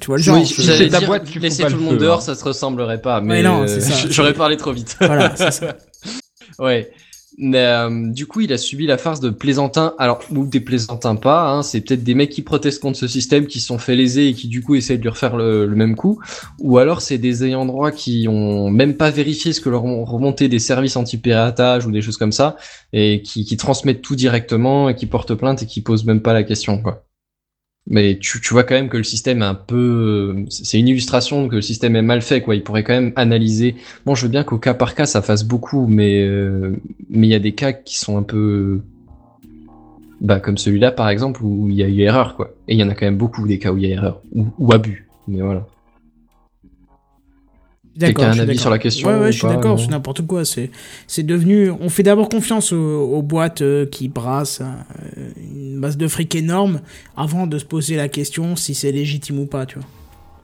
Tu vois le genre. Oui, je- ta boîte, tu laisser tout le monde dehors, hein. ça se ressemblerait pas. Mais non, euh, j'aurais parlé trop vite. Voilà, c'est ça. Ouais. Mais, euh, du coup, il a subi la farce de plaisantins, alors ou des plaisantins pas, hein, c'est peut-être des mecs qui protestent contre ce système, qui sont fait léser et qui du coup essayent de lui refaire le, le même coup, ou alors c'est des ayants droit qui ont même pas vérifié ce que leur ont remonté des services anti-piratage ou des choses comme ça, et qui, qui transmettent tout directement et qui portent plainte et qui posent même pas la question, quoi. Mais tu, tu vois quand même que le système est un peu, c'est une illustration que le système est mal fait, quoi. Il pourrait quand même analyser Bon, je veux bien qu'au cas par cas ça fasse beaucoup, mais euh, mais il y a des cas qui sont un peu, bah comme celui-là par exemple où il y a eu erreur quoi. Et il y en a quand même beaucoup des cas où il y a erreur ou, ou abus. Mais voilà. D'accord, un avis sur la question Ouais, ouais, ou je suis d'accord, c'est n'importe quoi. C'est, c'est devenu. On fait d'abord confiance aux, aux boîtes euh, qui brassent euh, une base de fric énorme avant de se poser la question si c'est légitime ou pas, tu vois.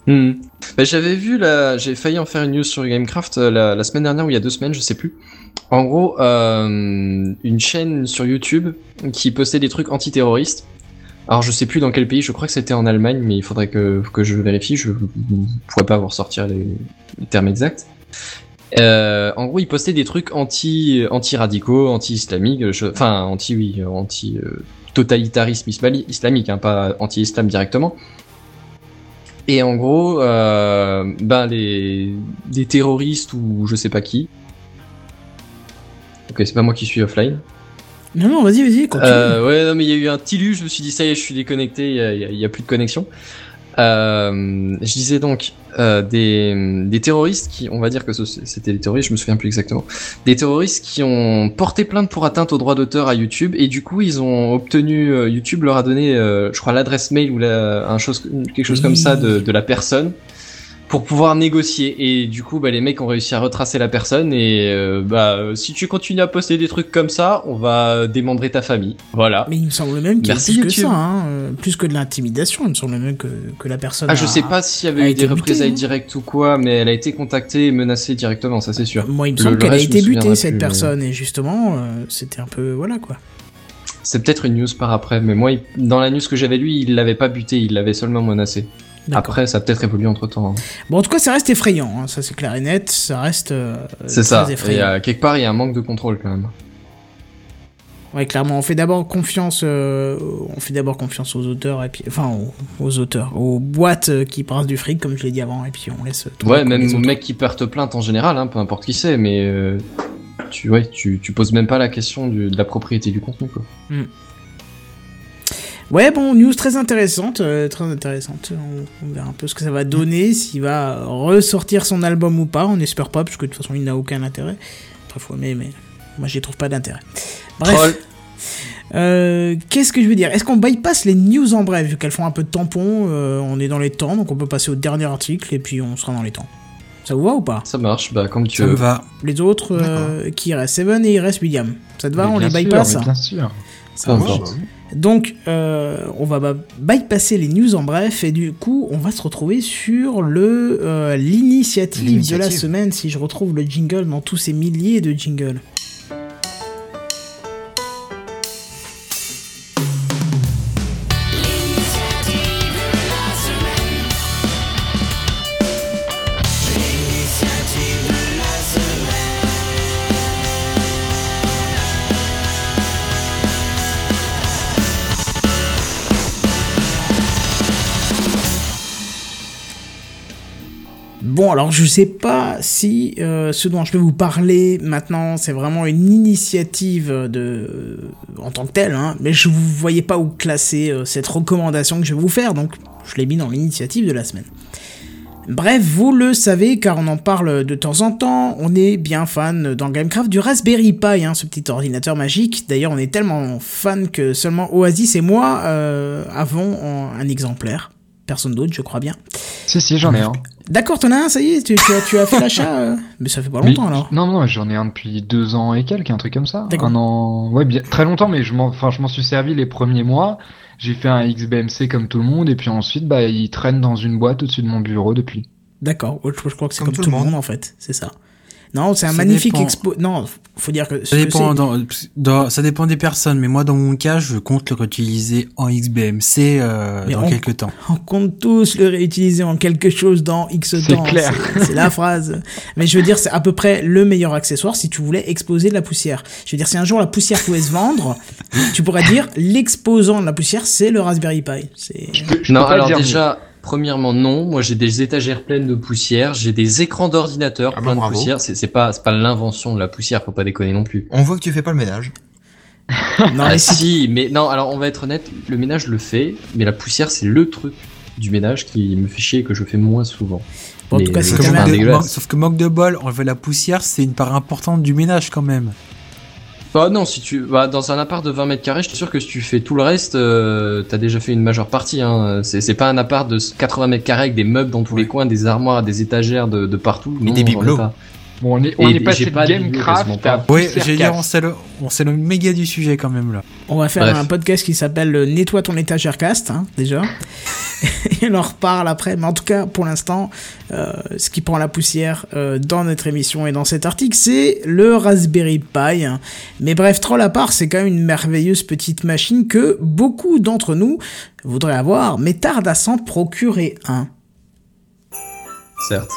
Hmm. Bah, j'avais vu là, j'ai failli en faire une news sur Gamecraft euh, la, la semaine dernière ou il y a deux semaines, je sais plus. En gros, euh, une chaîne sur YouTube qui postait des trucs antiterroristes. Alors je sais plus dans quel pays, je crois que c'était en Allemagne, mais il faudrait que, que je vérifie, je pourrais pas vous ressortir les, termes exacts. Euh, en gros, ils postaient des trucs anti anti radicaux, anti islamiques, enfin anti oui, euh, totalitarisme islami- islamique, hein, pas anti islam directement. Et en gros, euh, ben les des terroristes ou je sais pas qui. Ok, c'est pas moi qui suis offline. Non, non, vas-y, vas-y, continue. Euh, ouais, non, mais il y a eu un petit lu, je me suis dit, ça y est, je suis déconnecté, il y a, a- a plus de connexion. Euh, je disais donc euh, des, des terroristes qui, on va dire que c'était des terroristes, je me souviens plus exactement, des terroristes qui ont porté plainte pour atteinte aux droits d'auteur à YouTube et du coup ils ont obtenu, euh, YouTube leur a donné, euh, je crois l'adresse mail ou la, un chose, quelque chose comme ça de, de la personne pour pouvoir négocier et du coup bah les mecs ont réussi à retracer la personne et euh, bah si tu continues à poster des trucs comme ça on va démembrer ta famille voilà Mais il me semble même qu'il y a plus que ça, hein, plus que de l'intimidation. Il me semble même que, que la personne. ah je a- sais pas s'il y avait eu des représailles directes ou quoi mais elle a été contactée et menacée directement ça c'est sûr Moi, il me Le- semble le qu'elle a été butée, cette plus, mais- personne, et justement, euh, c'était un peu. Voilà quoi. c'est peut-être une news par après mais moi il- dans la news que j'avais lu il l'avait pas buté il l'avait seulement menacé. Après ça a peut-être évolué entre temps Bon, en tout cas, ça reste effrayant, hein, ça c'est clair et net, ça reste. euh, c'est ça effrayant. euh, quelque part il y a un manque de contrôle quand même Ouais, clairement, on fait d'abord confiance, euh, on fait d'abord confiance aux auteurs et puis, enfin, aux, aux auteurs, aux boîtes qui brassent du fric, comme je l'ai dit avant, et puis on laisse. tomber Ouais, même aux mecs qui portent plainte en général, hein, peu importe qui c'est, mais euh, tu, ouais, tu, tu poses même pas la question du- de la propriété du contenu, quoi. Ouais, bon, news très intéressante, euh, très intéressante. On, on verra un peu ce que ça va donner, s'il va ressortir son album ou pas. On espère pas, parce que de toute façon, il n'a aucun intérêt. Après, faut aimer, mais moi, j'y trouve pas d'intérêt. Bref. Troll. Euh, Qu'est-ce que je veux dire? Est-ce qu'on bypass les news en bref, vu qu'elles font un peu de tampon euh, On est dans les temps, donc on peut passer au dernier article et puis on sera dans les temps. Ça vous va ou pas? Ça marche, bah comme tu Ça veux. va. Les autres, euh, qui restent? Seven et il reste William. Ça te va Mais On les sûr, bypass? mais Bien sûr. Ça marche. importe. Donc, euh, on va bypasser les news en bref, et du coup, on va se retrouver sur le euh, l'initiative de la semaine, si je retrouve le jingle dans tous ces milliers de jingles. Alors je sais pas si euh, ce dont je vais vous parler maintenant, c'est vraiment une initiative de en tant que telle, hein, mais je vous voyais pas où classer euh, cette recommandation que je vais vous faire, donc je l'ai mis dans l'initiative de la semaine. Bref, vous le savez, car on en parle de temps en temps, on est bien fan dans Gamecraft du Raspberry Pi, hein, ce petit ordinateur magique. D'ailleurs, on est tellement fan que seulement Oasis et moi euh, avons un exemplaire. Personne d'autre, je crois bien. Si, si, j'en ai un. D'accord, t'en as un, ça y est, tu, tu as, tu as fait l'achat euh, Mais ça fait pas longtemps alors. Non, non, j'en ai un depuis deux ans et quelques, un truc comme ça. D'accord. Un an, ouais, bien, très longtemps, mais je m'en, enfin, je m'en suis servi les premiers mois. J'ai fait un XBMC comme tout le monde, et puis ensuite, bah, il traîne dans une boîte au-dessus de mon bureau depuis. D'accord, je, je crois que c'est Comme comme, tout le monde. en fait, c'est ça. Non, c'est un Ça magnifique dépend. expo. Non, faut dire que. Ça dépend, c'est- dans, dans- ça dépend des personnes, mais moi dans mon cas, je compte le réutiliser en XBMC euh, Mais dans on- quelques temps. On compte tous le réutiliser en quelque chose dans X C'est temps. clair. C'est- C'est la phrase. Mais je veux dire, c'est à peu près le meilleur accessoire si tu voulais exposer de la poussière. Je veux dire, si un jour la poussière pouvait se vendre, tu pourrais dire l'exposant de la poussière, c'est le Raspberry Pi. C'est. Je peux, je Non, alors déjà, premièrement, non. Moi, j'ai des étagères pleines de poussière. J'ai des écrans d'ordinateur Ah bah, pleins de bravo. poussière. C'est c'est pas, c'est pas l'invention de la poussière. Faut pas déconner non plus. On voit que tu fais pas le ménage. Non, Ah mais si- mais non. Alors, on va être honnête. Le ménage je le fait, mais la poussière, c'est le truc du ménage qui me fait chier et que je fais moins souvent. Bon, en Mais tout cas, c'est quand même de- sauf que manque de bol, enlever la poussière, c'est une part importante du ménage quand même. Bah non, si tu, bah, dans un appart de 20 mètres carrés, je suis sûr que si tu fais tout le reste, euh, t'as déjà fait une majeure partie. Hein. C'est c'est pas un appart de 80 mètres carrés avec des meubles dans tous les coins, des armoires, des étagères de, de partout. Et Non, des bibelots. pas. Bon, on est, on Et est passé pas de Gamecraft quasiment à pas. Oui, j'ai dire, on s'éloigne on s'éloigne méga du sujet quand même là. On va faire Bref. un podcast qui s'appelle euh, Nettoie ton étagère cast, hein, déjà. Et on en reparle après. Mais en tout cas, pour l'instant, euh, ce qui prend la poussière euh, dans notre émission et dans cet article, c'est le Raspberry Pi. Mais bref, troll à part, c'est quand même une merveilleuse petite machine que beaucoup d'entre nous voudraient avoir, mais tardent à s'en procurer un. Certes.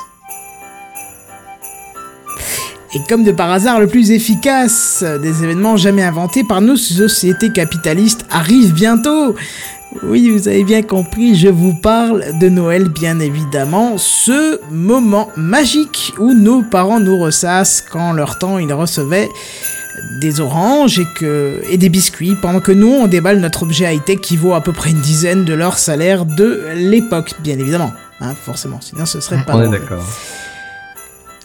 Et comme de par hasard, le plus efficace des événements jamais inventés par nos sociétés capitalistes arrive bientôt. Oui, vous avez bien compris, je vous parle de Noël, bien évidemment, ce moment magique où nos parents nous ressassent quand leur temps ils recevaient des oranges et, que, et des biscuits, pendant que nous on déballe notre objet high-tech qui vaut à peu près une dizaine de leur salaire de l'époque, bien évidemment. Hein, forcément, sinon ce serait pas On est drôle. d'accord.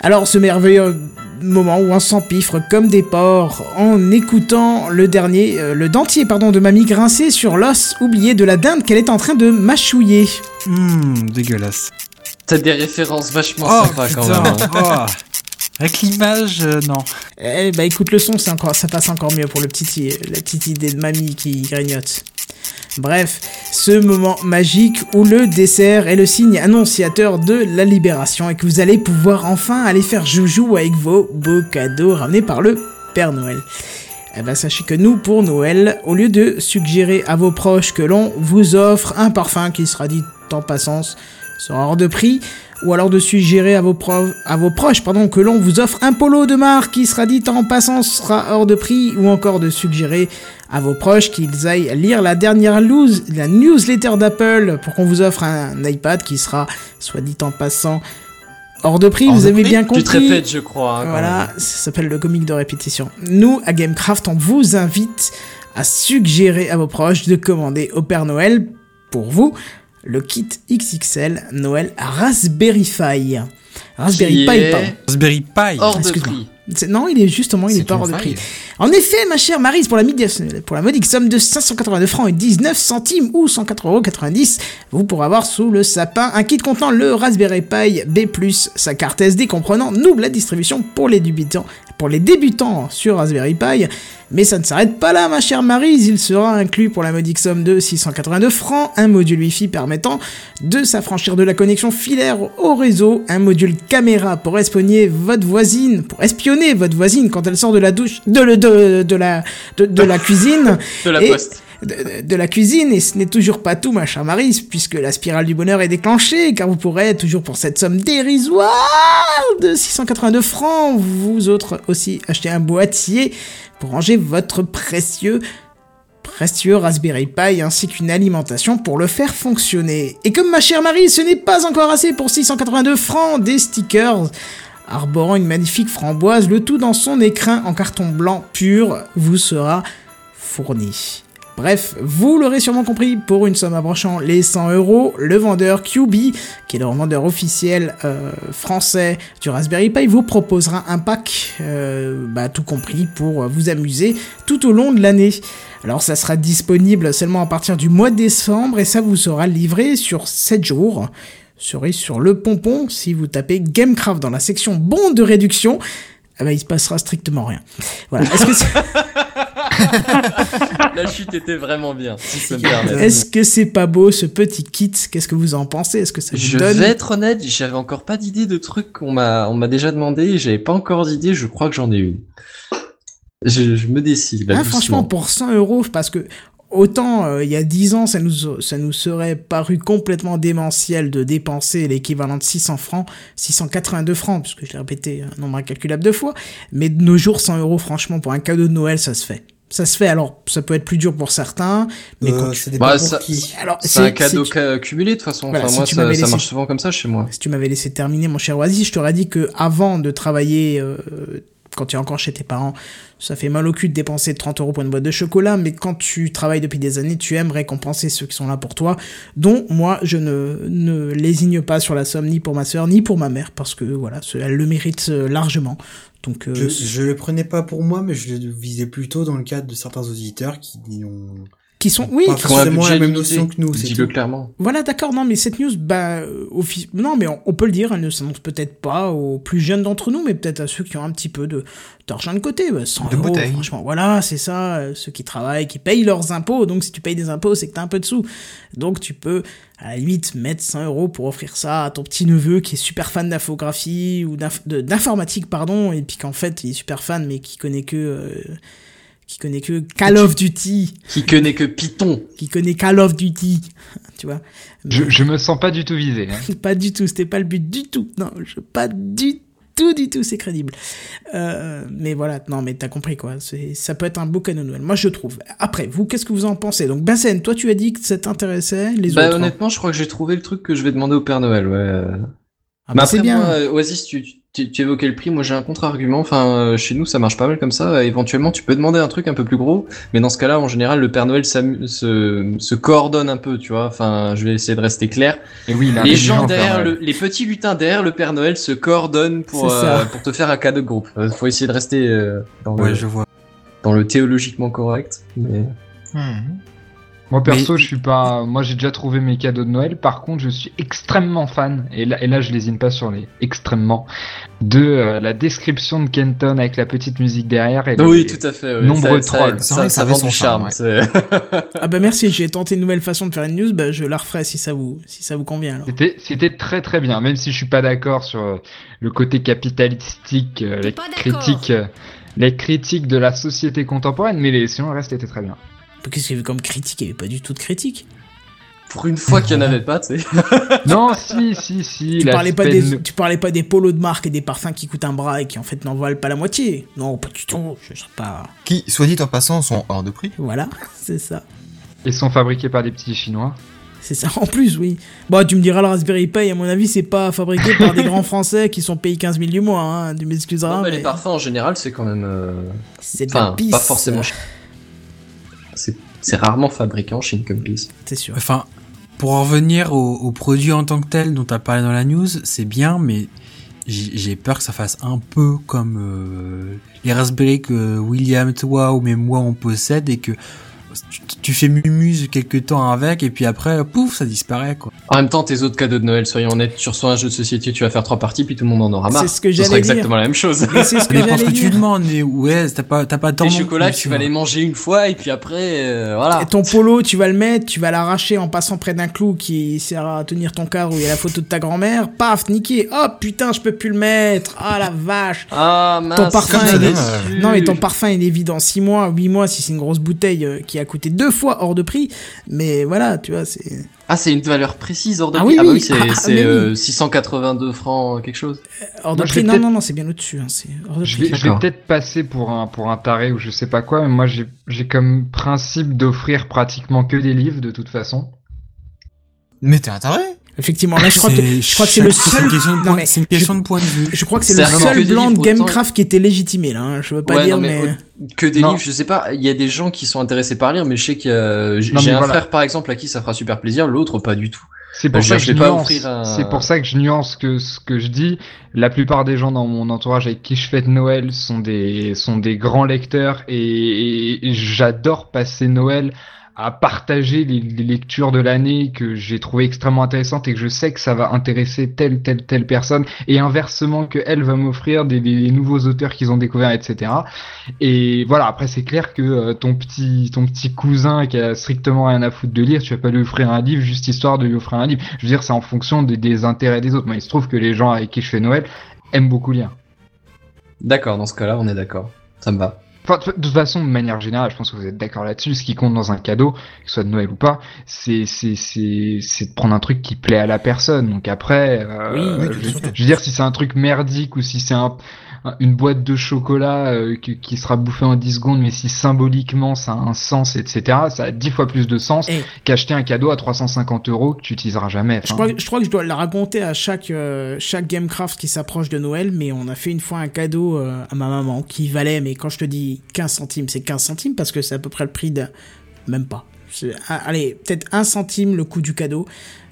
Alors ce merveilleux moment où on s'empiffre comme des porcs en écoutant le dernier, euh, le dentier pardon de mamie grincer sur l'os oublié de la dinde qu'elle est en train de mâchouiller. Hum, dégueulasse. T'as des références vachement Oh sympas quand putain, même. hein. oh. Avec l'image, euh, non. Eh bah écoute le son, encore, ça passe encore mieux pour le petit, la petite idée de mamie qui grignote. Bref, ce moment magique où le dessert est le signe annonciateur de la libération et que vous allez pouvoir enfin aller faire joujou avec vos beaux cadeaux ramenés par le Père Noël. Eh ben sachez que nous, pour Noël, au lieu de suggérer à vos proches que l'on vous offre un parfum qui sera dit en passant sera hors de prix, ou alors de suggérer à vos, à vos proches pardon, que l'on vous offre un polo de marque qui sera dit en passant sera hors de prix, ou encore de suggérer à vos proches qu'ils aillent lire la dernière loose, la newsletter d'Apple pour qu'on vous offre un iPad qui sera, soit dit en passant, hors de prix, Hors vous de avez prix? bien compris. Tu te répètes, je crois. hein, Voilà, ça s'appelle le comique de répétition. Nous, à Gamecraft, on vous invite à suggérer à vos proches de commander au Père Noël, pour vous, le kit XXL Noël Raspberry Pi. Raspberry Pi, pardon. Raspberry Pi. Hors de prix. Non, il est justement, il est pas hors de prix. En effet, ma chère Marise, pour la, pour la modique somme de 582 francs et 19 centimes ou 104,90€, vous pourrez avoir sous le sapin un kit contenant le Raspberry Pi B+, sa carte SD comprenant nous la distribution pour les débutants, pour les débutants sur Raspberry Pi. Mais ça ne s'arrête pas là, ma chère Marise, il sera inclus pour la modique somme de 682 francs, un module Wi-Fi permettant de s'affranchir de la connexion filaire au réseau, un module caméra pour espionner votre voisine, pour espionner votre voisine quand elle sort de la douche, de, le- de, de la, de, de la cuisine. De la Et- poste. De, de la cuisine, et ce n'est toujours pas tout, ma chère Marise, puisque la spirale du bonheur est déclenchée, car vous pourrez, toujours pour cette somme dérisoire de 682 francs, vous autres aussi acheter un boîtier pour ranger votre précieux précieux Raspberry Pi ainsi qu'une alimentation pour le faire fonctionner. Et comme ma chère Marie, ce n'est pas encore assez pour 682 francs des stickers arborant une magnifique framboise, le tout dans son écrin en carton blanc pur vous sera fourni. Bref, vous l'aurez sûrement compris, pour une somme approchant les 100 euros, le vendeur QB, qui est le vendeur officiel euh, français du Raspberry Pi, vous proposera un pack, euh, bah, tout compris, pour vous amuser tout au long de l'année. Alors ça sera disponible seulement à partir du mois de décembre et ça vous sera livré sur 7 jours. Serez sur le pompon si vous tapez Gamecraft dans la section bon de réduction. Ah bah, il se passera strictement rien. Voilà. Est-ce que c'est La chute était vraiment bien, si me est-ce que c'est pas beau ce petit kit? Qu'est-ce que vous en pensez? Est-ce que ça vous Je donne vais être honnête, j'avais encore pas d'idée de trucs qu'on m'a, on m'a déjà demandé, j'avais pas encore d'idée, je crois que j'en ai une. Je, je me décide, là, Ah, franchement, pour 100 euros, parce que autant euh, il y a 10 ans, ça nous, ça nous serait paru complètement démentiel de dépenser l'équivalent de 600 francs, 682 francs, puisque je l'ai répété un nombre incalculable de fois. Mais de nos jours, 100 euros, franchement, pour un cadeau de Noël, ça se fait. Ça se fait, alors ça peut être plus dur pour certains, mais Euh, quand tu- Bah, ça- qui. Alors, C'est un cadeau si cumulé de toute façon. Voilà, enfin, si moi, ça, ça marche souvent comme ça chez moi. Si tu m'avais laissé terminer, mon cher Oasis, je t'aurais dit que avant de travailler, euh, quand tu es encore chez tes parents, ça fait mal au cul de dépenser 30 euros pour une boîte de chocolat, mais quand tu travailles depuis des années, tu aimes récompenser ceux qui sont là pour toi, dont moi, je ne, ne lésigne pas sur la somme ni pour ma soeur, ni pour ma mère, parce que voilà, elle le mérite euh, largement. Donc, euh, Je, je le prenais pas pour moi, mais je le visais plutôt dans le cadre de certains auditeurs qui ont qui sont, oui, qui Qu'on a forcément la même notion que nous. c'est Dis-le clairement. Voilà, d'accord, non, mais cette news, bah, euh, non, mais on, on peut le dire, elle ne s'annonce peut-être pas aux plus jeunes d'entre nous, mais peut-être à ceux qui ont un petit peu de d'argent de côté, bah, 100 De euros, bouteilles. franchement, voilà, c'est ça, euh, ceux qui travaillent, qui payent leurs impôts, donc si tu payes des impôts, c'est que t'as un peu de sous, donc tu peux, à la limite, mettre 100 euros pour offrir ça à ton petit neveu qui est super fan d'infographie ou d'informatique, pardon, et puis qu'en fait, il est super fan, mais qui connaît que, euh, qui connaît que Call of Duty, Qui connaît que Python. qui connaît Call of Duty, tu vois. Je, je me sens pas du tout visé. hein. Pas du tout, c'était pas le but du tout. Non, je, pas du tout, du tout, c'est crédible. Euh, mais voilà, non, mais t'as compris quoi. C'est, ça peut être un beau cadeau de Noël. Moi, je trouve. Après, vous, qu'est-ce que vous en pensez? Donc, Bassen, toi, tu as dit que ça t'intéressait, les Bah autres. hein. honnêtement, je crois que j'ai trouvé le truc que je vais demander au Père Noël. Ouais. Ah, Mais bah, après, c'est bien. moi, euh, Oasis, tu, tu, tu évoquais le prix. Moi, j'ai un contre-argument. Enfin, euh, chez nous, ça marche pas mal comme ça. Éventuellement, tu peux demander un truc un peu plus gros, mais dans ce cas-là, en général, le Père Noël se, se coordonne un peu, tu vois. Enfin, je vais essayer de rester clair. Et oui, Les gens derrière, le, les petits lutins derrière le Père Noël se coordonnent pour euh, pour te faire un cadeau de groupe. Euh, Faut essayer de rester euh, dans, Ouais, le, je vois. dans le théologiquement correct. Mais... Hmm. Moi perso, je suis pas. Moi, j'ai déjà trouvé mes cadeaux de Noël. Par contre, je suis extrêmement fan. Et là, et là, je lésine pas sur les extrêmement de euh, la description de Kenton avec la petite musique derrière. Et Oui, les- tout à fait. ouais. nombreux ça, trolls. Ça, C'est vrai ça, que ça ça avait vend son charme. Ah bah merci, j'ai tenté une nouvelle façon de faire une news, bah je la referai si ça vous, si ça vous convient. C'était, c'était très très bien, même si je suis pas d'accord sur euh, le côté capitalistique, euh, les critiques, euh, les critiques de la société contemporaine, mais les, sinon le reste était très bien. Qu'est-ce qu'il y avait comme critique? Il y avait pas du tout de critique. Pour une fois qu'il y en avait pas, tu sais. non, si, si, si. Tu parlais, pas des, tu parlais pas des polos de marque et des parfums qui coûtent un bras et qui en fait n'en valent pas la moitié. Non, pas du tout. Je serais pas. Qui, soit dit en passant, sont hors de prix. Voilà, c'est ça. Ils sont fabriqués par des petits chinois. C'est ça, en plus, oui. Bon, tu me diras, le Raspberry Pi, à mon avis, c'est pas fabriqué par des grands Français qui sont payés 15 000 du mois, hein. Tu m'excuseras. Non, mais mais les parfums en général, c'est quand même. euh, C'est de la Enfin, pisse. pas forcément. C'est rarement fabriqué en Chine comme. C'est sûr. Enfin, pour en revenir au, au produit en tant que tel dont tu as parlé dans la news, c'est bien, mais j'ai j'ai peur que ça fasse un peu comme euh, les Raspberry que William, toi ou même moi on possède et que tu, tu fais mumuse quelques temps avec et puis après, pouf, ça disparaît quoi. En même temps, tes autres cadeaux de Noël, soyons honnêtes, tu reçois un jeu de société, tu vas faire trois parties, puis tout le monde en aura marre. C'est ce que j'allais dire. exactement la même chose. Mais c'est ce que j'allais que tu demandes, mais ouais, t'as pas, t'as pas tant Les chocolats, tu vas les manger une fois, et puis après, euh, voilà. Et ton polo, tu vas le mettre, tu vas l'arracher en passant près d'un clou qui sert à tenir ton cadre où il y a la photo de ta grand-mère. Paf, niqué. Oh putain, je peux plus le mettre. Ah la vache. Ah, mince. Ton parfum, est... dommage. Non, mais ton parfum, il est vide en 6 mois, 8 mois si c'est une grosse bouteille euh, qui a coûté deux fois hors de prix. Mais voilà, tu vois, c'est. Ah, c'est une valeur précise hors de Ah prix. oui, ah bah oui. oui, c'est Ah, c'est, mais oui. euh, 682 francs, quelque chose. Hors de Moi, prix. Non, non, non, c'est bien au-dessus. Hein, de Je vais, je vais D'accord. peut-être passer pour un, pour un taré ou je sais pas quoi, mais moi j'ai, j'ai comme principe d'offrir pratiquement que des livres de toute façon. Mais t'es un taré? Effectivement, là, je crois que, C'est- je crois que c'est le c'est seul. une question de Non, point- mais c'est une question de point de vue. Je crois que c'est le seul que blanc de Gamecraft qui était légitimé, là. hein. Je veux pas Ouais, dire, non, mais. mais au- que des Non. livres, je sais pas. Il y a des gens qui sont intéressés par lire, mais je sais qu'il y a. J'ai un voilà. frère par exemple à qui ça fera super plaisir, l'autre pas du tout. C'est Bah, pour je ça que je nuance. C'est pour ça que je nuance que ce que je dis. La plupart des gens dans mon entourage avec qui je fête Noël sont des sont des grands lecteurs et j'adore passer Noël à partager les, lectures de l'année que j'ai trouvé extrêmement intéressantes et que je sais que ça va intéresser telle telle telle personne et inversement que elle va m'offrir des, nouveaux auteurs qu'ils ont découverts etc. Et voilà après c'est clair que euh, ton petit ton petit cousin qui a strictement rien à foutre de lire tu vas pas lui offrir un livre juste histoire de lui offrir un livre. Je veux dire c'est en fonction des, des intérêts des autres. Moi il se trouve que les gens avec qui je fais Noël aiment beaucoup lire. D'accord, dans ce cas-là, on est d'accord. Ça me va. Enfin, de toute façon, de manière générale, je pense que vous êtes d'accord là-dessus. Ce qui compte dans un cadeau, que ce soit de Noël ou pas, c'est c'est c'est c'est de prendre un truc qui plaît à la personne. Donc après, euh, Oui, je, veux dire si c'est un truc merdique ou si c'est un- une boîte de chocolat euh, qui, qui sera bouffée en 10 secondes, mais si symboliquement ça a un sens, etc., ça a 10 fois plus de sens Et- qu'acheter un cadeau à 350 euros que tu utiliseras jamais. Je crois, je crois que je dois la raconter à chaque, euh, chaque Gamecraft qui s'approche de Noël, mais on a fait une fois un cadeau euh, à ma maman qui valait, mais quand je te dis 15 centimes, c'est 15 centimes parce que c'est à peu près le prix d'un. Même pas. Allez, peut-être un centime le coût du cadeau.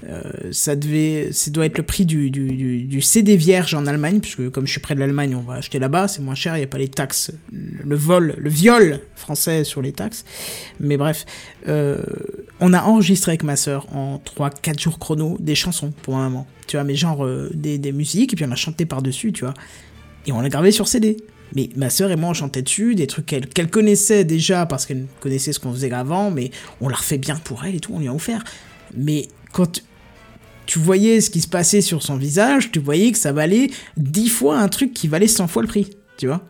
Euh, ça devait, ça doit être le prix du, du, CD vierge en Allemagne, puisque comme je suis près de l'Allemagne, on va acheter là-bas, c'est moins cher, il n'y a pas les taxes, le vol, le viol français sur les taxes. Mais bref, euh, on a enregistré avec ma sœur en 3-4 jours chrono des chansons pour ma maman. Tu vois, mais genre euh, des, des musiques, et puis on a chanté par-dessus, tu vois. Et on l'a gravé sur CD. Mais ma sœur et moi, on chantait dessus, des trucs qu'elle connaissait déjà parce qu'elle connaissait ce qu'on faisait avant, mais on l'a refait bien pour elle et tout, on lui a offert. Mais quand tu voyais ce qui se passait sur son visage, tu voyais que ça valait 10 fois un truc qui valait 100 fois le prix, tu vois.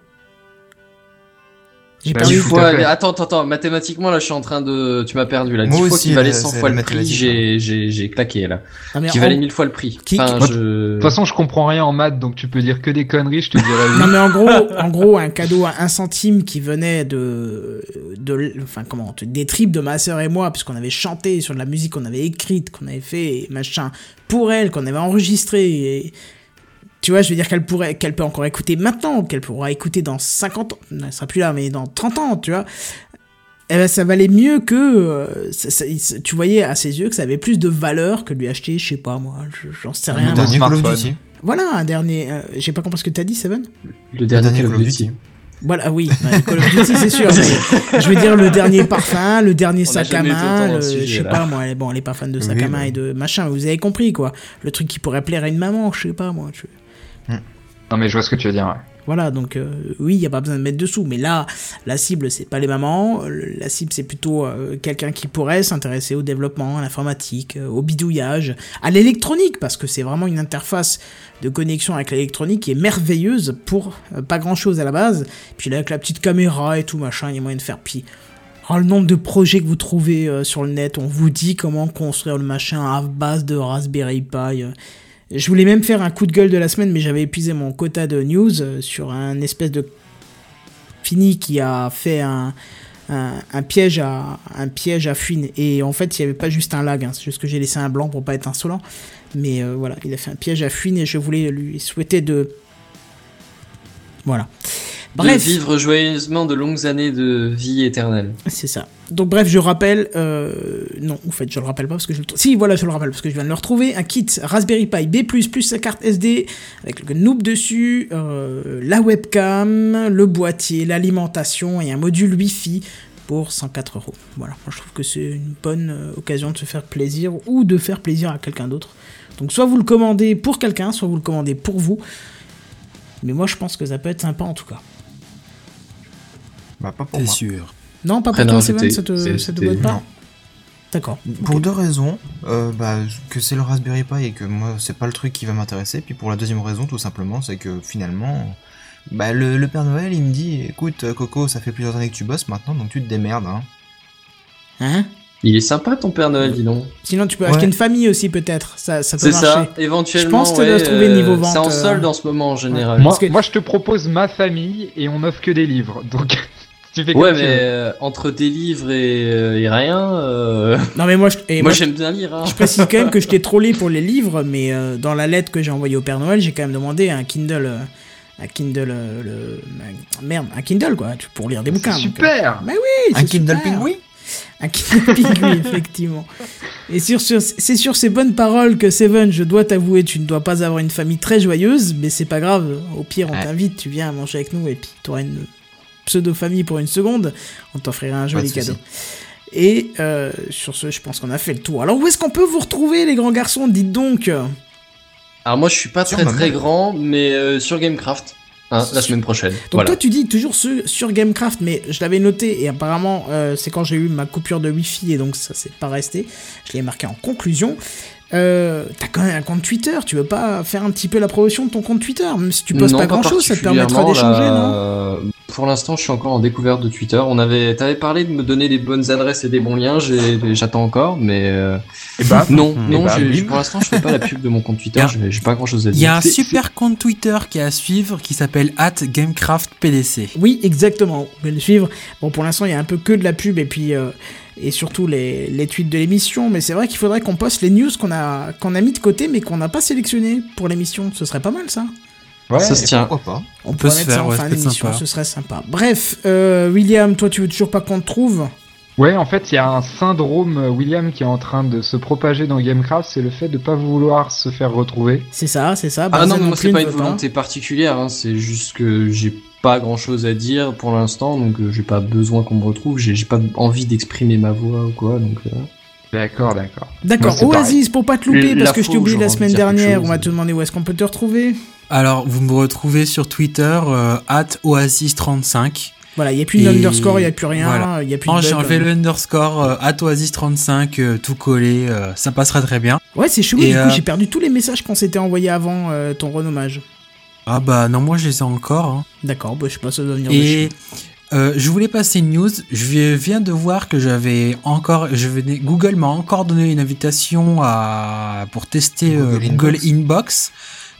J'ai Bah, perdu. fois, mais attends, attends, attends, mathématiquement, là, je suis en train de, tu m'as perdu, là. Moi 10 fois aussi, qui valait là, 100 c'est fois la le prix, j'ai, j'ai, j'ai claqué, là. Mais Qui en- valait 1000 fois le prix. Qui- Enfin, je... De toute façon, je comprends rien en maths, donc tu peux dire que des conneries, je te dirais oui. Non mais en gros, en gros, un cadeau à 1 centime qui venait de, de, enfin comment, des tripes de ma sœur et moi, puisqu'on avait chanté sur de la musique qu'on avait écrite, qu'on avait fait, machin, pour elle, qu'on avait enregistré, et, tu vois, je veux dire qu'elle pourrait, qu'elle peut encore écouter maintenant, qu'elle pourra écouter dans 50 ans, non, elle sera plus là, mais dans 30 ans, tu vois. Eh ben, ça valait mieux que, euh, ça- ça- tu voyais à ses yeux que ça avait plus de valeur que de lui acheter, je sais pas moi, je- j'en sais rien. Le dernier Call of. Duty. Voilà, un dernier, euh, j'ai pas compris ce que t'as dit, Seven le dernier Call of Duty. Voilà, oui, Call of Duty, c'est sûr. je veux dire le dernier parfum, le dernier On sac à main, le- sujet, je sais là. pas moi, elle- bon, elle est pas fan de sac Oui, à main et de machin, vous avez compris quoi. Le truc qui pourrait plaire à une maman, je sais pas moi. tu- Non mais je vois ce que tu veux dire. Voilà, donc euh, oui, il y a pas besoin de mettre dessous, mais là, la cible c'est pas les mamans, la cible c'est plutôt euh, quelqu'un qui pourrait s'intéresser au développement, à l'informatique, euh, au bidouillage, à l'électronique, parce que c'est vraiment une interface de connexion avec l'électronique qui est merveilleuse pour pas grand chose à la base. Puis là, avec la petite caméra et tout machin, il y a moyen de faire. Puis oh, le nombre de projets que vous trouvez sur le net, on vous dit comment construire le machin à base de Raspberry Pi. Je voulais même faire un coup de gueule de la semaine, mais j'avais épuisé mon quota de news euh, sur un espèce de fini qui a fait un, piège à un piège à. Et en fait, il n'y avait pas juste un lag, hein, c'est juste que j'ai laissé un blanc pour pas être insolent. Mais euh, voilà, il a fait un piège à fuine et je voulais lui souhaiter de. Voilà. De Bref. vivre joyeusement de longues années de vie éternelle. C'est ça. Donc bref, je rappelle, euh, non, en fait, je le rappelle pas parce que je le Si, voilà, je le rappelle parce que je viens de le retrouver. Un kit Raspberry Pi B+, plus sa carte SD, avec le noob dessus, euh, la webcam, le boîtier, l'alimentation et un module Wi-Fi pour 104 euros. Voilà, moi je trouve que c'est une bonne euh, occasion de se faire plaisir ou de faire plaisir à quelqu'un d'autre. Donc soit vous le commandez pour quelqu'un, soit vous le commandez pour vous. Mais moi je pense que ça peut être sympa en tout cas. Bah, pas pour C'est moi. sûr. Non, pas pour Ah toi, Seven, ça te, c'est- ça te botte pas Non. D'accord. Pour Ok. deux raisons. Euh, bah, que c'est le Raspberry Pi et que moi, c'est pas le truc qui va m'intéresser. Puis pour la deuxième raison, tout simplement, c'est que finalement, bah, le, le Père Noël, il me dit écoute, euh, Coco, ça fait plusieurs années que tu bosses maintenant, donc tu te démerdes. Hein. Hein Il est sympa ton Père Noël, dis donc. Sinon, tu peux Ouais. acheter une famille aussi, peut-être. Ça, ça peut C'est marcher. ça, éventuellement. Je pense que ouais, se trouver euh, niveau vente, C'est en euh, solde en ce moment en général. Moi, Parce que- moi, je te propose ma famille et on offre que des livres. Donc, Tu fais Ouais, mais euh, entre des livres et, euh, et rien, euh, Non mais moi, je, et moi moi, j'aime bien lire. Hein. je précise quand même que je t'ai trollé pour les livres, mais euh, dans la lettre que j'ai envoyée au Père Noël, j'ai quand même demandé un Kindle, euh, un Kindle, le, un- merde, un Kindle quoi, tu- pour lire des bouquins. Donc, super Mais oui, Un Kindle super. Un Kindle Pingui, effectivement. Et sur, sur- c'est sur ces bonnes paroles que Seven, je dois t'avouer, tu ne dois pas avoir une famille très joyeuse, mais c'est pas grave. Au pire, on Ouais. t'invite, tu viens manger avec nous et puis t'auras une pseudo-famille pour une seconde. On t'offrira un joli souci. cadeau. Et euh, sur ce, je pense qu'on a fait le tour. Alors, où est-ce qu'on peut vous retrouver, les grands garçons Dites donc? Alors moi je suis pas Sur très ma très grand, mais euh, sur Gamecraft, hein, la semaine prochaine. Donc voilà. toi tu dis toujours sur, sur Gamecraft, mais je l'avais noté et apparemment euh, c'est quand j'ai eu ma coupure de Wi-Fi et donc ça s'est pas resté. Je l'ai marqué en conclusion. Euh, T'as quand même un compte Twitter, tu veux pas faire un petit peu la promotion de ton compte Twitter Même si tu postes Non, pas grand chose, ça te permettra d'échanger, là, non euh, Pour l'instant, je suis encore en découverte de Twitter. On avait, t'avais parlé de me donner des bonnes adresses et des bons liens. j'ai- J'attends encore, mais euh, Et bah, non, Et non. bah, pour l'instant, je fais pas la pub de mon compte Twitter. J'ai pas grand chose à Il y a dire. un super compte Twitter qui est à suivre qui s'appelle @gamecraftpdc. Oui, exactement. Vous pouvez le suivre. Bon, pour l'instant, il y a un peu que de la pub et puis euh, et surtout les, les tweets de l'émission. Mais c'est vrai qu'il faudrait qu'on poste les news qu'on a qu'on a mis de côté, mais qu'on n'a pas sélectionné pour l'émission. Ce serait pas mal, ça. ouais, ça se tient. Pourquoi pas On peut se mettre faire, ça en ouais, fin d'émission. Ce serait sympa. Bref, euh, William, toi, tu veux toujours pas qu'on te trouve? Ouais, en fait, il y a un syndrome, euh, William, qui est en train de se propager dans Gamecraft, c'est le fait de pas vouloir se faire retrouver. C'est ça, c'est ça. Ah non, mais moi c'est pas ne une volonté particulière. Hein. C'est juste que j'ai pas grand chose à dire pour l'instant, donc euh, j'ai pas besoin qu'on me retrouve. J'ai pas envie d'exprimer ma voix ou quoi, donc. euh, D'accord, d'accord. D'accord, Oasis, pour pas te louper, parce que je t'ai oublié la semaine de dernière, chose. on va te demander où est-ce qu'on peut te retrouver. Alors, vous me retrouvez sur Twitter euh, @oasis35. Voilà, il n'y a plus d'underscore, il n'y a plus rien, il voilà. a plus de Non, j'ai enlevé le underscore euh, @oasis35 euh, tout collé, euh, ça passera très bien. Ouais, c'est chelou, du coup, j'ai perdu tous les messages qu'on s'était envoyés avant euh, ton renommage. Ah bah non, moi je les ai encore. hein. D'accord, bah, je sais pas, ça doit venir de Et chez euh, je voulais passer une news. Je vi- viens de voir que j'avais encore, je venais, Google m'a encore donné une invitation à pour tester euh, Google Inbox. Inbox.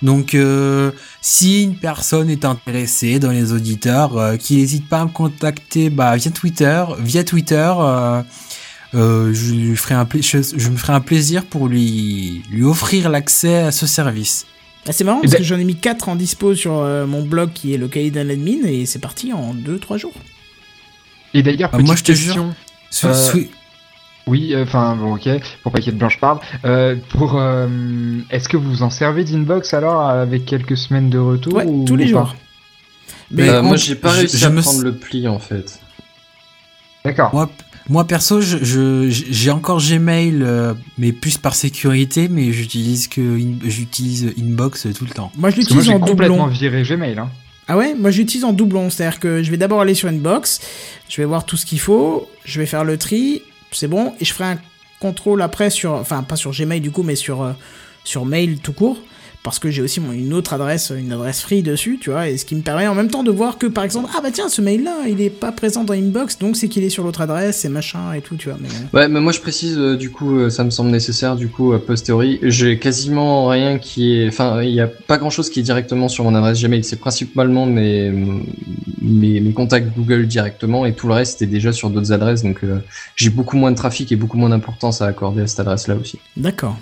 Donc, euh, si une personne est intéressée dans les auditeurs, euh, qui n'hésite pas à me contacter bah, via Twitter, via Twitter, euh, euh, je lui ferai un pla- je, je me ferai un plaisir pour lui lui offrir l'accès à ce service. Ah, c'est marrant Et parce ben- que j'en ai mis 4 en dispo sur euh, mon blog qui est le cahier d'un admin et c'est parti en 2-3 jours. Et d'ailleurs, Ah, moi, je te question. Sou- Euh, sou- Oui, euh, enfin, bon, ok, pour pas qu'il y ait de blanche parle. Euh, pour, euh, est-ce que vous en servez d'inbox alors avec quelques semaines de retour Ouais, ou tous les jours. Mais euh, en- moi j'ai pas je- réussi à me prendre le pli en fait. D'accord. Moi, moi perso, je- je- j'ai encore Gmail, euh, mais plus par sécurité, mais j'utilise que in- j'utilise Inbox tout le temps. moi, je l'utilise j'ai en complètement doublon. viré Gmail. Hein. Ah ouais, moi j'utilise en doublon, c'est-à-dire que je vais d'abord aller sur Inbox, je vais voir tout ce qu'il faut, je vais faire le tri, c'est bon, et je ferai un contrôle après sur, enfin pas sur Gmail du coup, mais sur euh, sur mail tout court, parce que j'ai aussi mon- une autre adresse, une adresse free dessus, tu vois, et ce qui me permet en même temps de voir que par exemple, ah bah tiens, ce mail-là, il est pas présent dans Inbox, donc c'est qu'il est sur l'autre adresse, et machin et tout, tu vois. Mais euh, Ouais, mais moi je précise, euh, du coup, euh, ça me semble nécessaire, du coup, a posteriori. J'ai quasiment rien qui est. Enfin, il n'y a pas grand chose qui est directement sur mon adresse Gmail. C'est principalement mes, mes, mes contacts Google directement et tout le reste est déjà sur d'autres adresses. Donc euh, j'ai beaucoup moins de trafic et beaucoup moins d'importance à accorder à cette adresse-là aussi. d'accord.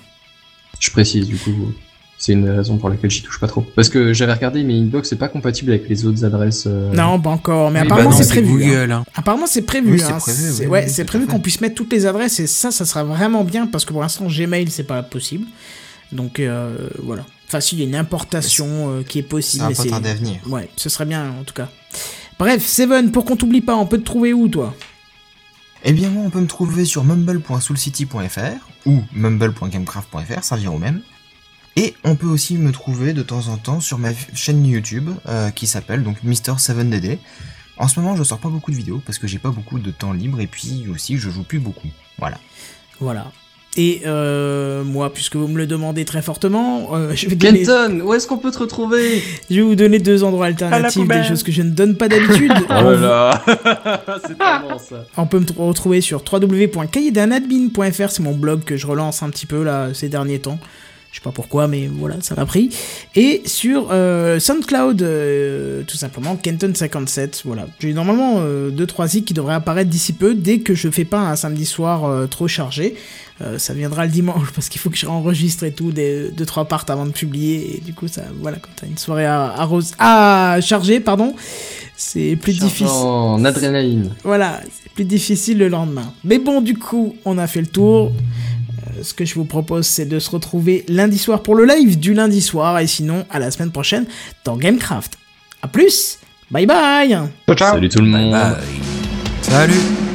Je précise, du coup. C'est une raison pour laquelle j'y touche pas trop. Parce que j'avais regardé, mais Inbox c'est pas compatible avec les autres adresses. euh, Non, pas encore, mais Oui, apparemment bah c'est prévu. hein. Google. hein. Apparemment, c'est prévu. Oui, c'est hein. prévu, C'est- oui, ouais, oui, c'est prévu qu'on puisse mettre toutes les adresses et ça, ça sera vraiment bien parce que pour l'instant, Gmail, c'est pas possible. Donc euh, voilà. Enfin, si, il y a une importation euh, qui est possible. Ça va mais pas c'est- tarder à venir. Ouais, ce serait bien en tout cas. Bref, Seven, pour qu'on t'oublie pas, on peut te trouver où toi? Eh bien, moi, on peut me trouver sur mumble.soulcity.fr ou mumble.gamecraft.fr, ça vient au même. Et on peut aussi me trouver de temps en temps sur ma chaîne YouTube euh, qui s'appelle donc Mr7DD. En ce moment, je sors pas beaucoup de vidéos parce que j'ai pas beaucoup de temps libre et puis aussi je joue plus beaucoup. Voilà. Voilà. Et euh, moi, puisque vous me le demandez très fortement, euh, je, vais donner- Kenton, où est-ce qu'on peut te retrouver? Je vais vous donner deux endroits alternatifs, des choses que je ne donne pas d'habitude. Oh là là C'est tellement ça. On peut me tr- retrouver sur www.cahierdunadmin.fr, c'est mon blog que je relance un petit peu là ces derniers temps. Je sais pas pourquoi, mais voilà, ça m'a pris. Et sur euh, SoundCloud, euh, tout simplement, Kenton57. Voilà. J'ai normalement 2-3 zik qui devraient apparaître d'ici peu, dès que je fais pas un samedi soir euh, trop chargé. Euh, ça viendra le dimanche parce qu'il faut que je réenregistre et tout, des 2-3 parts avant de publier. Et du coup, ça, voilà, quand t'as une soirée à, à, rose, à charger, pardon, c'est plus difficile. En adrénaline. Voilà, c'est plus difficile le lendemain. Mais bon, du coup, on a fait le tour. Ce que je vous propose, c'est de se retrouver lundi soir pour le live du lundi soir. Et sinon, à la semaine prochaine dans Gamecraft. A plus Bye bye Ciao, ciao Salut tout le monde. Salut